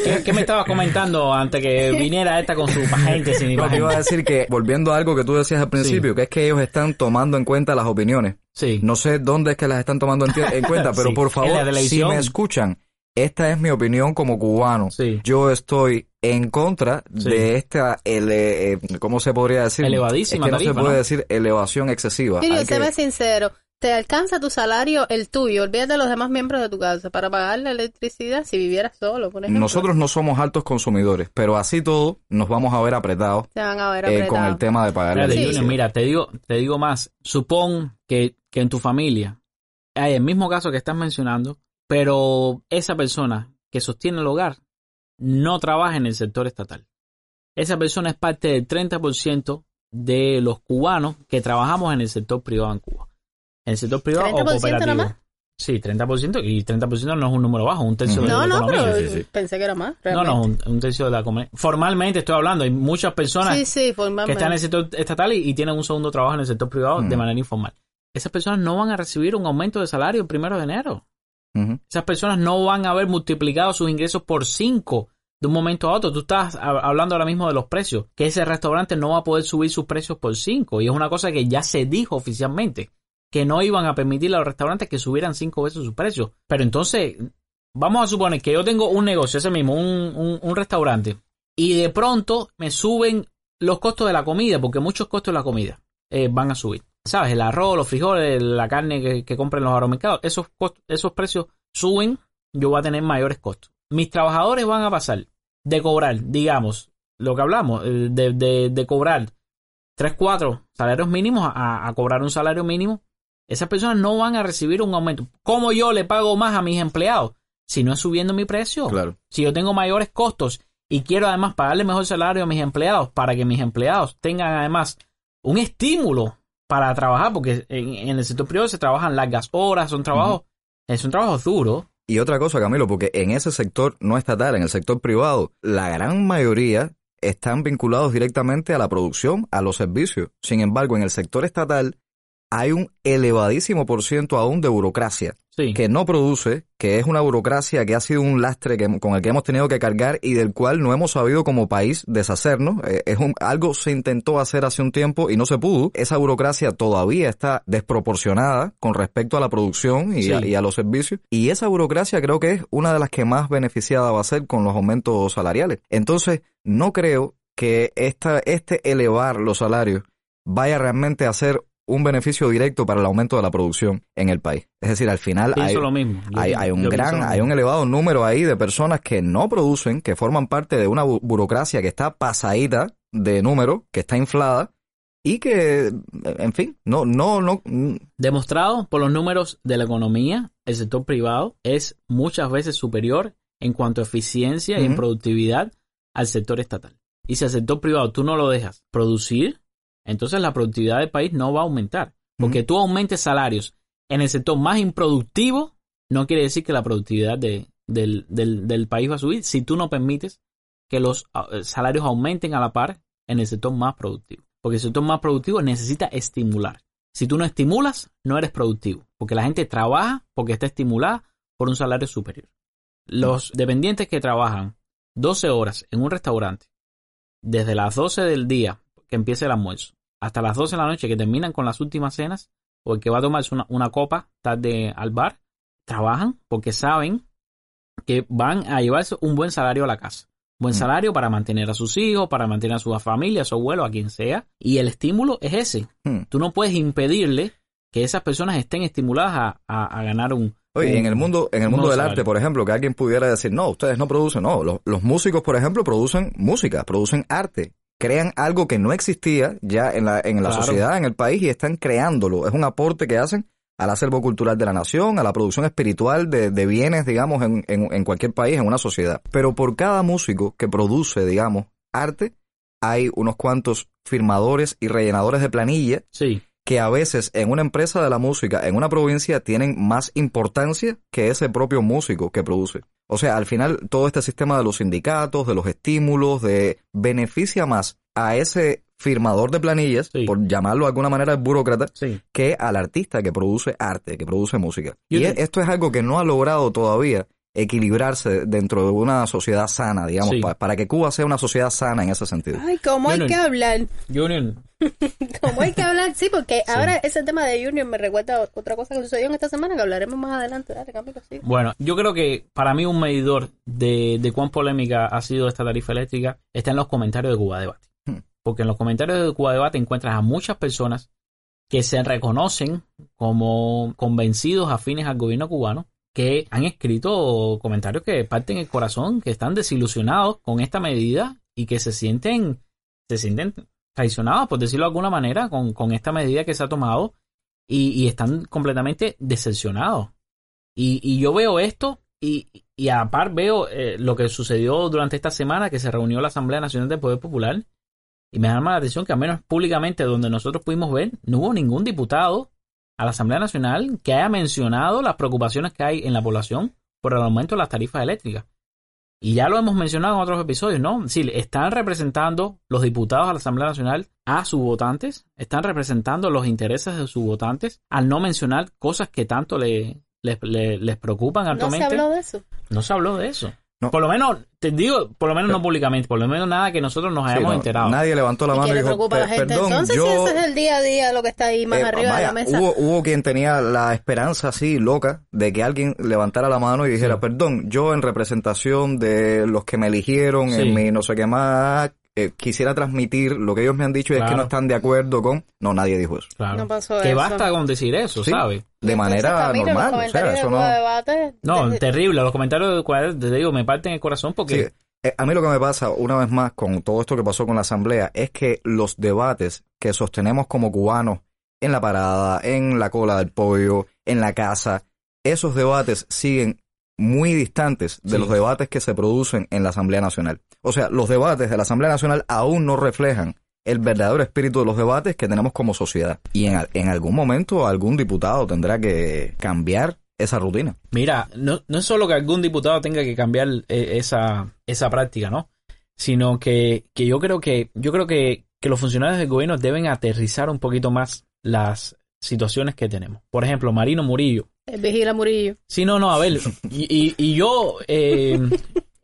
[SPEAKER 3] ¿Qué, qué me estabas comentando antes que viniera esta con su [laughs] paciente sin
[SPEAKER 2] No, te iba a decir que, volviendo a algo que tú decías al principio, que es que ellos están tomando en cuenta las opiniones.
[SPEAKER 3] Sí.
[SPEAKER 2] No sé dónde es que las están tomando en, en cuenta, pero [laughs]
[SPEAKER 3] Sí,
[SPEAKER 2] por favor, si me escuchan, esta es mi opinión como cubano.
[SPEAKER 3] Sí.
[SPEAKER 2] Yo estoy en contra
[SPEAKER 3] Sí.
[SPEAKER 2] de esta, ele- eh, ¿cómo se podría decir?
[SPEAKER 3] Elevadísima
[SPEAKER 2] Es que no
[SPEAKER 3] tarifa,
[SPEAKER 2] se puede
[SPEAKER 3] ¿no?
[SPEAKER 2] decir elevación excesiva.
[SPEAKER 1] Mire,
[SPEAKER 2] Hay que-
[SPEAKER 1] séme sincero. Te alcanza tu salario, el tuyo, olvídate de los demás miembros de tu casa, para pagar la electricidad si vivieras solo, por ejemplo.
[SPEAKER 2] Nosotros no somos altos consumidores, pero así todo nos vamos a ver apretados
[SPEAKER 1] Se van a ver
[SPEAKER 2] eh,
[SPEAKER 1] apretados.
[SPEAKER 2] con el tema de pagar la
[SPEAKER 1] Sí.
[SPEAKER 2] Electricidad.
[SPEAKER 3] mira, te digo, te digo más. Supón que, que en tu familia hay el mismo caso que estás mencionando, pero esa persona que sostiene el hogar no trabaja en el sector estatal. Esa persona es parte del 30% de los cubanos que trabajamos en el sector privado en Cuba. En el sector privado o
[SPEAKER 1] 30% nada
[SPEAKER 3] cooperativo.
[SPEAKER 1] más.
[SPEAKER 3] Sí, 30% y 30% no es un número bajo, un tercio de
[SPEAKER 1] No,
[SPEAKER 3] la
[SPEAKER 1] no,
[SPEAKER 3] economía.
[SPEAKER 1] pero
[SPEAKER 2] sí, sí.
[SPEAKER 1] pensé que era más.
[SPEAKER 3] No,
[SPEAKER 1] realmente.
[SPEAKER 3] no, un, un tercio de la economía. Formalmente estoy hablando, hay muchas personas
[SPEAKER 1] Sí, sí, formalmente.
[SPEAKER 3] que están en el sector estatal y, y tienen un segundo trabajo en el sector privado de
[SPEAKER 2] Mm.
[SPEAKER 3] manera informal. Esas personas no van a recibir un aumento de salario el primero de enero. Esas personas no van a haber multiplicado sus ingresos por cinco de un momento a otro. Tú estás hablando ahora mismo de los precios, que ese restaurante no va a poder subir sus precios por cinco. Y es una cosa que ya se dijo oficialmente, que no iban a permitir a los restaurantes que subieran cinco veces sus precios. Pero entonces, vamos a suponer que yo tengo un negocio, ese mismo, un, un- restaurante, y de pronto me suben los costos de la comida, porque muchos costos de la comida eh, van a subir. ¿Sabes? El arroz, los frijoles, la carne que, que compren los agromercados, esos, esos precios suben, yo voy a tener mayores costos. Mis trabajadores van a pasar de cobrar, digamos, lo que hablamos, eh, de, de, cobrar 3, 4 salarios mínimos a cobrar un salario mínimo. Esas personas no van a recibir un aumento. ¿Cómo yo le pago más a mis empleados? Si no es subiendo mi precio.
[SPEAKER 2] Claro.
[SPEAKER 3] Si yo tengo mayores costos y quiero además pagarle mejor salario a mis empleados para que mis empleados tengan además un estímulo para trabajar, porque en, en el sector privado se trabajan largas horas, son trabajos, eh, son trabajos duros.
[SPEAKER 2] Y otra cosa, Camilo, porque en ese sector no estatal, en el sector privado, la gran mayoría están vinculados directamente a la producción, a los servicios. Sin embargo, en el sector estatal hay un elevadísimo por ciento aún de burocracia
[SPEAKER 3] Sí.
[SPEAKER 2] que no produce, que es una burocracia que ha sido un lastre que, con el que hemos tenido que cargar y del cual no hemos sabido como país deshacernos. Eh, es un, algo se intentó hacer hace un tiempo y no se pudo. Esa burocracia todavía está desproporcionada con respecto a la producción y, a, y a los servicios. Y esa burocracia creo que es una de las que más beneficiada va a ser con los aumentos salariales. Entonces, no creo que esta, este elevar los salarios vaya realmente a ser un beneficio directo para el aumento de la producción en el país. Es decir, al final hay,
[SPEAKER 3] Pienso lo mismo. Yo
[SPEAKER 2] hay,
[SPEAKER 3] pienso-
[SPEAKER 2] hay un gran, hay un elevado número ahí de personas que no producen, que forman parte de una bu- burocracia que está pasadita de número, que está inflada y que, en fin, no, no, no, mm,
[SPEAKER 3] Demostrado por los números de la economía, el sector privado es muchas veces superior en cuanto a eficiencia y en productividad al sector estatal. Y si al sector privado tú no lo dejas producir, entonces la productividad del país no va a aumentar. Porque tú aumentes salarios en el sector más improductivo, no quiere decir que la productividad de, del, del, del país va a subir si tú no permites que los ah, salarios aumenten a la par en el sector más productivo. Porque el sector más productivo necesita estimular. Si tú no estimulas, no eres productivo. Porque la gente trabaja porque está estimulada por un salario superior. Los dependientes que trabajan 12 horas en un restaurante, desde las 12 del día que empieza el almuerzo, hasta las 12 de la noche que terminan con las últimas cenas, o el que va a tomarse una, una copa tarde al bar, trabajan porque saben que van a llevarse un buen salario a la casa. Buen
[SPEAKER 2] Mm.
[SPEAKER 3] salario para mantener a sus hijos, para mantener a su familia, a su abuelo, a quien sea. Y el estímulo es ese.
[SPEAKER 2] Hmm.
[SPEAKER 3] Tú no puedes impedirle que esas personas estén estimuladas a, a- a ganar un...
[SPEAKER 2] Oye, en el mundo, en el
[SPEAKER 3] un
[SPEAKER 2] mundo del arte, por ejemplo, que alguien pudiera decir, no, ustedes no producen, no, los, los músicos, por ejemplo, producen música, producen arte, crean algo que no existía ya en la, en la
[SPEAKER 3] Claro.
[SPEAKER 2] sociedad, en el país, y están creándolo. Es un aporte que hacen al acervo cultural de la nación, a la producción espiritual de, de bienes, digamos, en, en, en cualquier país, en una sociedad. Pero por cada músico que produce, digamos, arte, hay unos cuantos firmadores y rellenadores de planilla
[SPEAKER 3] Sí,
[SPEAKER 2] que a veces en una empresa de la música, en una provincia, tienen más importancia que ese propio músico que produce. O sea, al final todo este sistema de los sindicatos, de los estímulos, de beneficia más a ese firmador de planillas,
[SPEAKER 3] Sí.
[SPEAKER 2] por llamarlo de alguna manera burócrata,
[SPEAKER 3] sí.
[SPEAKER 2] que al artista que produce arte, que produce música. Y esto es algo que no ha logrado todavía equilibrarse dentro de una sociedad sana, digamos,
[SPEAKER 3] Sí.
[SPEAKER 2] pa- para que Cuba sea una sociedad sana en ese sentido.
[SPEAKER 1] Ay, ¿cómo hay que hablar?
[SPEAKER 3] Junior, [laughs]
[SPEAKER 1] ¿Cómo hay que hablar? Sí, porque ahora ese tema de Junior me recuerda a otra cosa que sucedió en esta semana que hablaremos más adelante. Dale, cambio sigue.
[SPEAKER 3] Bueno, yo creo que para mí un medidor de, de cuán polémica ha sido esta tarifa eléctrica está en los comentarios de Cuba Debate.
[SPEAKER 2] Hmm.
[SPEAKER 3] Porque en los comentarios de Cuba Debate encuentras a muchas personas que se reconocen como convencidos afines al gobierno cubano, que han escrito comentarios que parten el corazón, que están desilusionados con esta medida y que se sienten, se sienten traicionados, por decirlo de alguna manera, con, con esta medida que se ha tomado y, y están completamente decepcionados. Y, y yo veo esto y, y a par veo eh, lo que sucedió durante esta semana que se reunió la Asamblea Nacional del Poder Popular y me llama la atención que al menos públicamente donde nosotros pudimos ver no hubo ningún diputado a la Asamblea Nacional que haya mencionado las preocupaciones que hay en la población por el aumento de las tarifas eléctricas. Y ya lo hemos mencionado en otros episodios, ¿no? Sí, están representando los diputados a la Asamblea Nacional a sus votantes, están representando los intereses de sus votantes al no mencionar cosas que tanto le, les, le- les preocupan
[SPEAKER 1] No se habló de eso.
[SPEAKER 3] No se habló de eso.
[SPEAKER 2] No.
[SPEAKER 3] Por lo menos, te digo, por lo menos no públicamente, por lo menos nada que nosotros nos
[SPEAKER 2] Sí,
[SPEAKER 3] hayamos
[SPEAKER 2] no,
[SPEAKER 3] enterado.
[SPEAKER 2] Nadie levantó la
[SPEAKER 1] ¿Y
[SPEAKER 2] mano y dijo,
[SPEAKER 1] a la
[SPEAKER 2] "Per-
[SPEAKER 1] gente?
[SPEAKER 2] perdón,
[SPEAKER 1] Entonces,
[SPEAKER 2] yo...
[SPEAKER 1] si ese es el día a día lo que está ahí más
[SPEAKER 2] Eh,
[SPEAKER 1] arriba de
[SPEAKER 2] vaya,
[SPEAKER 1] la mesa.
[SPEAKER 2] Hubo, hubo quien tenía la esperanza así loca de que alguien levantara la mano y dijera,
[SPEAKER 3] Sí.
[SPEAKER 2] perdón, yo en representación de los que me eligieron
[SPEAKER 3] Sí.
[SPEAKER 2] en mi no sé qué más, eh, quisiera transmitir lo que ellos me han dicho y es que no están de acuerdo con... No, nadie dijo eso.
[SPEAKER 3] Claro.
[SPEAKER 1] No pasó
[SPEAKER 3] que
[SPEAKER 1] eso.
[SPEAKER 3] basta con decir eso,
[SPEAKER 2] Sí.
[SPEAKER 3] ¿sabes?
[SPEAKER 2] De
[SPEAKER 1] Entonces,
[SPEAKER 2] manera
[SPEAKER 1] Camilo, los
[SPEAKER 2] normal. O sea, eso no...
[SPEAKER 1] Debate,
[SPEAKER 3] No,
[SPEAKER 1] desde-
[SPEAKER 3] terrible. Los comentarios de cuadros, te digo, me parten el corazón porque...
[SPEAKER 2] Sí, eh, a mí lo que me pasa, una vez más, con todo esto que pasó con la Asamblea, es que los debates que sostenemos como cubanos en la parada, en la cola del pollo, en la casa, esos debates siguen muy distantes de
[SPEAKER 3] Sí.
[SPEAKER 2] los debates que se producen en la Asamblea Nacional. O sea, los debates de la Asamblea Nacional aún no reflejan el verdadero espíritu de los debates que tenemos como sociedad. Y en, en algún momento algún diputado tendrá que cambiar esa rutina.
[SPEAKER 3] Mira, no, no es solo que algún diputado tenga que cambiar eh, esa, esa práctica, ¿no? Sino que, que yo creo que, yo creo que, que los funcionarios del gobierno deben aterrizar un poquito más las situaciones que tenemos. Por ejemplo, Marino Murillo.
[SPEAKER 1] El Vigila Murillo.
[SPEAKER 3] Sí, no, no, a ver, y, y, y yo, eh,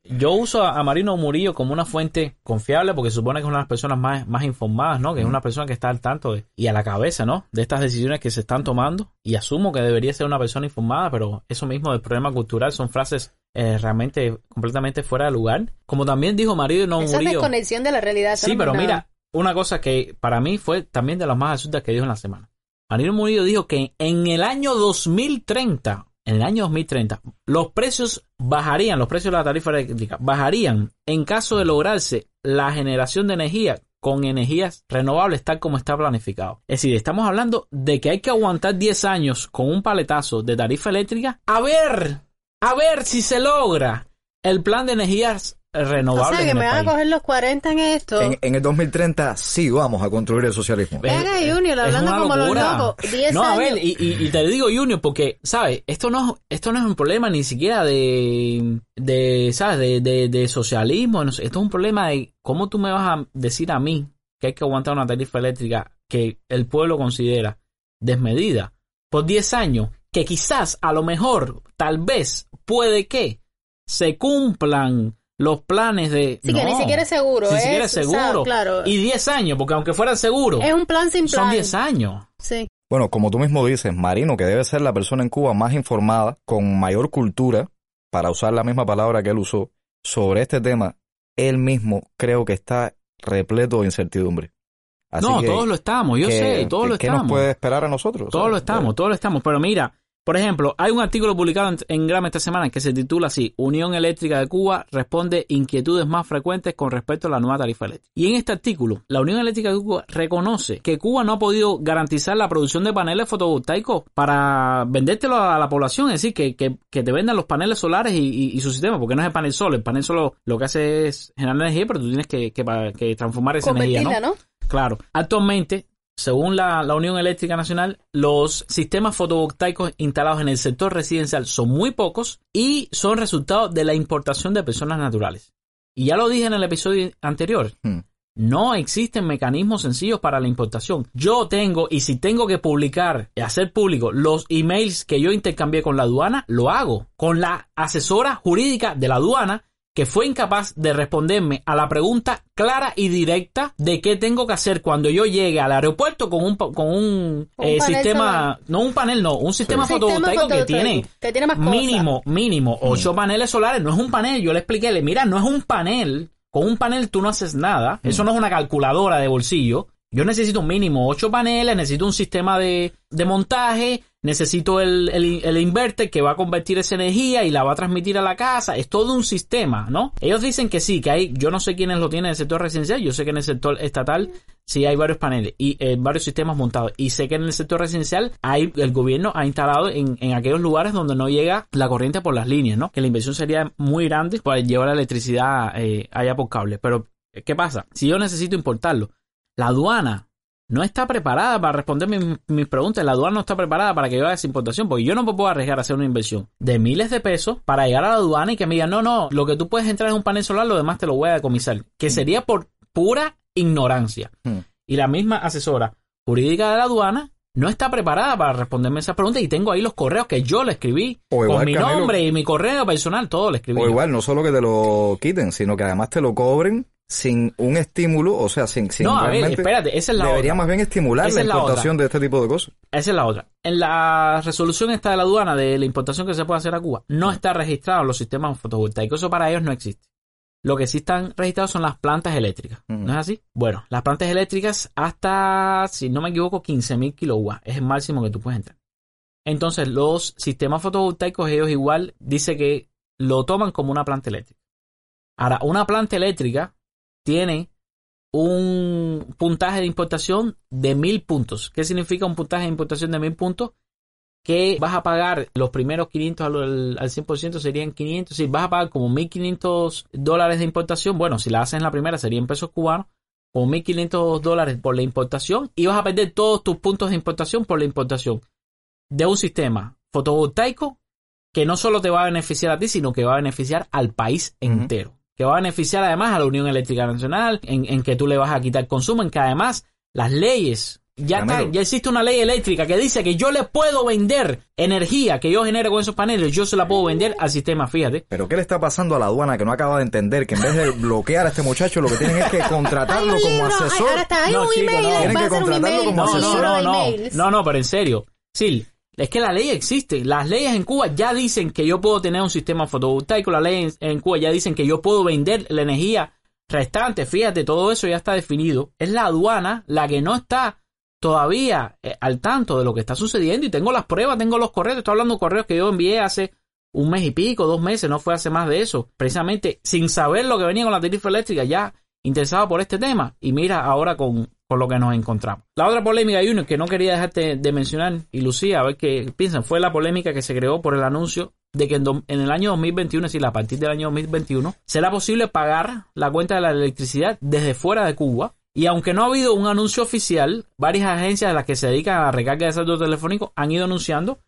[SPEAKER 3] yo uso a, Marino Murillo como una fuente confiable porque supone que es una de las personas más, más informadas, ¿no? Que es una persona que está al tanto de, y a la cabeza, ¿no? De estas decisiones que se están tomando y asumo que debería ser una persona informada, pero eso mismo del problema cultural son frases eh, realmente completamente fuera de lugar. Como también dijo Marino
[SPEAKER 1] Esa es
[SPEAKER 3] Murillo.
[SPEAKER 1] desconexión de la realidad.
[SPEAKER 3] Sí, pero
[SPEAKER 1] nada.
[SPEAKER 3] mira, una cosa que para mí fue también de las más absurdas que dijo en la semana. Marino Murillo dijo que en el año 2030, en el año 2030, los precios bajarían, los precios de la tarifa eléctrica bajarían en caso de lograrse la generación de energía con energías renovables tal como está planificado. Es decir, estamos hablando de que hay que aguantar 10 años con un paletazo de tarifa eléctrica a ver, a ver si se logra el plan de energías
[SPEAKER 1] O
[SPEAKER 3] renovables
[SPEAKER 1] sea, que
[SPEAKER 3] en
[SPEAKER 1] me van a coger los 40 en esto.
[SPEAKER 2] En, en el 2030 sí vamos a construir el socialismo.
[SPEAKER 1] Venga, Junior, hablando como los locos. 10
[SPEAKER 3] No, a ver, y, y- y te digo Junior porque, ¿sabes? Esto no, esto no es un problema ni siquiera de, de ¿sabes? De, de, de socialismo. no sé. Esto es un problema de cómo tú me vas a decir a mí que hay que aguantar una tarifa eléctrica que el pueblo considera desmedida por 10 años, que quizás, a lo mejor, tal vez, puede que se cumplan los planes de...
[SPEAKER 1] Sí, que ni siquiera es seguro.
[SPEAKER 3] Ni siquiera es
[SPEAKER 1] o sea,
[SPEAKER 3] seguro.
[SPEAKER 1] claro.
[SPEAKER 3] Y 10 años, porque aunque fueran seguros,
[SPEAKER 1] es un plan sin plan.
[SPEAKER 3] son 10 años.
[SPEAKER 1] Sí.
[SPEAKER 2] Bueno, como tú mismo dices, Marino, que debe ser la persona en Cuba más informada, con mayor cultura, para usar la misma palabra que él usó, sobre este tema, él mismo creo que está repleto de incertidumbre. Así
[SPEAKER 3] no,
[SPEAKER 2] que,
[SPEAKER 3] todos lo estamos, yo
[SPEAKER 2] ¿qué-
[SPEAKER 3] sé, todos lo
[SPEAKER 2] ¿Qué
[SPEAKER 3] estamos.
[SPEAKER 2] nos puede esperar a nosotros?
[SPEAKER 3] Todos
[SPEAKER 2] O sea,
[SPEAKER 3] lo estamos, todos lo estamos. Pero mira, por ejemplo, hay un artículo publicado en, Grama esta semana que se titula así, Unión Eléctrica de Cuba responde inquietudes más frecuentes con respecto a la nueva tarifa eléctrica. Y en este artículo, la Unión Eléctrica de Cuba reconoce que Cuba no ha podido garantizar la producción de paneles fotovoltaicos para vendértelo a la población, es decir, que, que, que te vendan los paneles solares y, y- y su sistema, porque no es el panel solo, el panel solo lo que hace es generar energía, pero tú tienes que, transformar esa energía, ¿no?
[SPEAKER 1] ¿no?
[SPEAKER 3] Claro. Actualmente, según la, la Unión Eléctrica Nacional, los sistemas fotovoltaicos instalados en el sector residencial son muy pocos y son resultado de la importación de personas naturales. Y ya lo dije en el episodio anterior.
[SPEAKER 2] Hmm.
[SPEAKER 3] No existen mecanismos sencillos para la importación. Yo tengo, y si tengo que publicar, hacer público los emails que yo intercambié con la aduana, lo hago. Con la asesora jurídica de la aduana, que fue incapaz de responderme a la pregunta clara y directa de qué tengo que hacer cuando yo llegue al aeropuerto con un, pa- con un,
[SPEAKER 1] Un
[SPEAKER 3] eh, sistema,
[SPEAKER 1] solar.
[SPEAKER 3] no un panel, no, un sistema fotovoltaico que tiene
[SPEAKER 1] que tiene más cosas.
[SPEAKER 3] mínimo, mínimo, ocho paneles solares. No es un panel. Yo le expliqué, le mira, no es un panel. Con un panel tú no haces nada. Eso no es una calculadora de bolsillo. Yo necesito un mínimo ocho paneles, necesito un sistema de, de montaje, necesito el, el, el inverter que va a convertir esa energía y la va a transmitir a la casa. Es todo un sistema, ¿no? Ellos dicen que sí, que hay, yo no sé quiénes lo tienen en el sector residencial, yo sé que en el sector estatal sí hay varios paneles y eh, varios sistemas montados. Y sé que en el sector residencial hay, el gobierno ha instalado en, en aquellos lugares donde no llega la corriente por las líneas, ¿no? Que la inversión sería muy grande para llevar la electricidad eh, allá por cable. Pero, ¿qué pasa? Si yo necesito importarlo, la aduana no está preparada para responder mis, mis preguntas. La aduana no está preparada para que yo haga esa importación, porque yo no me puedo arriesgar a hacer una inversión de miles de pesos para llegar a la aduana y que me digan, no, no, lo que tú puedes entrar es un panel solar, lo demás te lo voy a decomisar. Que sería por pura ignorancia.
[SPEAKER 2] Hmm.
[SPEAKER 3] Y la misma asesora jurídica de la aduana no está preparada para responderme esas preguntas y tengo ahí los correos que yo le escribí
[SPEAKER 2] O
[SPEAKER 3] con mi
[SPEAKER 2] Camilo.
[SPEAKER 3] nombre y mi correo personal, todo le escribí.
[SPEAKER 2] O igual, no solo que te lo quiten, sino que además te lo cobren sin un estímulo, o sea, sin, sin
[SPEAKER 3] no, a ver, espérate, esa es la
[SPEAKER 2] Debería
[SPEAKER 3] otra.
[SPEAKER 2] más bien estimular
[SPEAKER 3] Esa
[SPEAKER 2] la importación de este tipo de cosas.
[SPEAKER 3] Esa es la otra. En la resolución esta de la aduana de la importación que se puede hacer a Cuba, no está registrado los sistemas fotovoltaicos. Eso para ellos no existe. Lo que sí están registrados son las plantas eléctricas. ¿No es así? Bueno, las plantas eléctricas hasta, si no me equivoco, 15.000 kilowatts. Es el máximo que tú puedes entrar. Entonces, los sistemas fotovoltaicos, ellos igual dice que lo toman como una planta eléctrica. Ahora, una planta eléctrica tiene un puntaje de importación de mil puntos. ¿Qué significa un puntaje de importación de mil puntos? Que vas a pagar los primeros 500 al, al 100% serían 500. Si vas a pagar como 1.500 dólares de importación, bueno, si la haces en la primera serían pesos cubanos, o 1.500 dólares por la importación y vas a perder todos tus puntos de importación por la importación de un sistema fotovoltaico que no solo te va a beneficiar a ti, sino que va a beneficiar al país entero. Que va a beneficiar además a la Unión Eléctrica Nacional, en, en que tú le vas a quitar consumo, en que además las leyes, ya, está- ya existe una ley eléctrica que dice que yo le puedo vender energía que yo genere con esos paneles, yo se la puedo vender al sistema, fíjate.
[SPEAKER 2] Pero ¿qué le está pasando a la aduana que no acaba de entender que en vez de bloquear a este muchacho lo que tienen es que contratarlo [laughs]
[SPEAKER 1] Hay un
[SPEAKER 2] como asesor?
[SPEAKER 1] ahora está, hay
[SPEAKER 3] No,
[SPEAKER 1] un
[SPEAKER 3] chico,
[SPEAKER 1] email,
[SPEAKER 3] no.
[SPEAKER 1] va
[SPEAKER 2] Tienen
[SPEAKER 1] a
[SPEAKER 2] que
[SPEAKER 1] hacer un
[SPEAKER 2] contratarlo
[SPEAKER 1] email,
[SPEAKER 2] como
[SPEAKER 3] No, no,
[SPEAKER 2] asesor.
[SPEAKER 3] no,
[SPEAKER 1] de
[SPEAKER 3] no,
[SPEAKER 1] emails.
[SPEAKER 3] no, no, pero en serio. Sí, es que la ley existe. Las leyes en Cuba ya dicen que yo puedo tener un sistema fotovoltaico. Las leyes en, Cuba ya dicen que yo puedo vender la energía restante. Fíjate, todo eso ya está definido. Es la aduana la que no está todavía eh, al tanto de lo que está sucediendo. Y tengo las pruebas, tengo los correos. Estoy hablando de correos que yo envié hace un mes y pico, dos meses, no fue hace más de eso. Precisamente sin saber lo que venía con la tarifa eléctrica, ya interesado por este tema. Y mira ahora con, con lo que nos encontramos. La otra polémica, Junior, que no quería dejarte de mencionar, y Lucía, a ver qué piensan, fue la polémica que se creó por el anuncio de que en, el año 2021, es decir, a partir del año 2021, será posible pagar la cuenta de la electricidad desde fuera de Cuba. Y aunque no ha habido un anuncio oficial, varias agencias de las que se dedican a la recarga de saldo telefónico han ido anunciando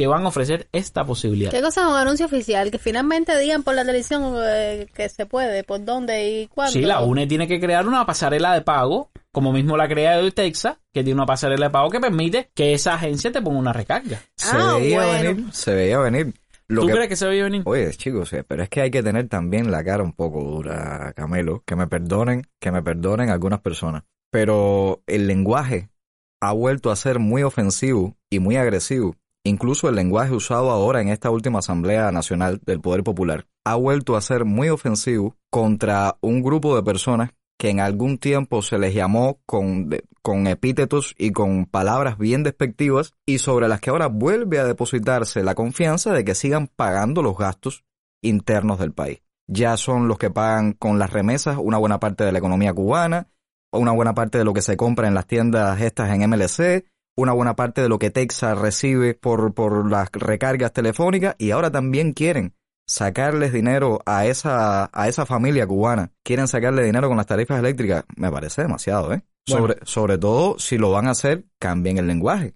[SPEAKER 3] que van a ofrecer esta posibilidad.
[SPEAKER 1] ¿Qué cosa es un anuncio oficial? Que finalmente digan por la televisión eh, que se puede, por dónde y cuándo.
[SPEAKER 3] Sí, la UNE tiene que crear una pasarela de pago, como mismo la crea de Texas, que tiene una pasarela de pago que permite que esa agencia te ponga una recarga.
[SPEAKER 2] Se
[SPEAKER 1] Ah,
[SPEAKER 2] veía
[SPEAKER 1] bueno.
[SPEAKER 2] venir, se veía venir. Lo
[SPEAKER 3] ¿Tú
[SPEAKER 2] que-
[SPEAKER 3] crees que se veía venir?
[SPEAKER 2] Oye, chicos, eh, pero es que hay que tener también la cara un poco dura, Camelo. Que me perdonen, que me perdonen algunas personas. Pero el lenguaje ha vuelto a ser muy ofensivo y muy agresivo. Incluso el lenguaje usado ahora en esta última Asamblea Nacional del Poder Popular ha vuelto a ser muy ofensivo contra un grupo de personas que en algún tiempo se les llamó con, con epítetos y con palabras bien despectivas y sobre las que ahora vuelve a depositarse la confianza de que sigan pagando los gastos internos del país. Ya son los que pagan con las remesas una buena parte de la economía cubana, una buena parte de lo que se compra en las tiendas estas en MLC, una buena parte de lo que Texas recibe por, por las recargas telefónicas y ahora también quieren sacarles dinero a esa, a esa familia cubana, quieren sacarle dinero con las tarifas eléctricas, me parece demasiado, ¿eh?
[SPEAKER 3] Bueno.
[SPEAKER 2] Sobre, sobre todo si lo van a hacer, cambien el lenguaje.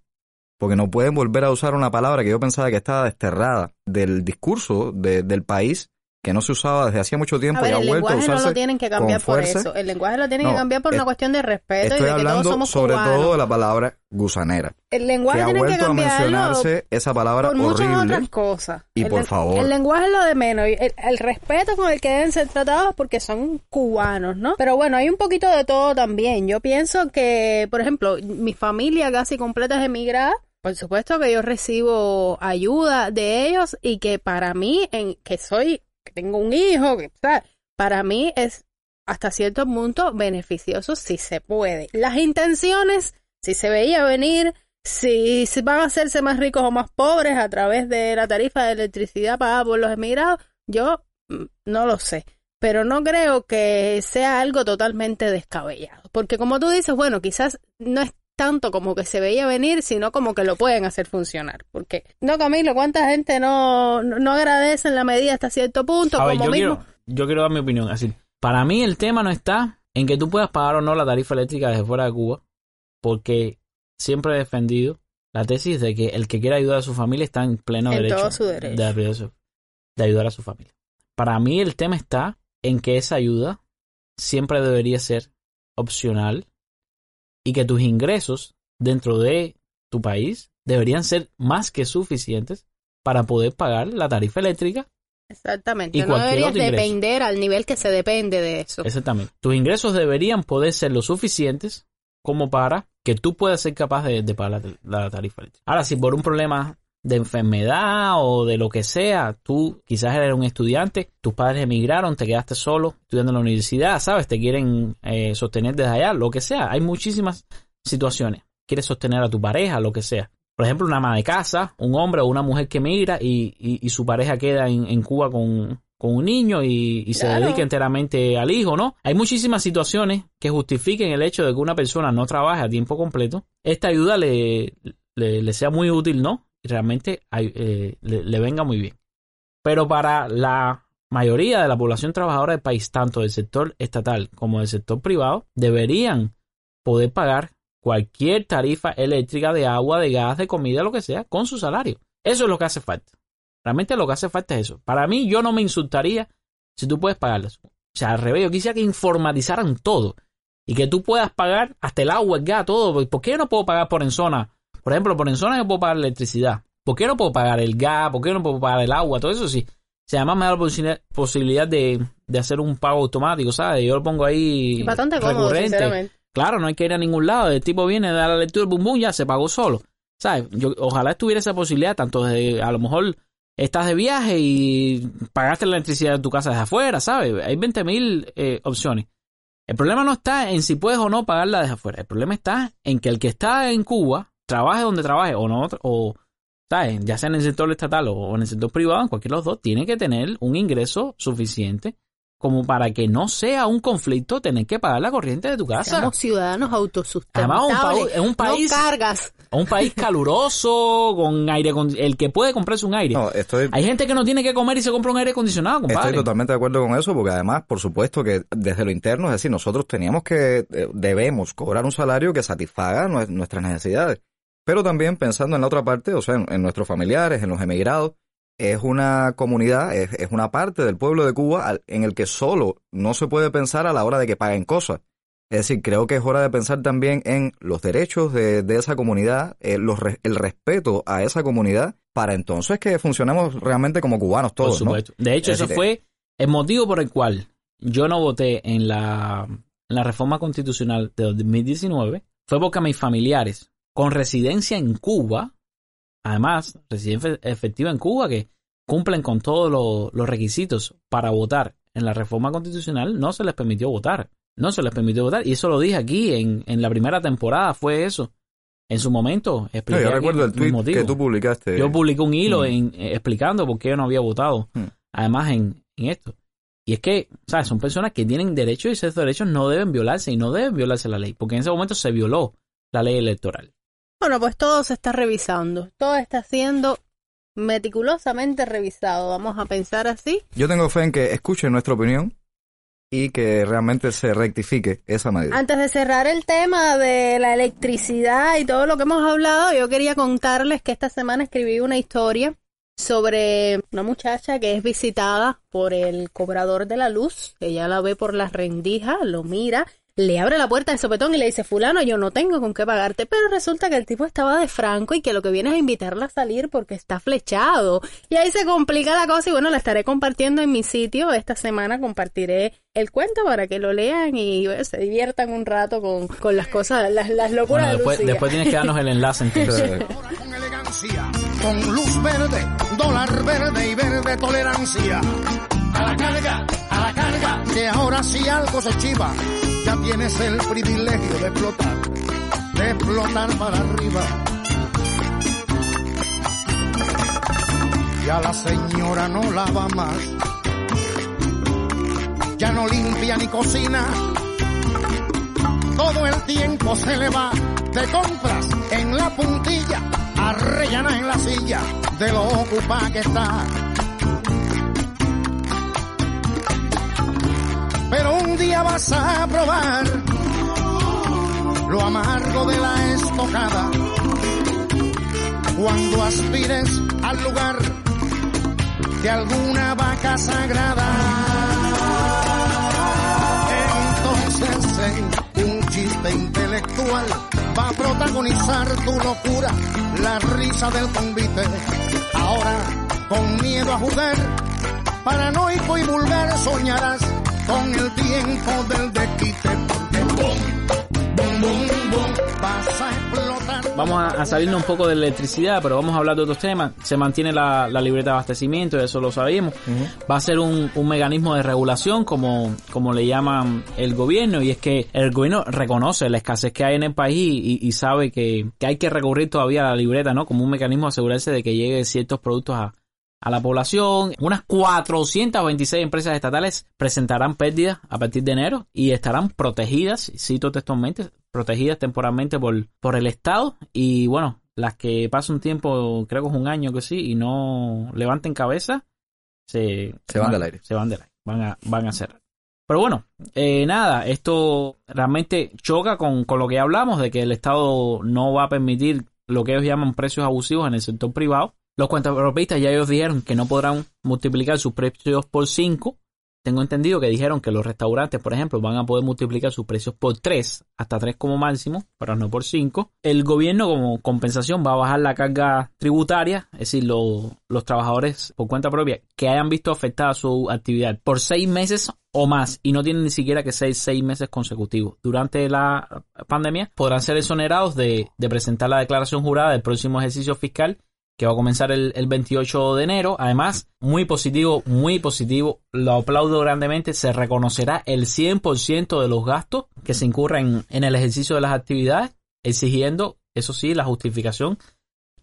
[SPEAKER 2] Porque no pueden volver a usar una palabra que yo pensaba que estaba desterrada del discurso de- del país, que no se usaba desde hacía mucho tiempo
[SPEAKER 1] A ver,
[SPEAKER 2] y ha
[SPEAKER 1] el
[SPEAKER 2] vuelto a
[SPEAKER 1] lenguaje no
[SPEAKER 2] usarse.
[SPEAKER 1] lo tienen que cambiar por eso. El lenguaje lo tienen que
[SPEAKER 2] No,
[SPEAKER 1] cambiar por
[SPEAKER 2] es-
[SPEAKER 1] una cuestión de respeto y
[SPEAKER 2] Estoy
[SPEAKER 1] de que todos
[SPEAKER 2] hablando
[SPEAKER 1] somos
[SPEAKER 2] sobre
[SPEAKER 1] cubanos.
[SPEAKER 2] todo de la palabra gusanera,
[SPEAKER 1] el lenguaje
[SPEAKER 2] que ha
[SPEAKER 1] tienen que
[SPEAKER 2] vuelto a mencionarse esa palabra
[SPEAKER 1] por muchas
[SPEAKER 2] horrible.
[SPEAKER 1] otras cosas.
[SPEAKER 2] Y
[SPEAKER 1] El
[SPEAKER 2] por favor.
[SPEAKER 1] El lenguaje es lo de menos. y El, el respeto con el que deben ser tratados porque son cubanos, ¿no? Pero bueno, hay un poquito de todo también. Yo pienso que, por ejemplo, mi familia casi completa es emigrada. Por supuesto que yo recibo ayuda de ellos y que para mí, en que soy, que tengo un hijo, que, ¿sabes? para mí es hasta cierto punto beneficioso si se puede. Las intenciones, si se veía venir, si, van a hacerse más ricos o más pobres a través de la tarifa de electricidad pagada por los emigrados, yo mm, no lo sé. Pero no creo que sea algo totalmente descabellado. Porque como tú dices, bueno, quizás no es tanto como que se veía venir, sino como que lo pueden hacer funcionar. Porque, no, Camilo, ¿cuánta gente no, no, agradece en la medida hasta cierto punto?
[SPEAKER 3] A ver,
[SPEAKER 1] como
[SPEAKER 3] yo
[SPEAKER 1] mismo,
[SPEAKER 3] quiero, yo quiero dar mi opinión. Así, para mí el tema no está en que tú puedas pagar o no la tarifa eléctrica desde fuera de Cuba, porque siempre he defendido la tesis de que el que quiera ayudar a su familia está en pleno
[SPEAKER 1] En
[SPEAKER 3] derecho,
[SPEAKER 1] todo su derecho.
[SPEAKER 3] De, de ayudar a su familia. Para mí el tema está en que esa ayuda siempre debería ser opcional y que tus ingresos dentro de tu país deberían ser más que suficientes para poder pagar la tarifa eléctrica
[SPEAKER 1] Exactamente.
[SPEAKER 3] Y
[SPEAKER 1] no deberías depender al nivel que se depende de eso.
[SPEAKER 3] Exactamente. Tus ingresos deberían poder ser lo suficientes como para que tú puedas ser capaz de, de pagar la, la tarifa eléctrica. Ahora, si por un problema de enfermedad o de lo que sea, tú quizás eres un estudiante, tus padres emigraron, te quedaste solo estudiando en la universidad, ¿sabes? Te quieren eh, sostener desde allá, lo que sea. Hay muchísimas situaciones. Quieres sostener a tu pareja, lo que sea. Por ejemplo, una ama de casa, un hombre o una mujer que emigra y, y- y su pareja queda en, en Cuba con, con un niño y, y se
[SPEAKER 1] Claro.
[SPEAKER 3] dedica enteramente al hijo, ¿no? Hay muchísimas situaciones que justifiquen el hecho de que una persona no trabaje a tiempo completo. Esta ayuda le, le, le sea muy útil, ¿no? Realmente eh, le, venga muy bien. Pero para la mayoría de la población trabajadora del país, tanto del sector estatal como del sector privado, deberían poder pagar cualquier tarifa eléctrica de agua, de gas, de comida, lo que sea, con su salario. Eso es lo que hace falta. Realmente lo que hace falta es eso. Para mí, yo no me insultaría si tú puedes pagarlas. O sea, al revés, yo quisiera que informatizaran todo. Y que tú puedas pagar hasta el agua, el gas, todo. ¿Por qué no puedo pagar por en zona? Por ejemplo, por en zona yo puedo pagar la electricidad. ¿Por qué no puedo pagar el gas? ¿Por qué no puedo pagar el agua? Todo eso sí. O sea, además me da la posibilidad- posibilidad de, de hacer un pago automático, ¿sabes? Yo lo pongo ahí
[SPEAKER 1] bastante
[SPEAKER 3] recurrente. Claro, no hay que ir a ningún lado. El tipo viene, da la lectura, bum, bum, ya se pagó solo. ¿Sabes? Yo, ojalá estuviera esa posibilidad, tanto de, a lo mejor estás de viaje y pagaste la electricidad de tu casa desde afuera, ¿sabes? Hay 20.000 eh, opciones. El problema no está en si puedes o no pagarla desde afuera. El problema está en que el que está en Cuba, trabaje donde trabaje o no, o, ¿sabes? Ya sea en el sector estatal o en el sector privado, en cualquiera de los dos, tiene que tener un ingreso suficiente como para que no sea un conflicto tener que pagar la corriente de tu casa.
[SPEAKER 1] Somos ciudadanos autosustentables.
[SPEAKER 3] Además, un pa- es un país-
[SPEAKER 1] No cargas.
[SPEAKER 3] Un país caluroso, con aire con el que puede comprarse un aire.
[SPEAKER 2] No, estoy,
[SPEAKER 3] Hay gente que no tiene que comer y se compra un aire acondicionado, compadre.
[SPEAKER 2] Estoy totalmente de acuerdo con eso, porque además, por supuesto que desde lo interno, es decir, nosotros teníamos que, eh, debemos cobrar un salario que satisfaga nue- nuestras necesidades. Pero también pensando en la otra parte, o sea, en, en nuestros familiares, en los emigrados, es una comunidad, es, es una parte del pueblo de Cuba al- en el que solo no se puede pensar a la hora de que paguen cosas. Es decir, creo que es hora de pensar también en los derechos de, de esa comunidad, eh, los el respeto a esa comunidad, para entonces que funcionemos realmente como cubanos todos.
[SPEAKER 3] Por
[SPEAKER 2] ¿no?
[SPEAKER 3] supuesto. De hecho,
[SPEAKER 2] Es
[SPEAKER 3] eso
[SPEAKER 2] decir,
[SPEAKER 3] fue el motivo por el cual yo no voté en la, en la reforma constitucional de 2019. Fue porque a mis familiares con residencia en Cuba, además, residencia efectiva en Cuba, que cumplen con todos los- los requisitos para votar en la reforma constitucional, no se les permitió votar. No se les permitió votar. Y eso lo dije aquí en, en la primera temporada, fue eso. En su momento,
[SPEAKER 2] No,
[SPEAKER 3] expliqué
[SPEAKER 2] yo
[SPEAKER 3] aquí
[SPEAKER 2] recuerdo el tweet que tú publicaste.
[SPEAKER 3] Yo publiqué un hilo
[SPEAKER 2] Mm.
[SPEAKER 3] en, eh, explicando por qué yo no había votado.
[SPEAKER 2] Mm.
[SPEAKER 3] Además, en, en esto. Y es que, ¿sabes? Son personas que tienen derechos y esos derechos no deben violarse y no deben violarse la ley. Porque en ese momento se violó la ley electoral.
[SPEAKER 1] Bueno, pues todo se está revisando. Todo está siendo meticulosamente revisado. Vamos a pensar así.
[SPEAKER 2] Yo tengo fe en que escuchen nuestra opinión y que realmente se rectifique esa medida.
[SPEAKER 1] Antes de cerrar el tema de la electricidad y todo lo que hemos hablado, yo quería contarles que esta semana escribí una historia sobre una muchacha que es visitada por el cobrador de la luz. Ella la ve por las rendijas, lo mira, le abre la puerta de sopetón y le dice, fulano, yo no tengo con qué pagarte. Pero resulta que el tipo estaba de franco y que lo que viene es invitarla a salir porque está flechado. Y ahí se complica la cosa y bueno, la estaré compartiendo en mi sitio. Esta semana compartiré el cuento para que lo lean y bueno, se diviertan un rato con, con las cosas, las, las locuras
[SPEAKER 3] Bueno,
[SPEAKER 1] de
[SPEAKER 3] después,
[SPEAKER 1] Lucía.
[SPEAKER 3] después tienes que darnos el enlace entonces. [laughs]
[SPEAKER 6] Ahora con elegancia, con luz verde, dólar verde y verde tolerancia. A la carga, a la carga. Que ahora si algo se chiva, ya tienes el privilegio de explotar, de explotar para arriba. Ya la señora no lava más, ya no limpia ni cocina, todo el tiempo se le va de compras en la puntilla, arrellana en la silla de lo ocupada que está. Pero un día vas a probar lo amargo de la estocada. Cuando aspires al lugar de alguna vaca sagrada. Entonces en un chiste intelectual va a protagonizar tu locura, la risa del convite. Ahora, con miedo a jugar, paranoico y vulgar soñarás con el tiempo del desquite.
[SPEAKER 3] Vamos a, a salirnos un poco de electricidad, pero vamos a hablar de otros temas. Se mantiene la, la libreta de abastecimiento, eso lo sabíamos. Va a ser un, un mecanismo de regulación, como, como le llaman el gobierno, y es que el gobierno reconoce la escasez que hay en el país y, y sabe que, que hay que recurrir todavía a la libreta, ¿no? Como un mecanismo de asegurarse de que lleguen ciertos productos a, a la población. Unas 426 empresas estatales presentarán pérdidas a partir de enero y estarán protegidas, cito textualmente, protegidas temporalmente por, por el Estado. Y bueno, las que pasen un tiempo, creo que es un año que sí, y no levanten cabeza, se,
[SPEAKER 2] Se van del aire.
[SPEAKER 3] Se van del aire. Van a, van a cerrar. Pero bueno, eh, nada, esto realmente choca con, con lo que hablamos de que el Estado no va a permitir lo que ellos llaman precios abusivos en el sector privado. Los cuentapropistas ya ellos dijeron que no podrán multiplicar sus precios por 5. Tengo entendido que dijeron que los restaurantes, por ejemplo, van a poder multiplicar sus precios por 3, hasta 3 como máximo, pero no por 5. El gobierno como compensación va a bajar la carga tributaria, es decir, lo- los trabajadores por cuenta propia que hayan visto afectada su actividad por 6 meses o más y no tienen ni siquiera que ser 6 meses consecutivos. Durante la pandemia podrán ser exonerados de presentar la declaración jurada del próximo ejercicio fiscal que va a comenzar el, el 28 de enero. Además, muy positivo, muy positivo. Lo aplaudo grandemente. Se reconocerá el 100% de los gastos que se incurren en el exigiendo, eso sí, la justificación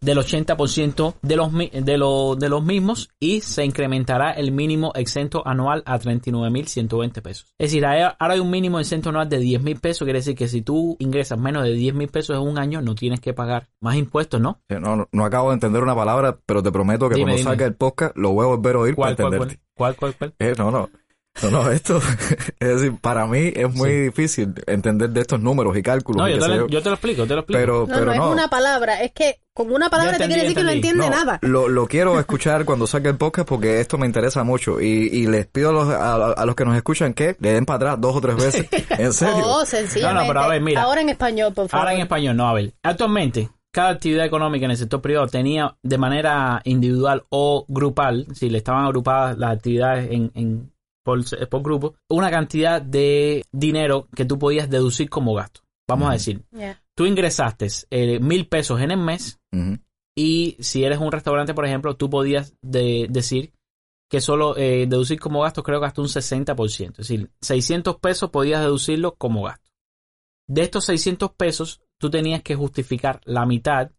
[SPEAKER 3] del 80% de los, de, lo- de los mismos y se incrementará el mínimo exento anual a 39.120 pesos. Es decir, ahora hay un mínimo exento anual de 10.000 pesos, quiere decir que si tú ingresas menos de 10.000 pesos en un año no tienes que pagar más impuestos, ¿no?
[SPEAKER 2] Eh, No, no, no acabo de entender una palabra, pero te prometo que
[SPEAKER 3] Dime,
[SPEAKER 2] cuando
[SPEAKER 3] dime.
[SPEAKER 2] salga el podcast lo voy a volver a oír
[SPEAKER 3] ¿Cuál,
[SPEAKER 2] para entenderte.
[SPEAKER 3] cuál? ¿Cuál, cuál, cuál?
[SPEAKER 2] Eh, no, no. No, no, esto, [laughs] es decir, para mí es muy
[SPEAKER 3] Sí.
[SPEAKER 2] difícil entender de estos números y cálculos.
[SPEAKER 3] No,
[SPEAKER 2] y
[SPEAKER 3] yo te, lo,
[SPEAKER 2] yo.
[SPEAKER 3] yo te lo explico, te lo explico.
[SPEAKER 2] pero,
[SPEAKER 1] No,
[SPEAKER 2] pero
[SPEAKER 1] no,
[SPEAKER 2] no.
[SPEAKER 1] es una palabra. Es que con una palabra te quiere decir que no entiende
[SPEAKER 2] No,
[SPEAKER 1] nada.
[SPEAKER 2] Lo, lo quiero [laughs] escuchar cuando saque el podcast porque esto me interesa mucho y, y les pido a los, a, a los que nos escuchan que le den para atrás dos o tres [laughs] veces. En serio.
[SPEAKER 1] Oh, sencillamente.
[SPEAKER 3] No, no, pero a ver, mira.
[SPEAKER 1] Ahora en español, por favor.
[SPEAKER 3] Ahora en español, no, a ver. Actualmente, cada actividad económica en el sector privado tenía de manera individual o grupal, si le estaban agrupadas las actividades en, en- por, por grupo, una cantidad de dinero que tú podías deducir como gasto. Vamos a decir, tú ingresaste eh, mil pesos en el mes y si eres un restaurante, por ejemplo, tú podías de- decir que solo eh, deducir como gasto creo que hasta un 60%. Es decir, 600 pesos podías deducirlo como gasto. De estos 600 pesos, tú tenías que justificar la mitad,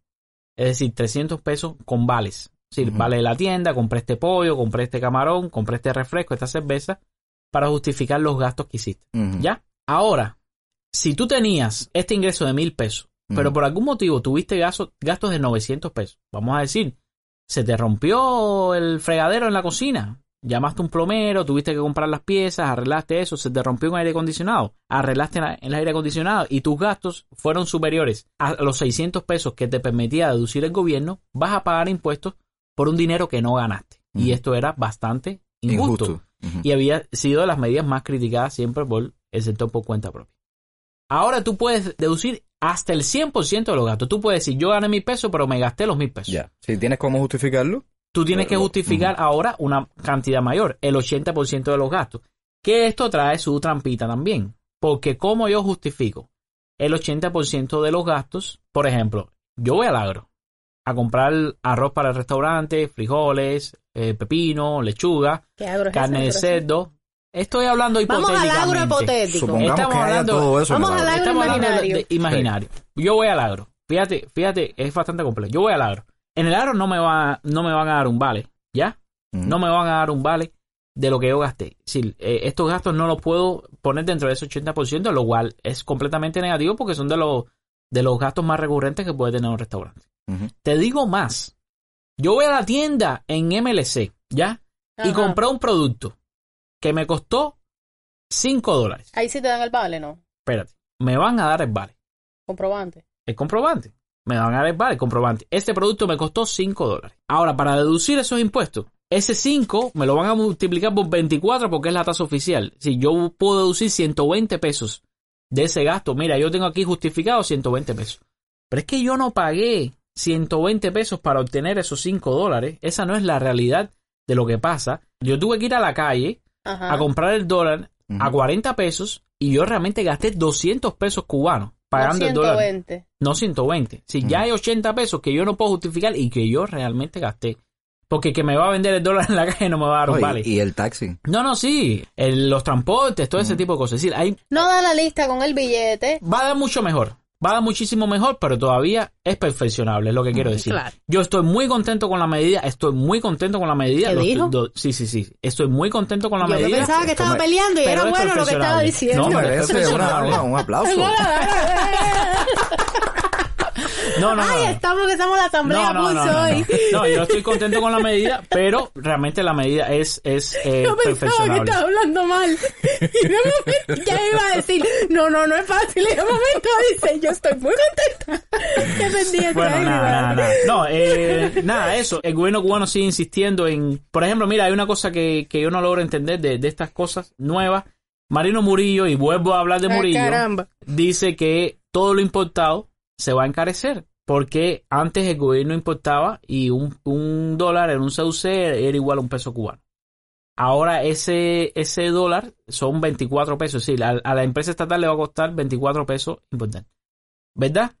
[SPEAKER 3] es decir, 300 pesos con vales. Es decir, vale la tienda, compré este pollo, compré este camarón, compré este refresco, esta cerveza, para justificar los gastos que hiciste. ¿Ya? Ahora, si tú tenías este ingreso de mil pesos, pero por algún motivo tuviste gastos, gastos de 900 pesos, vamos a decir, se te rompió el fregadero en la cocina, llamaste a un plomero, tuviste que comprar las piezas, arreglaste eso, se te rompió un aire acondicionado, arreglaste la- el aire acondicionado y tus gastos fueron superiores a los 600 pesos que te permitía deducir el gobierno, vas a pagar impuestos por un dinero que no ganaste. Y esto era bastante injusto y había sido de las medidas más criticadas siempre por el sector por cuenta propia. Ahora tú puedes deducir hasta el 100% de los gastos. Tú puedes decir, yo gané mil pesos, pero me gasté los mil pesos.
[SPEAKER 2] Ya. Si tienes cómo justificarlo,
[SPEAKER 3] Tú tienes que justificar ahora una cantidad mayor, el 80% de los gastos. Que esto trae su trampita también. Porque como yo justifico el 80% de los gastos, por ejemplo, yo voy al agro a comprar arroz para el restaurante, frijoles, eh, pepino, lechuga,
[SPEAKER 1] ¿Qué agro es
[SPEAKER 3] carne de cerdo. Estoy hablando
[SPEAKER 1] Vamos al agro
[SPEAKER 3] hipotéticamente.
[SPEAKER 1] hipotético.
[SPEAKER 2] supongamos
[SPEAKER 3] Estamos
[SPEAKER 2] que haya
[SPEAKER 3] hablando-
[SPEAKER 2] todo eso. en
[SPEAKER 1] vamos al
[SPEAKER 2] agro.
[SPEAKER 1] agro
[SPEAKER 3] Estamos hablando de-
[SPEAKER 1] imaginario.
[SPEAKER 3] de imaginario. Yo voy al agro. Fíjate, fíjate, es bastante complejo. Yo voy al agro. En el agro no me va, no me van a dar un vale, ¿ya?
[SPEAKER 2] Ujú.
[SPEAKER 3] No me van a dar un vale de lo que yo gasté. Es decir, eh, estos gastos no los puedo poner dentro de ese 80%, lo cual es completamente negativo porque son de los, de los gastos más recurrentes que puede tener un restaurante. Te digo más. Yo voy a la tienda en MLC, ¿ya? Y compré un producto que me costó 5 dólares.
[SPEAKER 1] Ahí sí te dan el vale, ¿no?
[SPEAKER 3] Espérate, me van a dar el vale.
[SPEAKER 1] Comprobante.
[SPEAKER 3] El comprobante. Me van a dar el vale, el comprobante. Este producto me costó 5 dólares. Ahora, para deducir esos impuestos, ese 5 me lo van a multiplicar por 24 porque es la tasa oficial. Si yo puedo deducir 120 pesos de ese gasto, mira, yo tengo aquí justificado 120 pesos. Pero es que yo no pagué 120 pesos para obtener esos 5 dólares. Esa no es la realidad de lo que pasa. Yo tuve que ir a la calle
[SPEAKER 1] Ajá.
[SPEAKER 3] a comprar el dólar a
[SPEAKER 2] Ujú.
[SPEAKER 3] 40 pesos y yo realmente gasté 200 pesos cubanos pagando
[SPEAKER 1] No,
[SPEAKER 3] el dólar.
[SPEAKER 1] 120.
[SPEAKER 3] No 120. Si ya hay 80 pesos que yo no puedo justificar y que yo realmente gasté. Porque que me va a vender el dólar en la calle no me va a dar un vale.
[SPEAKER 2] y, el taxi.
[SPEAKER 3] No, no, sí. El- los transportes, todo ese tipo de cosas. Es decir, hay,
[SPEAKER 1] No da la lista con el billete.
[SPEAKER 3] va a dar mucho mejor. Va muchísimo mejor, pero todavía es perfeccionable, es lo que quiero decir.
[SPEAKER 1] claro.
[SPEAKER 3] Yo estoy muy contento con la medida, estoy muy contento con la medida.
[SPEAKER 1] ¿Qué
[SPEAKER 3] Los-
[SPEAKER 1] dijo?
[SPEAKER 3] do- sí, sí, sí. Estoy muy contento con la
[SPEAKER 1] Yo
[SPEAKER 3] medida.
[SPEAKER 1] pensaba que estaba peleando y era bueno lo que estaba diciendo.
[SPEAKER 3] No,
[SPEAKER 2] merece una- un aplauso. [laughs] [laughs]
[SPEAKER 3] No, no, no.
[SPEAKER 1] Ay,
[SPEAKER 3] no.
[SPEAKER 1] estamos que estamos la asamblea
[SPEAKER 3] No, no,
[SPEAKER 1] hoy.
[SPEAKER 3] no. Yo estoy contento con la medida, pero realmente la medida es, es eh,
[SPEAKER 1] Yo pensaba que estaba hablando mal. Y de momento ya iba a decir, no, no, no es fácil. Y de momento dice, yo estoy muy contenta. Qué pendiente.
[SPEAKER 3] Bueno, nada, nada, nada. No, eh, nada, eso. El gobierno cubano sigue insistiendo en... Por ejemplo, mira, hay una cosa que, que yo no logro entender de, de estas cosas nuevas. Marino Murillo, y vuelvo a hablar de
[SPEAKER 1] Ay,
[SPEAKER 3] Murillo,
[SPEAKER 1] caramba.
[SPEAKER 3] dice que todo lo importado se va a encarecer. Porque antes el gobierno importaba y un, dólar en un CUC era igual a un peso cubano. Ahora ese, ese dólar son 24 pesos. Es decir, a, a la empresa estatal le va a costar 24 pesos importante. ¿Verdad?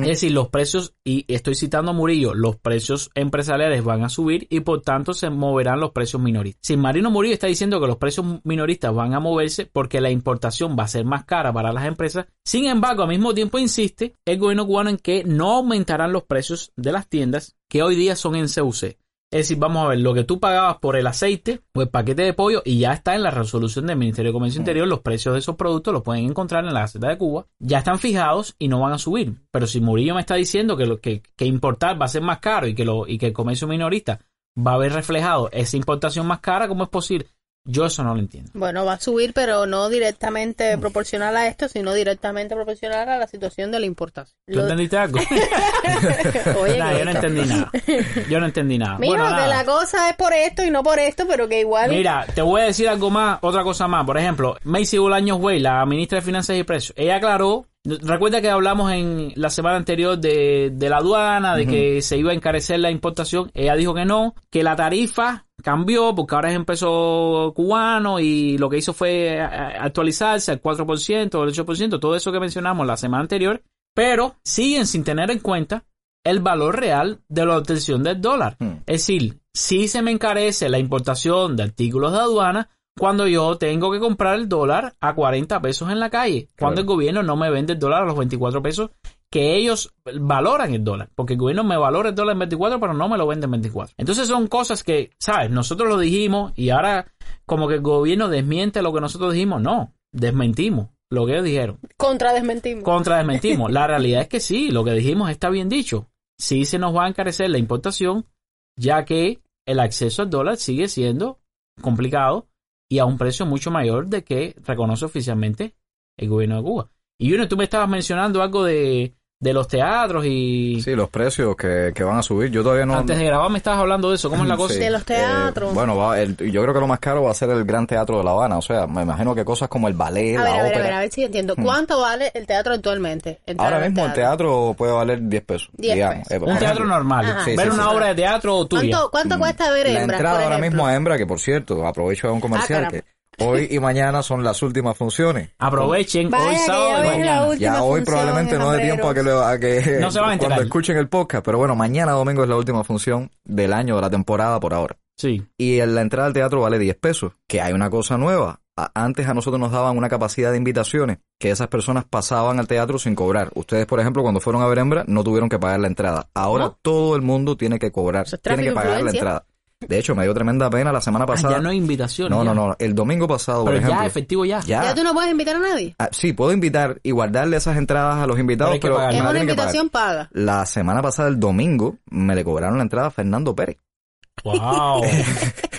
[SPEAKER 3] Es decir, los precios, y estoy citando a Murillo, los precios empresariales van a subir y por tanto se moverán los precios minoristas. Si Marino Murillo está diciendo que los precios minoristas van a moverse porque la importación va a ser más cara para las empresas, sin embargo, al mismo tiempo insiste el gobierno cubano en que no aumentarán los precios de las tiendas que hoy día son en CUC. Es decir, vamos a ver, lo que tú pagabas por el aceite o el paquete de pollo y ya está en la resolución del Ministerio de Comercio Interior, los precios de esos productos los pueden encontrar en la Gaceta de Cuba, ya están fijados y no van a subir. Pero si Murillo me está diciendo que, lo, que, que importar va a ser más caro y que, lo, y que el comercio minorista va a ver reflejado esa importación más cara, ¿cómo es posible? Yo eso no lo entiendo.
[SPEAKER 1] Bueno, va a subir, pero no directamente proporcional a esto, sino directamente proporcional a la situación de la importación.
[SPEAKER 3] ¿Tú
[SPEAKER 1] Lo-
[SPEAKER 3] entendiste algo? [laughs]
[SPEAKER 1] Oye,
[SPEAKER 3] Nah, yo no entendí nada. Yo no entendí nada.
[SPEAKER 1] Mira,
[SPEAKER 3] Bueno,
[SPEAKER 1] que la cosa es por esto y no por esto, pero que igual...
[SPEAKER 3] Mira, te voy a decir algo más, otra cosa más. Por ejemplo, Macy Bolaños Way, la ministra de Finanzas y Precios, ella aclaró, recuerda que hablamos en la semana anterior de, de la aduana, de que se iba a encarecer la importación. Ella dijo que no, que la tarifa cambió porque ahora es en peso cubano y lo que hizo fue a- actualizarse al 4%, al 8%, todo eso que mencionamos la semana anterior, pero siguen sin tener en cuenta el valor real de la obtención del dólar.
[SPEAKER 2] Hmm.
[SPEAKER 3] Es decir, si se me encarece la importación de artículos de aduana cuando yo tengo que comprar el dólar a 40 pesos en la calle, cuando el gobierno no me vende el dólar a los 24 pesos que ellos valoran el dólar, porque el gobierno me valora el dólar en 24, pero no me lo vende en 24. Entonces son cosas que, ¿sabes? Nosotros lo dijimos y ahora como que el gobierno desmiente lo que nosotros dijimos, no, desmentimos lo que ellos dijeron
[SPEAKER 1] Contra desmentimos.
[SPEAKER 3] contra desmentimos. [laughs] La realidad es que sí, lo que dijimos está bien dicho. Sí se nos va a encarecer la importación, ya que el acceso al dólar sigue siendo complicado y a un precio mucho mayor de que reconoce oficialmente el gobierno de Cuba. Y Junior, tú me estabas mencionando algo de, de los teatros y
[SPEAKER 2] Sí, los precios que, que van a subir. Yo todavía no.
[SPEAKER 3] antes de grabar me estabas hablando de eso. ¿Cómo es la [laughs] cosa?
[SPEAKER 2] Sí.
[SPEAKER 1] De los teatros.
[SPEAKER 2] Eh, bueno, va, el- yo creo que lo más caro va a ser el Gran Teatro de La Habana. O sea, me imagino que cosas como el ballet,
[SPEAKER 1] a
[SPEAKER 2] la
[SPEAKER 1] ver, a ver, a
[SPEAKER 2] ópera.
[SPEAKER 1] ver, a ver si entiendo. ¿Cuánto vale el teatro actualmente? Entrar
[SPEAKER 2] Ahora mismo el teatro puede valer 10 pesos.
[SPEAKER 1] 10
[SPEAKER 2] digamos.
[SPEAKER 1] pesos.
[SPEAKER 2] Eh,
[SPEAKER 3] un teatro normal.
[SPEAKER 2] Sí,
[SPEAKER 3] Ver
[SPEAKER 2] sí,
[SPEAKER 3] una
[SPEAKER 2] sí.
[SPEAKER 3] obra de teatro tuya.
[SPEAKER 1] ¿Cuánto, cuánto cuesta ver
[SPEAKER 2] La
[SPEAKER 1] hembras,
[SPEAKER 2] entrada
[SPEAKER 1] por
[SPEAKER 2] ahora mismo a Hembra, que por cierto, aprovecho de un comercial
[SPEAKER 1] Ah,
[SPEAKER 2] que hoy y mañana son las últimas funciones.
[SPEAKER 3] Aprovechen
[SPEAKER 1] Vaya
[SPEAKER 3] hoy sábado
[SPEAKER 1] ya
[SPEAKER 3] y mañana.
[SPEAKER 2] hoy probablemente no dé tiempo a que, lo- a que
[SPEAKER 3] No se van a
[SPEAKER 2] cuando escuchen el podcast, pero bueno, mañana domingo es la última función del año, de la temporada por ahora.
[SPEAKER 3] Sí.
[SPEAKER 2] Y en la entrada al teatro vale 10 pesos. Que hay una cosa nueva. Antes a nosotros nos daban una capacidad de invitaciones que esas personas pasaban al teatro sin cobrar. Ustedes, por ejemplo, cuando fueron a ver Hembra, no tuvieron que pagar la entrada. Ahora
[SPEAKER 1] ¿No?
[SPEAKER 2] todo el mundo tiene que cobrar, tiene que pagar la entrada. De hecho, me dio tremenda pena la semana
[SPEAKER 3] Ah,
[SPEAKER 2] pasada.
[SPEAKER 3] ya no hay invitaciones.
[SPEAKER 2] no, no,
[SPEAKER 3] ya.
[SPEAKER 2] no. El domingo pasado, por ejemplo.
[SPEAKER 3] ya, efectivo ya.
[SPEAKER 2] Ya.
[SPEAKER 1] ¿Ya tú no puedes invitar a nadie?
[SPEAKER 2] Ah, sí, puedo invitar y guardarle esas entradas a los invitados,
[SPEAKER 3] Pero hay que
[SPEAKER 2] pero,
[SPEAKER 1] Es
[SPEAKER 2] la
[SPEAKER 1] una
[SPEAKER 2] tienen que pagar.
[SPEAKER 1] invitación paga.
[SPEAKER 2] La semana pasada, el domingo, me le cobraron la entrada a Fernando Pérez.
[SPEAKER 3] Wow. [laughs]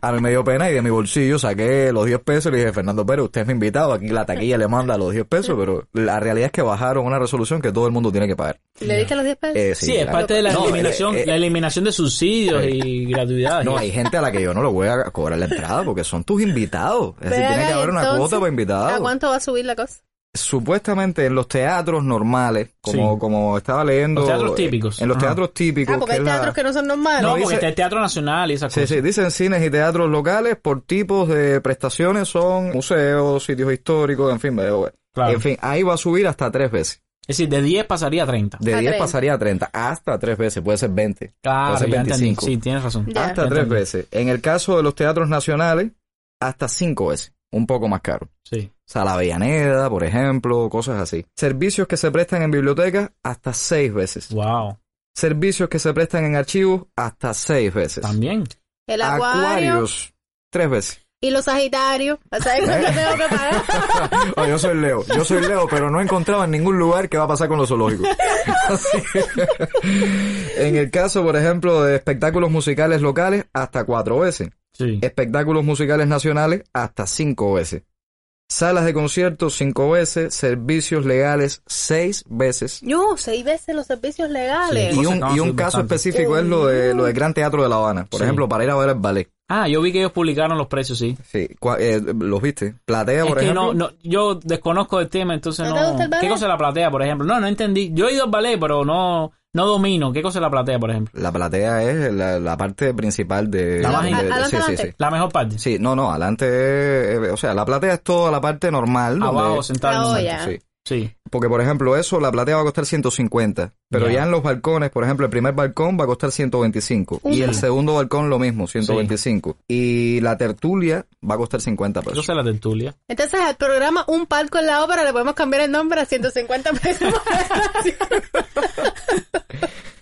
[SPEAKER 2] A mí me dio pena y de mi bolsillo saqué los 10 pesos y le dije, Fernando Pérez, usted es mi invitado, aquí la taquilla le manda los 10 pesos, pero la realidad es que bajaron una resolución que todo el mundo tiene que pagar.
[SPEAKER 1] ¿Le diste los 10 pesos?
[SPEAKER 2] Eh,
[SPEAKER 3] Sí, es
[SPEAKER 2] claro.
[SPEAKER 3] parte de la
[SPEAKER 2] No,
[SPEAKER 3] eliminación,
[SPEAKER 2] eh, eh,
[SPEAKER 3] la eliminación de subsidios y gratuidades.
[SPEAKER 2] No, hay gente a la que yo no le voy a cobrar la entrada porque son tus invitados. Es decir,
[SPEAKER 1] Ven
[SPEAKER 2] tiene que haber una
[SPEAKER 1] entonces,
[SPEAKER 2] cuota para
[SPEAKER 1] ¿A
[SPEAKER 2] invitados.
[SPEAKER 1] cuánto va a subir la cosa?
[SPEAKER 2] Supuestamente en los teatros normales, como,
[SPEAKER 3] Sí.
[SPEAKER 2] como estaba leyendo.
[SPEAKER 3] Los teatros típicos.
[SPEAKER 2] En los
[SPEAKER 3] Ajá.
[SPEAKER 2] teatros típicos.
[SPEAKER 1] Ah, porque
[SPEAKER 2] que
[SPEAKER 1] hay
[SPEAKER 2] la-
[SPEAKER 1] teatros que no son normales.
[SPEAKER 3] No,
[SPEAKER 2] no,
[SPEAKER 3] porque
[SPEAKER 2] dice-
[SPEAKER 3] está el Teatro Nacional y esas
[SPEAKER 2] Sí,
[SPEAKER 3] cosas.
[SPEAKER 2] sí, dicen cines y teatros locales por tipos de prestaciones son museos, sitios históricos, en fin,
[SPEAKER 3] Claro.
[SPEAKER 2] en fin, ahí va a subir hasta tres veces.
[SPEAKER 3] Es decir, de 10 pasaría a 30.
[SPEAKER 2] De
[SPEAKER 1] A
[SPEAKER 2] 10
[SPEAKER 1] 30.
[SPEAKER 2] pasaría a 30, hasta tres veces, puede ser 20,
[SPEAKER 3] Claro,
[SPEAKER 2] puede ser
[SPEAKER 3] ya entendí.
[SPEAKER 2] 25,
[SPEAKER 3] Sí, tienes razón.
[SPEAKER 1] Ya.
[SPEAKER 2] hasta
[SPEAKER 3] Ya
[SPEAKER 2] tres
[SPEAKER 3] entendí.
[SPEAKER 2] veces. En el caso de los teatros nacionales, hasta cinco veces, un poco más caro.
[SPEAKER 3] Sí.
[SPEAKER 2] O sea, la Avellaneda, por ejemplo, cosas así. Servicios que se prestan en bibliotecas, hasta seis veces.
[SPEAKER 3] Wow.
[SPEAKER 2] Servicios que se prestan en archivos, hasta seis veces.
[SPEAKER 3] También.
[SPEAKER 1] El acuario
[SPEAKER 2] Acuarios, tres veces.
[SPEAKER 1] y los sagitarios. ¿Sabes cuánto tengo que pagar? [laughs]
[SPEAKER 2] Oh, yo soy Leo, yo soy Leo, pero no he encontrado en ningún lugar qué va a pasar con los zoológicos. [laughs] En el caso, por ejemplo, de espectáculos musicales locales, hasta cuatro veces.
[SPEAKER 3] Sí.
[SPEAKER 2] Espectáculos musicales nacionales, hasta cinco veces. Salas de conciertos, cinco veces. Servicios legales, seis veces.
[SPEAKER 1] No, seis veces los servicios legales.
[SPEAKER 3] Sí.
[SPEAKER 2] Y un, y un caso
[SPEAKER 3] bastante.
[SPEAKER 2] específico es lo de lo del Gran Teatro de La Habana. Por
[SPEAKER 3] Sí.
[SPEAKER 2] ejemplo, para ir a ver el ballet.
[SPEAKER 3] Ah, yo vi que ellos publicaron los precios, sí.
[SPEAKER 2] Sí, eh, ¿los viste? Platea,
[SPEAKER 3] Es
[SPEAKER 2] por
[SPEAKER 3] que
[SPEAKER 2] ejemplo.
[SPEAKER 3] no, no, yo desconozco el tema, entonces
[SPEAKER 1] ¿No?
[SPEAKER 3] ¿Qué cosa es la platea, por ejemplo? No, no entendí. Yo he ido al ballet, pero no, no domino. ¿Qué cosa es la platea, por ejemplo?
[SPEAKER 2] La platea es la, la parte principal de...
[SPEAKER 3] La más
[SPEAKER 2] de- sí, sí, sí.
[SPEAKER 3] La mejor parte.
[SPEAKER 2] Sí, no, no, adelante, eh, o sea, la platea es toda la parte normal. donde-
[SPEAKER 3] Abajo, sentado
[SPEAKER 1] Ah,
[SPEAKER 3] banco.
[SPEAKER 1] ya.
[SPEAKER 2] Sí.
[SPEAKER 3] Sí.
[SPEAKER 2] Porque, por ejemplo, eso, la platea va a costar 150. Pero
[SPEAKER 3] Ya.
[SPEAKER 2] ya en los balcones, por ejemplo, el primer balcón va a costar 125. Y el segundo balcón lo mismo, 125. Y la tertulia va a costar 50
[SPEAKER 3] Yo
[SPEAKER 2] pesos.
[SPEAKER 3] sé la tertulia.
[SPEAKER 1] Entonces al programa Un Palco en la Ópera le podemos cambiar el nombre a 150 pesos. [laughs] [laughs]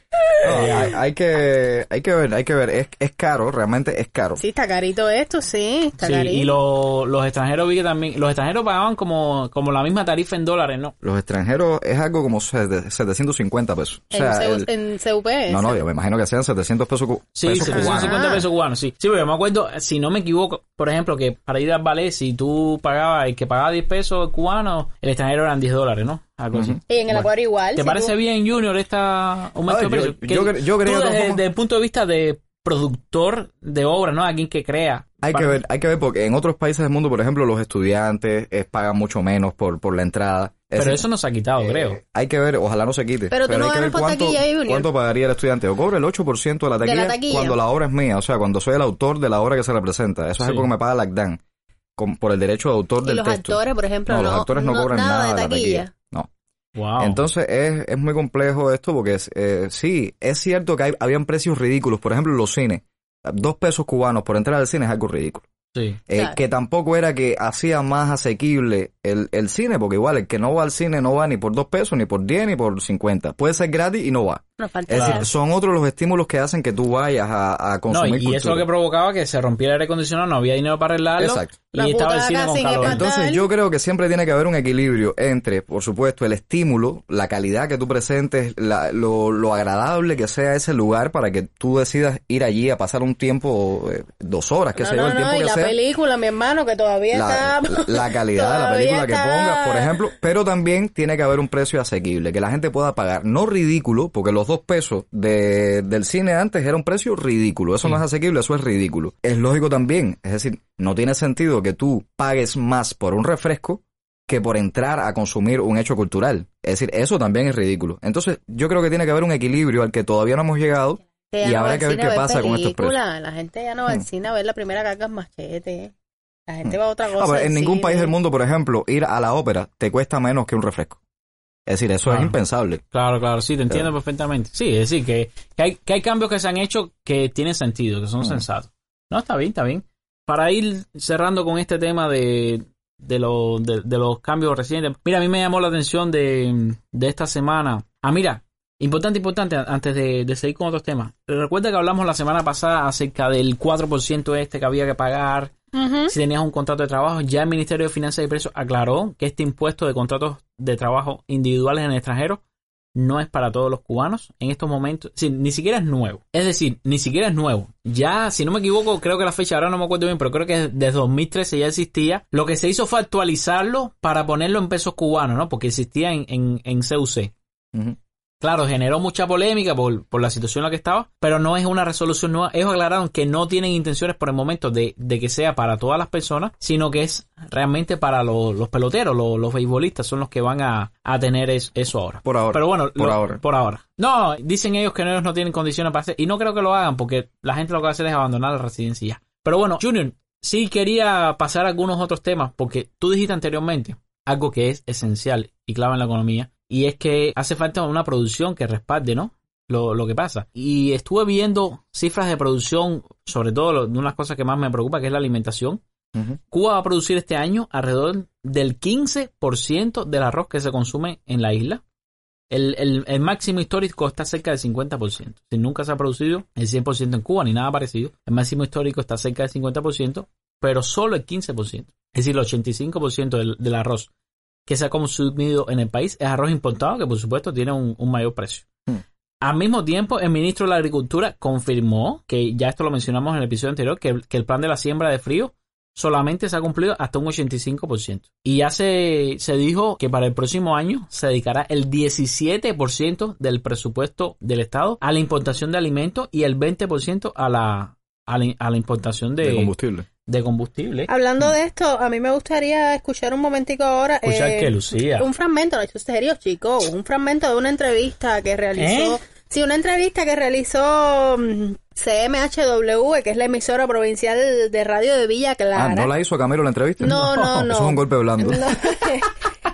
[SPEAKER 2] No, hay, hay que, hay que ver, hay que ver. Es, es caro, realmente es caro.
[SPEAKER 1] sí, está carito esto, sí, está
[SPEAKER 3] Sí,
[SPEAKER 1] carito.
[SPEAKER 3] y lo- los extranjeros vi que también, los extranjeros pagaban como, como la misma tarifa en dólares, ¿no?
[SPEAKER 2] Los extranjeros es algo como sete- 750 pesos. O sea,
[SPEAKER 1] en,
[SPEAKER 2] el-
[SPEAKER 1] CU en CUP.
[SPEAKER 2] no, no, yo me imagino que sean 700 pesos, cu-
[SPEAKER 3] Sí,
[SPEAKER 2] pesos cubanos.
[SPEAKER 3] 750
[SPEAKER 1] Ah.
[SPEAKER 3] pesos cubanos, sí. Sí, porque me acuerdo, si no me equivoco, por ejemplo, que para ir al ballet, si tú pagabas, el que pagaba 10 pesos cubanos, el extranjero eran 10 dólares, ¿no? Algo así.
[SPEAKER 1] Y en el acuario igual.
[SPEAKER 3] ¿Te
[SPEAKER 1] si
[SPEAKER 3] parece
[SPEAKER 1] tú-
[SPEAKER 3] bien, Junior, esta aumento de
[SPEAKER 2] yo- creo
[SPEAKER 3] tú
[SPEAKER 2] de
[SPEAKER 3] desde, el punto de vista de productor de obra, ¿no? Alguien que crea.
[SPEAKER 2] Hay que ver, hay que ver porque en otros países del mundo, por ejemplo, los estudiantes eh, pagan mucho menos por, por la entrada. Es
[SPEAKER 3] Pero
[SPEAKER 2] decir,
[SPEAKER 3] eso no se ha quitado,
[SPEAKER 2] eh,
[SPEAKER 3] creo.
[SPEAKER 2] Hay que ver, ojalá no se quite.
[SPEAKER 1] Pero tú no
[SPEAKER 2] hay que ver cuánto,
[SPEAKER 1] taquilla,
[SPEAKER 2] cuánto pagaría el estudiante. Yo cobro el 8% de la, taquilla
[SPEAKER 1] taquilla.
[SPEAKER 2] cuando la obra es mía, o sea, cuando soy el autor de la obra que se representa. Eso
[SPEAKER 3] Sí.
[SPEAKER 2] es algo que me paga la ACDAN con- por el derecho de autor
[SPEAKER 1] Y
[SPEAKER 2] del
[SPEAKER 1] los
[SPEAKER 2] texto.
[SPEAKER 1] actores, por ejemplo,
[SPEAKER 2] no,
[SPEAKER 1] no,
[SPEAKER 2] los actores no, cobran nada,
[SPEAKER 1] de
[SPEAKER 2] de la
[SPEAKER 1] taquilla.
[SPEAKER 3] Wow.
[SPEAKER 2] Entonces es, es muy complejo esto porque eh, sí, es cierto que hay, habían precios ridículos. Por ejemplo, los cines. Dos pesos cubanos por entrar al cine es algo ridículo.
[SPEAKER 3] Sí.
[SPEAKER 2] Eh,
[SPEAKER 1] Claro.
[SPEAKER 2] Que tampoco era que hacía más asequible el, el cine, porque igual el que no va al cine no va ni por dos pesos, ni por 10, ni por 50. Puede ser gratis y no va.
[SPEAKER 1] No falta
[SPEAKER 2] Es decir, son otros los estímulos que hacen que tú vayas a, a
[SPEAKER 3] No,
[SPEAKER 2] consumir
[SPEAKER 3] y, y eso es lo que
[SPEAKER 2] cultura.
[SPEAKER 3] provocaba que se rompiera el aire acondicionado, no había dinero para arreglarlo.
[SPEAKER 2] Exacto.
[SPEAKER 1] La
[SPEAKER 3] Y estaba el cine con calor.
[SPEAKER 2] Entonces yo creo que siempre tiene que haber un equilibrio entre, por supuesto, el estímulo, la calidad que tú presentes, la- lo, lo agradable que sea ese lugar para que tú decidas ir allí a pasar un tiempo, eh, dos horas, qué
[SPEAKER 1] no, no,
[SPEAKER 2] el tiempo que
[SPEAKER 1] la
[SPEAKER 2] sea.
[SPEAKER 1] película, mi hermano, que todavía
[SPEAKER 2] la,
[SPEAKER 1] está...
[SPEAKER 2] la- la [laughs] calidad de la película que pongas, por ejemplo, pero también tiene que haber un precio asequible, que la gente pueda pagar, no ridículo, porque los dos pesos de, del cine antes era un precio ridículo, eso no es asequible, eso es ridículo. Es lógico también, es decir, no tiene sentido que tú pagues más por un refresco que por entrar a consumir un hecho cultural. Es decir, eso también es ridículo. Entonces, yo creo que tiene que haber un equilibrio al que todavía no hemos llegado.
[SPEAKER 1] Que
[SPEAKER 2] Y
[SPEAKER 1] no
[SPEAKER 2] habrá
[SPEAKER 1] va al
[SPEAKER 2] que ver qué pasa con estos
[SPEAKER 1] películas. La gente ya no va al
[SPEAKER 2] Hmm.
[SPEAKER 1] cine a ver la primera carga machete. La gente va a otra cosa.
[SPEAKER 2] Ah,
[SPEAKER 1] al
[SPEAKER 2] en ningún
[SPEAKER 1] cine.
[SPEAKER 2] país del mundo, por ejemplo, ir a la ópera te cuesta menos que un refresco. Es decir, eso
[SPEAKER 3] Claro.
[SPEAKER 2] es impensable.
[SPEAKER 3] Claro, claro, sí, te entiendo
[SPEAKER 2] Claro.
[SPEAKER 3] perfectamente. Sí, es decir, que, que hay, que hay cambios que se han hecho que tienen sentido, que son
[SPEAKER 2] Mm.
[SPEAKER 3] sensatos. No, está bien, está bien. Para ir cerrando con este tema de, de, lo- de, de los cambios recientes. Mira, a mí me llamó la atención de, de esta semana. Ah, mira, importante, importante, antes de, de seguir con otros temas. Recuerda que hablamos la semana pasada acerca del 4% este que había que pagar si tenías un contrato de trabajo, ya el Ministerio de Finanzas y Precios aclaró que este impuesto de contratos de trabajo individuales en el extranjero no es para todos los cubanos en estos momentos. Sí, ni siquiera es nuevo. Es decir, ni siquiera es nuevo. Ya, si no me equivoco, creo que la fecha ahora no me acuerdo bien, pero creo que desde 2013 ya existía. Lo que se hizo fue actualizarlo para ponerlo en pesos cubanos, ¿no? Porque existía en, en, en CUC.
[SPEAKER 2] Ujú.
[SPEAKER 3] Claro, generó mucha polémica por, por la situación en la que estaba, pero no es una resolución nueva. Ellos aclararon que no tienen intenciones por el momento de, de que sea para todas las personas, sino que es realmente para lo- los peloteros, lo- los beisbolistas, son los que van a, a tener es- eso ahora.
[SPEAKER 2] Por ahora.
[SPEAKER 3] Pero bueno,
[SPEAKER 2] Por
[SPEAKER 3] lo-
[SPEAKER 2] ahora.
[SPEAKER 3] Por ahora. No, dicen ellos que ellos no tienen condiciones para hacer, y no creo que lo hagan, porque la gente lo que va a hacer es abandonar la residencia. ya. Pero bueno, Junior, sí quería pasar a algunos otros temas, porque tú dijiste anteriormente algo que es esencial y clave en la economía, y es que hace falta una producción que respalde, ¿no? Lo, lo que pasa. Y estuve viendo cifras de producción, sobre todo lo- de unas cosas que más me preocupa, que es la alimentación. Cuba va a producir este año alrededor del 15% del arroz que se consume en la isla. El, el- el máximo histórico está cerca del 50%. Si nunca se ha producido el 100% en Cuba ni nada parecido, el máximo histórico está cerca del 50%, pero solo el 15%. Es decir, el 85% del, del arroz que se ha consumido en el país es arroz importado, que por supuesto tiene un, un mayor precio.
[SPEAKER 2] Hmm.
[SPEAKER 3] Al mismo tiempo, el ministro de la Agricultura confirmó, que ya esto lo mencionamos en el episodio anterior, que, que el plan de la siembra de frío solamente se ha cumplido hasta un 85%. Y ya se, se dijo que para el próximo año se dedicará el 17% del presupuesto del Estado a la importación de alimentos y el 20% a la, a la, a la importación de,
[SPEAKER 2] De combustible.
[SPEAKER 3] De combustible.
[SPEAKER 1] Hablando de esto, a mí me gustaría escuchar un momentico ahora.
[SPEAKER 3] Escuchar
[SPEAKER 1] eh,
[SPEAKER 3] que Lucía.
[SPEAKER 1] Un fragmento, no, esto es serio, chicos. Un fragmento de una entrevista que realizó.
[SPEAKER 3] ¿Eh?
[SPEAKER 1] Sí, una entrevista que realizó mm, CMHW, que es la emisora provincial de radio de Villa Clara.
[SPEAKER 2] Ah, ¿no la hizo Camilo la entrevista?
[SPEAKER 1] No, no, no. [laughs]
[SPEAKER 2] Eso es un golpe blando.
[SPEAKER 1] No. [laughs]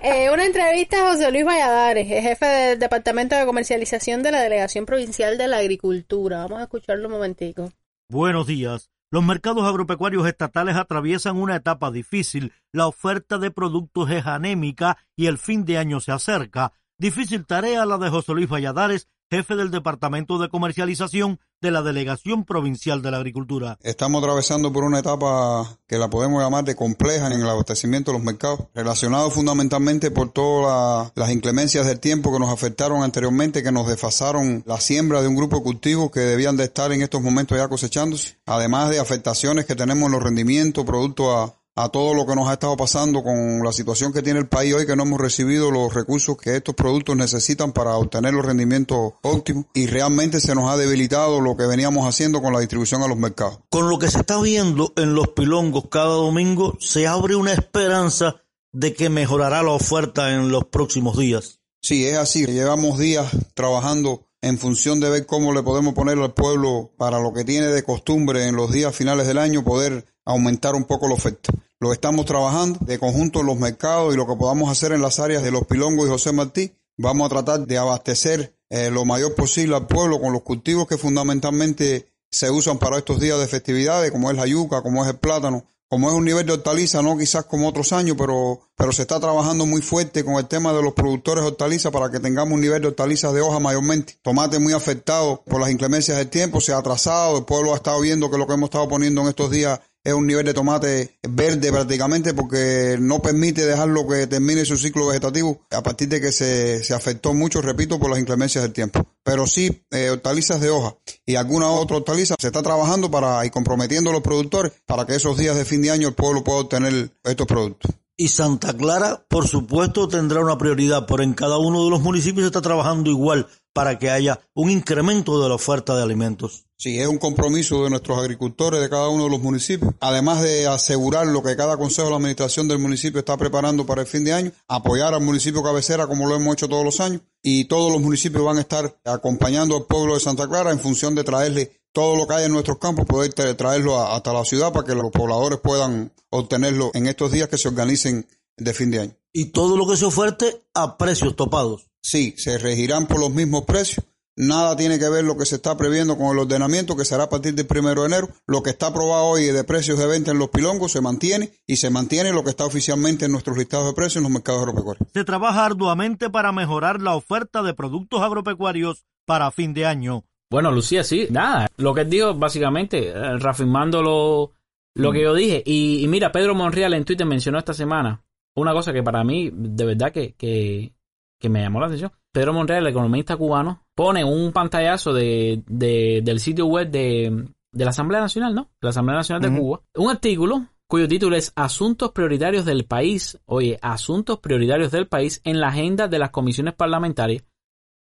[SPEAKER 1] Eh, una entrevista a José Luis Valladares, jefe del Departamento de Comercialización de la Delegación Provincial de la Agricultura. Vamos a escucharlo un momentico.
[SPEAKER 4] Buenos días. Los mercados agropecuarios estatales atraviesan una etapa difícil. La oferta de productos es anémica y el fin de año se acerca. Difícil tarea la de José Luis Valladares, jefe del Departamento de Comercialización de la Delegación Provincial de la Agricultura.
[SPEAKER 7] Estamos atravesando por una etapa que la podemos llamar de compleja en el abastecimiento de los mercados, relacionado fundamentalmente por todas las inclemencias del tiempo que nos afectaron anteriormente, que nos desfasaron la siembra de un grupo de cultivos que debían de estar en estos momentos ya cosechándose, además de afectaciones que tenemos en los rendimientos producto a a todo lo que nos ha estado pasando con la situación que tiene el país hoy, que no hemos recibido los recursos que estos productos necesitan para obtener los rendimientos óptimos y realmente se nos ha debilitado lo que veníamos haciendo con la distribución a los mercados.
[SPEAKER 4] Con lo que se está viendo en los pilongos cada domingo, se abre una esperanza de que mejorará la oferta en los próximos días.
[SPEAKER 7] Sí, es así. Llevamos días trabajando en función de ver cómo le podemos poner al pueblo para lo que tiene de costumbre en los días finales del año poder aumentar un poco la oferta. Lo estamos trabajando de conjunto en los mercados y lo que podamos hacer en las áreas de Los Pilongos y José Martí. Vamos a tratar de abastecer eh, lo mayor posible al pueblo con los cultivos que fundamentalmente se usan para estos días de festividades, como es la yuca, como es el plátano, como es un nivel de hortaliza, no quizás como otros años, pero, pero se está trabajando muy fuerte con el tema de los productores de hortalizas para que tengamos un nivel de hortalizas de hoja mayormente. Tomate muy afectado por las inclemencias del tiempo, se ha atrasado, el pueblo ha estado viendo que lo que hemos estado poniendo en estos días es un nivel de tomate verde prácticamente porque no permite dejarlo que termine su ciclo vegetativo a partir de que se, se afectó mucho, repito, por las inclemencias del tiempo. Pero sí, eh, hortalizas de hoja y alguna otra hortaliza se está trabajando para y comprometiendo a los productores para que esos días de fin de año el pueblo pueda obtener estos productos.
[SPEAKER 4] Y Santa Clara, por supuesto, tendrá una prioridad, pero en cada uno de los municipios se está trabajando igual para que haya un incremento de la oferta de alimentos.
[SPEAKER 7] Sí, es un compromiso de nuestros agricultores de cada uno de los municipios, además de asegurar lo que cada consejo de la administración del municipio está preparando para el fin de año, apoyar al municipio cabecera como lo hemos hecho todos los años y todos los municipios van a estar acompañando al pueblo de Santa Clara en función de traerle todo lo que hay en nuestros campos, poder traerlo hasta la ciudad para que los pobladores puedan obtenerlo en estos días que se organicen de fin de año.
[SPEAKER 4] Y todo lo que se oferte a precios topados.
[SPEAKER 7] Sí, se regirán por los mismos precios Nada tiene que ver lo que se está previendo con el ordenamiento que será a partir del primero de enero. Lo que está aprobado hoy de precios de venta en los pilongos se mantiene y se mantiene lo que está oficialmente en nuestros listados de precios en los mercados agropecuarios.
[SPEAKER 4] Se trabaja arduamente para mejorar la oferta de productos agropecuarios para fin de año.
[SPEAKER 3] Bueno, Lucía, sí, nada. Lo que dijo básicamente, eh, reafirmando lo, lo que yo dije. Y, mira, Pedro Monreal en Twitter mencionó esta semana una cosa que para mí, de verdad que, que, que me llamó la atención. Pedro Monreal, el economista cubano, pone un pantallazo de, del sitio web de, la Asamblea Nacional, ¿no? La Asamblea Nacional de Cuba. Un artículo cuyo título es Asuntos prioritarios del país. Oye, asuntos prioritarios del país en la agenda de las comisiones parlamentarias.